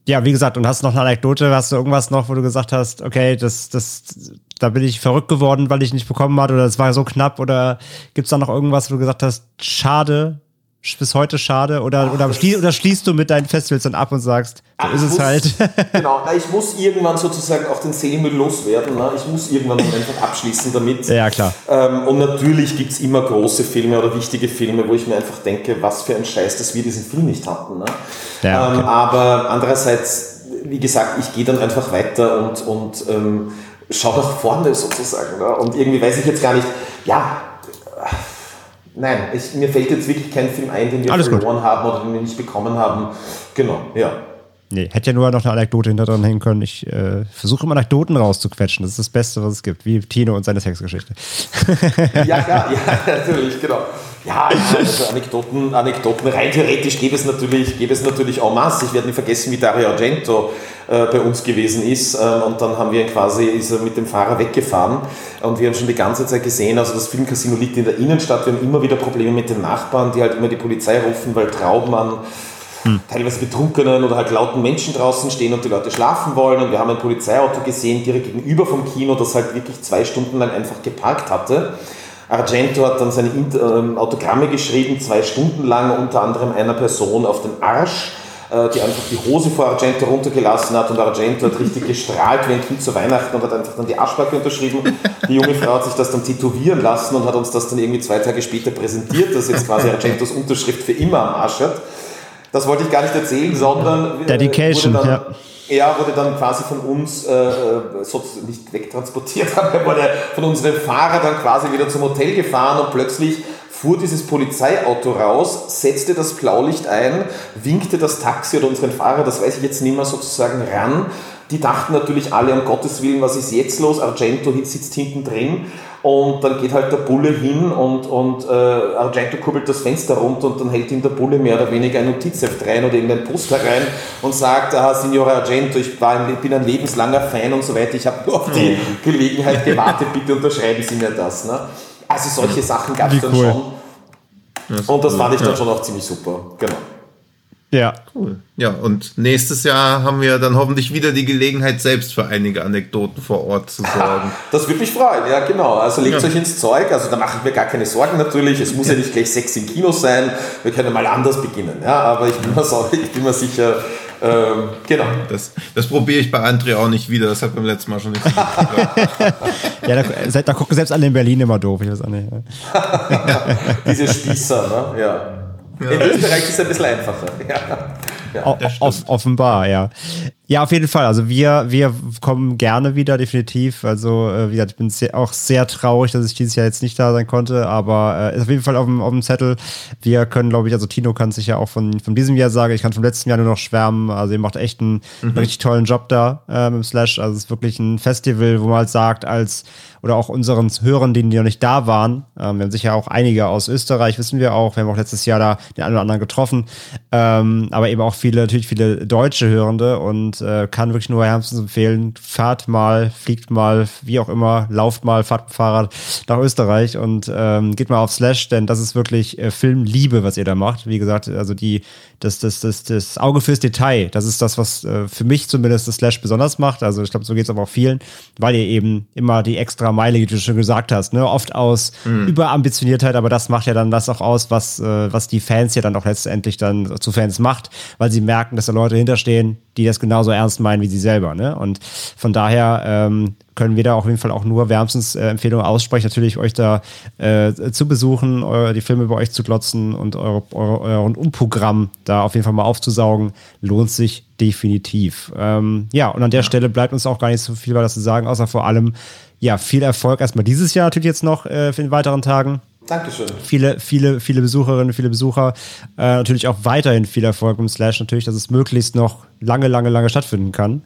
Ja, wie gesagt, und hast du noch eine Anekdote, hast du irgendwas noch, wo du gesagt hast, okay, das, das, da bin ich verrückt geworden, weil ich nicht bekommen hatte oder es war so knapp oder gibt es da noch irgendwas, wo du gesagt hast, schade, bis heute schade oder, Ach, oder, schlie oder, schließt du mit deinen Festivals dann ab und sagst, so Ach, ist es muss, halt. genau, na, ich muss irgendwann sozusagen auch den Seemüll loswerden. Na? Ich muss irgendwann einfach abschließen damit. Ja, klar. Ähm, und natürlich gibt es immer große Filme oder wichtige Filme, wo ich mir einfach denke, was für ein Scheiß, dass wir diesen Film nicht hatten. Ne? Ja, okay. ähm, aber andererseits, wie gesagt, ich gehe dann einfach weiter und, und ähm, schau nach vorne sozusagen. Ne? Und irgendwie weiß ich jetzt gar nicht, ja, nein, ich, mir fällt jetzt wirklich kein Film ein, den wir Alles verloren gut. haben oder den wir nicht bekommen haben. Genau, ja. Nee, hätte ja nur noch eine Anekdote hinter dran hängen können. Ich äh, versuche immer Anekdoten rauszuquetschen. Das ist das Beste, was es gibt. Wie Tino und seine Sexgeschichte. ja, klar, ja, natürlich, genau. Ja, also Anekdoten, Anekdoten, rein theoretisch gäbe es natürlich, gäbe es natürlich en masse. Ich werde nicht vergessen, wie Dario Argento äh, bei uns gewesen ist. Ähm, und dann haben wir ihn quasi, ist er mit dem Fahrer weggefahren. Und wir haben schon die ganze Zeit gesehen, also das Filmcasino liegt in der Innenstadt. Wir haben immer wieder Probleme mit den Nachbarn, die halt immer die Polizei rufen, weil Traubmann hm. teilweise betrunkenen oder halt lauten Menschen draußen stehen und die Leute schlafen wollen. Und wir haben ein Polizeiauto gesehen, direkt gegenüber vom Kino, das halt wirklich zwei Stunden lang einfach geparkt hatte. Argento hat dann seine ähm, Autogramme geschrieben, zwei Stunden lang, unter anderem einer Person auf den Arsch, äh, die einfach die Hose vor Argento runtergelassen hat und Argento hat richtig gestrahlt wie ein Kind zu Weihnachten und hat einfach dann die Arschbacke unterschrieben. Die junge Frau hat sich das dann tätowieren lassen und hat uns das dann irgendwie zwei Tage später präsentiert, dass jetzt quasi Argentos Unterschrift für immer am Arsch hat. Das wollte ich gar nicht erzählen, sondern Dedication, dann, ja. Er wurde dann quasi von uns äh, äh nicht wegtransportiert, aber er wurde von unserem Fahrer dann quasi wieder zum Hotel gefahren und plötzlich fuhr dieses Polizeiauto raus, setzte das Blaulicht ein, winkte das Taxi oder unseren Fahrer, das weiß ich jetzt nicht mehr sozusagen, ran. Die dachten natürlich alle, um Gottes Willen, was ist jetzt los? Argento sitzt hinten drin und dann geht halt der Bulle hin und, und äh, Argento kurbelt das Fenster runter und dann hält ihm der Bulle mehr oder weniger ein Notizheft rein oder irgendein Poster rein und sagt, ah, Signore Argento, ich, war ein, bin ein lebenslanger Fan und so weiter, ich habe nur auf die mhm. Gelegenheit gewartet, bitte unterschreiben Sie mir das. Ne? Also solche Sachen gab es dann cool. schon. Und das fand ich dann schon auch ziemlich super. Genau. Ja. Cool. Ja, und nächstes Jahr haben wir dann hoffentlich wieder die Gelegenheit, selbst für einige Anekdoten vor Ort zu sorgen. Das würde mich freuen, ja, genau. Also legt ja. euch ins Zeug. Also da machen wir gar keine Sorgen natürlich. Es muss ja, ja nicht gleich sechs im Kino sein. Wir können mal anders beginnen. Ja, aber ich bin mir, so, ich bin mir sicher, ähm, genau. Das, das probiere ich bei André auch nicht wieder. Das hat beim letzten Mal schon nicht so Ja, da, da, gucken selbst alle in Berlin immer doof. Ich weiß auch nicht. Diese Spießer, ne? Ja. Ja. In Österreich ist es ein bisschen einfacher. Ja. Ja, Off offenbar, ja. Ja, auf jeden Fall. Also wir, wir kommen gerne wieder, definitiv. Also, äh, wie gesagt, ich bin sehr, auch sehr traurig, dass ich dieses Jahr jetzt nicht da sein konnte, aber äh, ist auf jeden Fall auf dem, auf dem Zettel. Wir können, glaube ich, also Tino kann sich ja auch von, von diesem Jahr sagen, ich kann vom letzten Jahr nur noch schwärmen. Also ihr macht echt einen, mhm. richtig tollen Job da ähm, im Slash. Also es ist wirklich ein Festival, wo man halt sagt, als oder auch unseren Hörern, die noch nicht da waren. Ähm, wir haben sicher auch einige aus Österreich, wissen wir auch. Wir haben auch letztes Jahr da den einen oder anderen getroffen. Ähm, aber eben auch viele, natürlich viele deutsche Hörende und äh, kann wirklich nur wärmstens empfehlen, fahrt mal, fliegt mal, wie auch immer, lauft mal, fahrt mit Fahrrad nach Österreich und ähm, geht mal auf Slash, denn das ist wirklich äh, Filmliebe, was ihr da macht. Wie gesagt, also die, das, das, das, das Auge fürs Detail, das ist das, was äh, für mich zumindest das Slash besonders macht. Also ich glaube, so geht es aber auch vielen, weil ihr eben immer die extra Meile, wie du schon gesagt hast, ne, oft aus mhm. Überambitioniertheit, aber das macht ja dann das auch aus, was, äh, was die Fans ja dann auch letztendlich dann zu Fans macht, weil sie merken, dass da Leute hinterstehen, die das genauso ernst meinen wie sie selber. Ne? Und von daher ähm, können wir da auf jeden Fall auch nur wärmstens äh, Empfehlungen aussprechen, natürlich euch da äh, zu besuchen, eure, die Filme bei euch zu glotzen und eure, eure, euren Umprogramm da auf jeden Fall mal aufzusaugen, lohnt sich definitiv. Ähm, ja, und an der ja. Stelle bleibt uns auch gar nicht so viel weiter zu sagen, außer vor allem, ja, viel Erfolg erstmal dieses Jahr natürlich jetzt noch äh, für den weiteren Tagen. Dankeschön. Viele, viele, viele Besucherinnen, viele Besucher. Äh, natürlich auch weiterhin viel Erfolg im Slash, natürlich, dass es möglichst noch lange, lange, lange stattfinden kann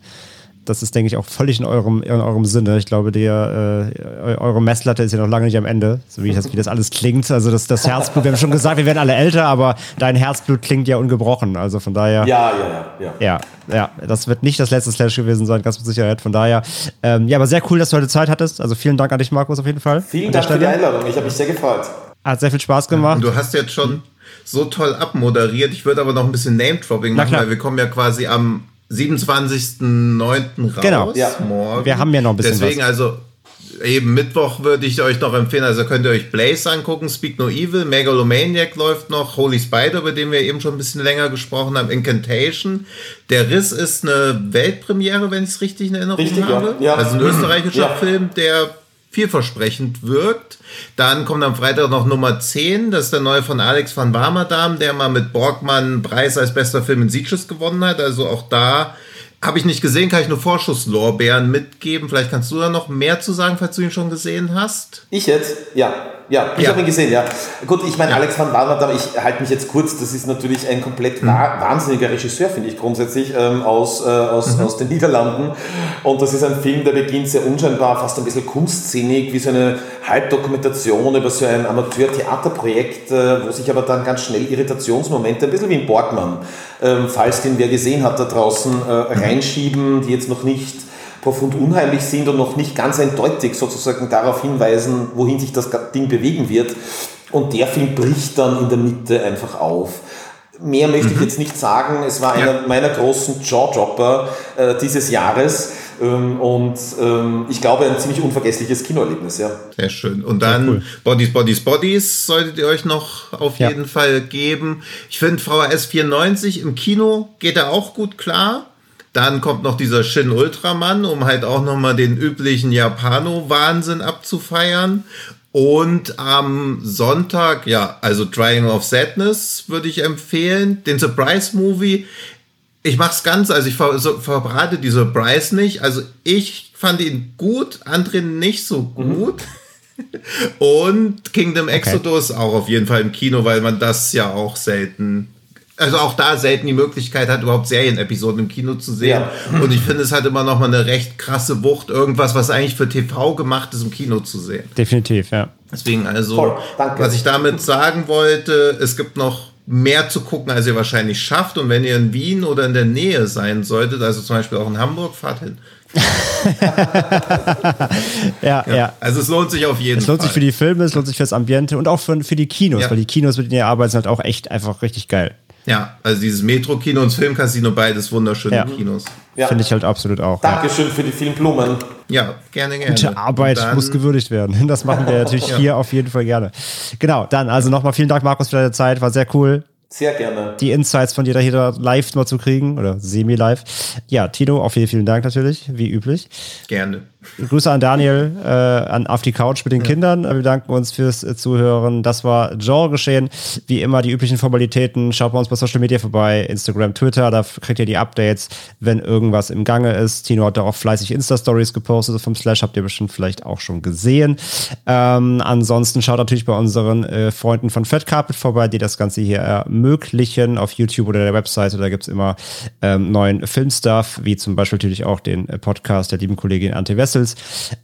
das ist, denke ich, auch völlig in eurem, in eurem Sinne. Ich glaube, der, äh, eure Messlatte ist ja noch lange nicht am Ende, so wie das, wie das alles klingt. Also das, das Herzblut, wir haben schon gesagt, wir werden alle älter, aber dein Herzblut klingt ja ungebrochen. Also von daher. Ja, ja, ja. Ja, ja, ja das wird nicht das letzte Slash gewesen sein, ganz mit Sicherheit. Von daher, ähm, ja, aber sehr cool, dass du heute Zeit hattest. Also vielen Dank an dich, Markus, auf jeden Fall. Vielen Dank für die Einladung. Ich habe mich sehr gefreut. Hat sehr viel Spaß gemacht. Du hast jetzt schon so toll abmoderiert. Ich würde aber noch ein bisschen Name-Dropping machen, weil wir kommen ja quasi am 27.09. raus. Genau, ja. morgen. Wir haben ja noch ein bisschen Deswegen was. also eben Mittwoch würde ich euch noch empfehlen, also könnt ihr euch Blaze angucken, Speak No Evil, Megalomaniac läuft noch, Holy Spider, über den wir eben schon ein bisschen länger gesprochen haben, Incantation. Der Riss ist eine Weltpremiere, wenn ich es richtig in Erinnerung richtig, habe. Ja. Ja. Also ein österreichischer ja. Film, der vielversprechend wirkt. Dann kommt am Freitag noch Nummer 10, das ist der neue von Alex van Warmerdam, der mal mit Borgmann Preis als bester Film in Sieges gewonnen hat. Also auch da habe ich nicht gesehen, kann ich nur Vorschusslorbeeren mitgeben. Vielleicht kannst du da noch mehr zu sagen, falls du ihn schon gesehen hast. Ich jetzt? Ja. Ja, ich ja. habe ihn gesehen, ja. Gut, ich meine, ja. Alex van Warner, ich halte mich jetzt kurz, das ist natürlich ein komplett mhm. wahnsinniger Regisseur, finde ich grundsätzlich, ähm, aus, äh, aus, mhm. aus den Niederlanden. Und das ist ein Film, der beginnt sehr unscheinbar, fast ein bisschen kunstszenig, wie so eine Halbdokumentation über so ein Amateur-Theaterprojekt, äh, wo sich aber dann ganz schnell Irritationsmomente, ein bisschen wie in Borgmann, ähm, falls den wer gesehen hat da draußen, äh, mhm. reinschieben, die jetzt noch nicht profund unheimlich sind und noch nicht ganz eindeutig sozusagen darauf hinweisen, wohin sich das Ding bewegen wird. Und der Film bricht dann in der Mitte einfach auf. Mehr möchte mhm. ich jetzt nicht sagen. Es war ja. einer meiner großen Jawdropper äh, dieses Jahres. Ähm, und ähm, ich glaube, ein ziemlich unvergessliches Kinoerlebnis, ja. Sehr schön. Und dann cool. Bodies, Bodies, Bodies solltet ihr euch noch auf ja. jeden Fall geben. Ich finde VHS 94 im Kino geht er auch gut klar. Dann kommt noch dieser Shin Ultraman, um halt auch nochmal den üblichen Japano-Wahnsinn abzufeiern. Und am Sonntag, ja, also Triangle of Sadness würde ich empfehlen. Den Surprise Movie. Ich mach's ganz, also ich ver so, verbrate die Surprise nicht. Also ich fand ihn gut, andere nicht so mhm. gut. Mhm. Und Kingdom Exodus okay. auch auf jeden Fall im Kino, weil man das ja auch selten also auch da selten die Möglichkeit hat, überhaupt Serienepisoden im Kino zu sehen. Ja. Und ich finde, es hat immer noch mal eine recht krasse Wucht, irgendwas, was eigentlich für TV gemacht ist, im Kino zu sehen. Definitiv, ja. Deswegen also, was ich damit sagen wollte, es gibt noch mehr zu gucken, als ihr wahrscheinlich schafft. Und wenn ihr in Wien oder in der Nähe sein solltet, also zum Beispiel auch in Hamburg, fahrt hin. ja, ja, ja, Also es lohnt sich auf jeden Fall. Es lohnt Fall. sich für die Filme, es lohnt sich fürs Ambiente und auch für, für die Kinos, ja. weil die Kinos, mit denen ihr arbeitet, sind halt auch echt einfach richtig geil. Ja, also dieses Metro-Kino und das Filmcasino, beides wunderschöne ja. Kinos. Ja. Finde ich halt absolut auch. Dankeschön ja. für die vielen Blumen. Ja, gerne, gerne. Gute Arbeit dann muss gewürdigt werden. Das machen wir natürlich ja. hier auf jeden Fall gerne. Genau, dann also nochmal vielen Dank, Markus, für deine Zeit. War sehr cool. Sehr gerne. Die Insights von dir da hier live mal zu kriegen oder semi-live. Ja, Tino, auch vielen, vielen Dank natürlich, wie üblich. Gerne. Grüße an Daniel, äh, an Auf die Couch mit den ja. Kindern. Wir bedanken uns fürs äh, Zuhören. Das war Genre geschehen. Wie immer die üblichen Formalitäten. Schaut bei uns bei Social Media vorbei, Instagram, Twitter. Da kriegt ihr die Updates, wenn irgendwas im Gange ist. Tino hat da auch fleißig Insta-Stories gepostet vom Slash. Habt ihr bestimmt vielleicht auch schon gesehen. Ähm, ansonsten schaut natürlich bei unseren äh, Freunden von Fat Carpet vorbei, die das Ganze hier ermöglichen auf YouTube oder der Webseite. Da gibt es immer ähm, neuen Filmstuff, wie zum Beispiel natürlich auch den äh, Podcast der lieben Kollegin Ante West Vessels.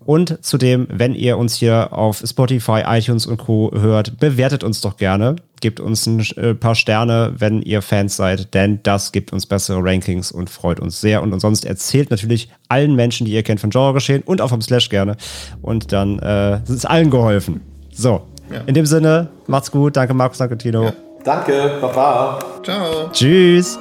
Und zudem, wenn ihr uns hier auf Spotify, iTunes und Co. hört, bewertet uns doch gerne. Gebt uns ein äh, paar Sterne, wenn ihr Fans seid, denn das gibt uns bessere Rankings und freut uns sehr. Und sonst erzählt natürlich allen Menschen, die ihr kennt, von Genre geschehen und auch vom Slash gerne. Und dann äh, ist allen geholfen. So, ja. in dem Sinne, macht's gut. Danke, Markus, danke, Tino. Ja. Danke, Baba. Ciao. Tschüss.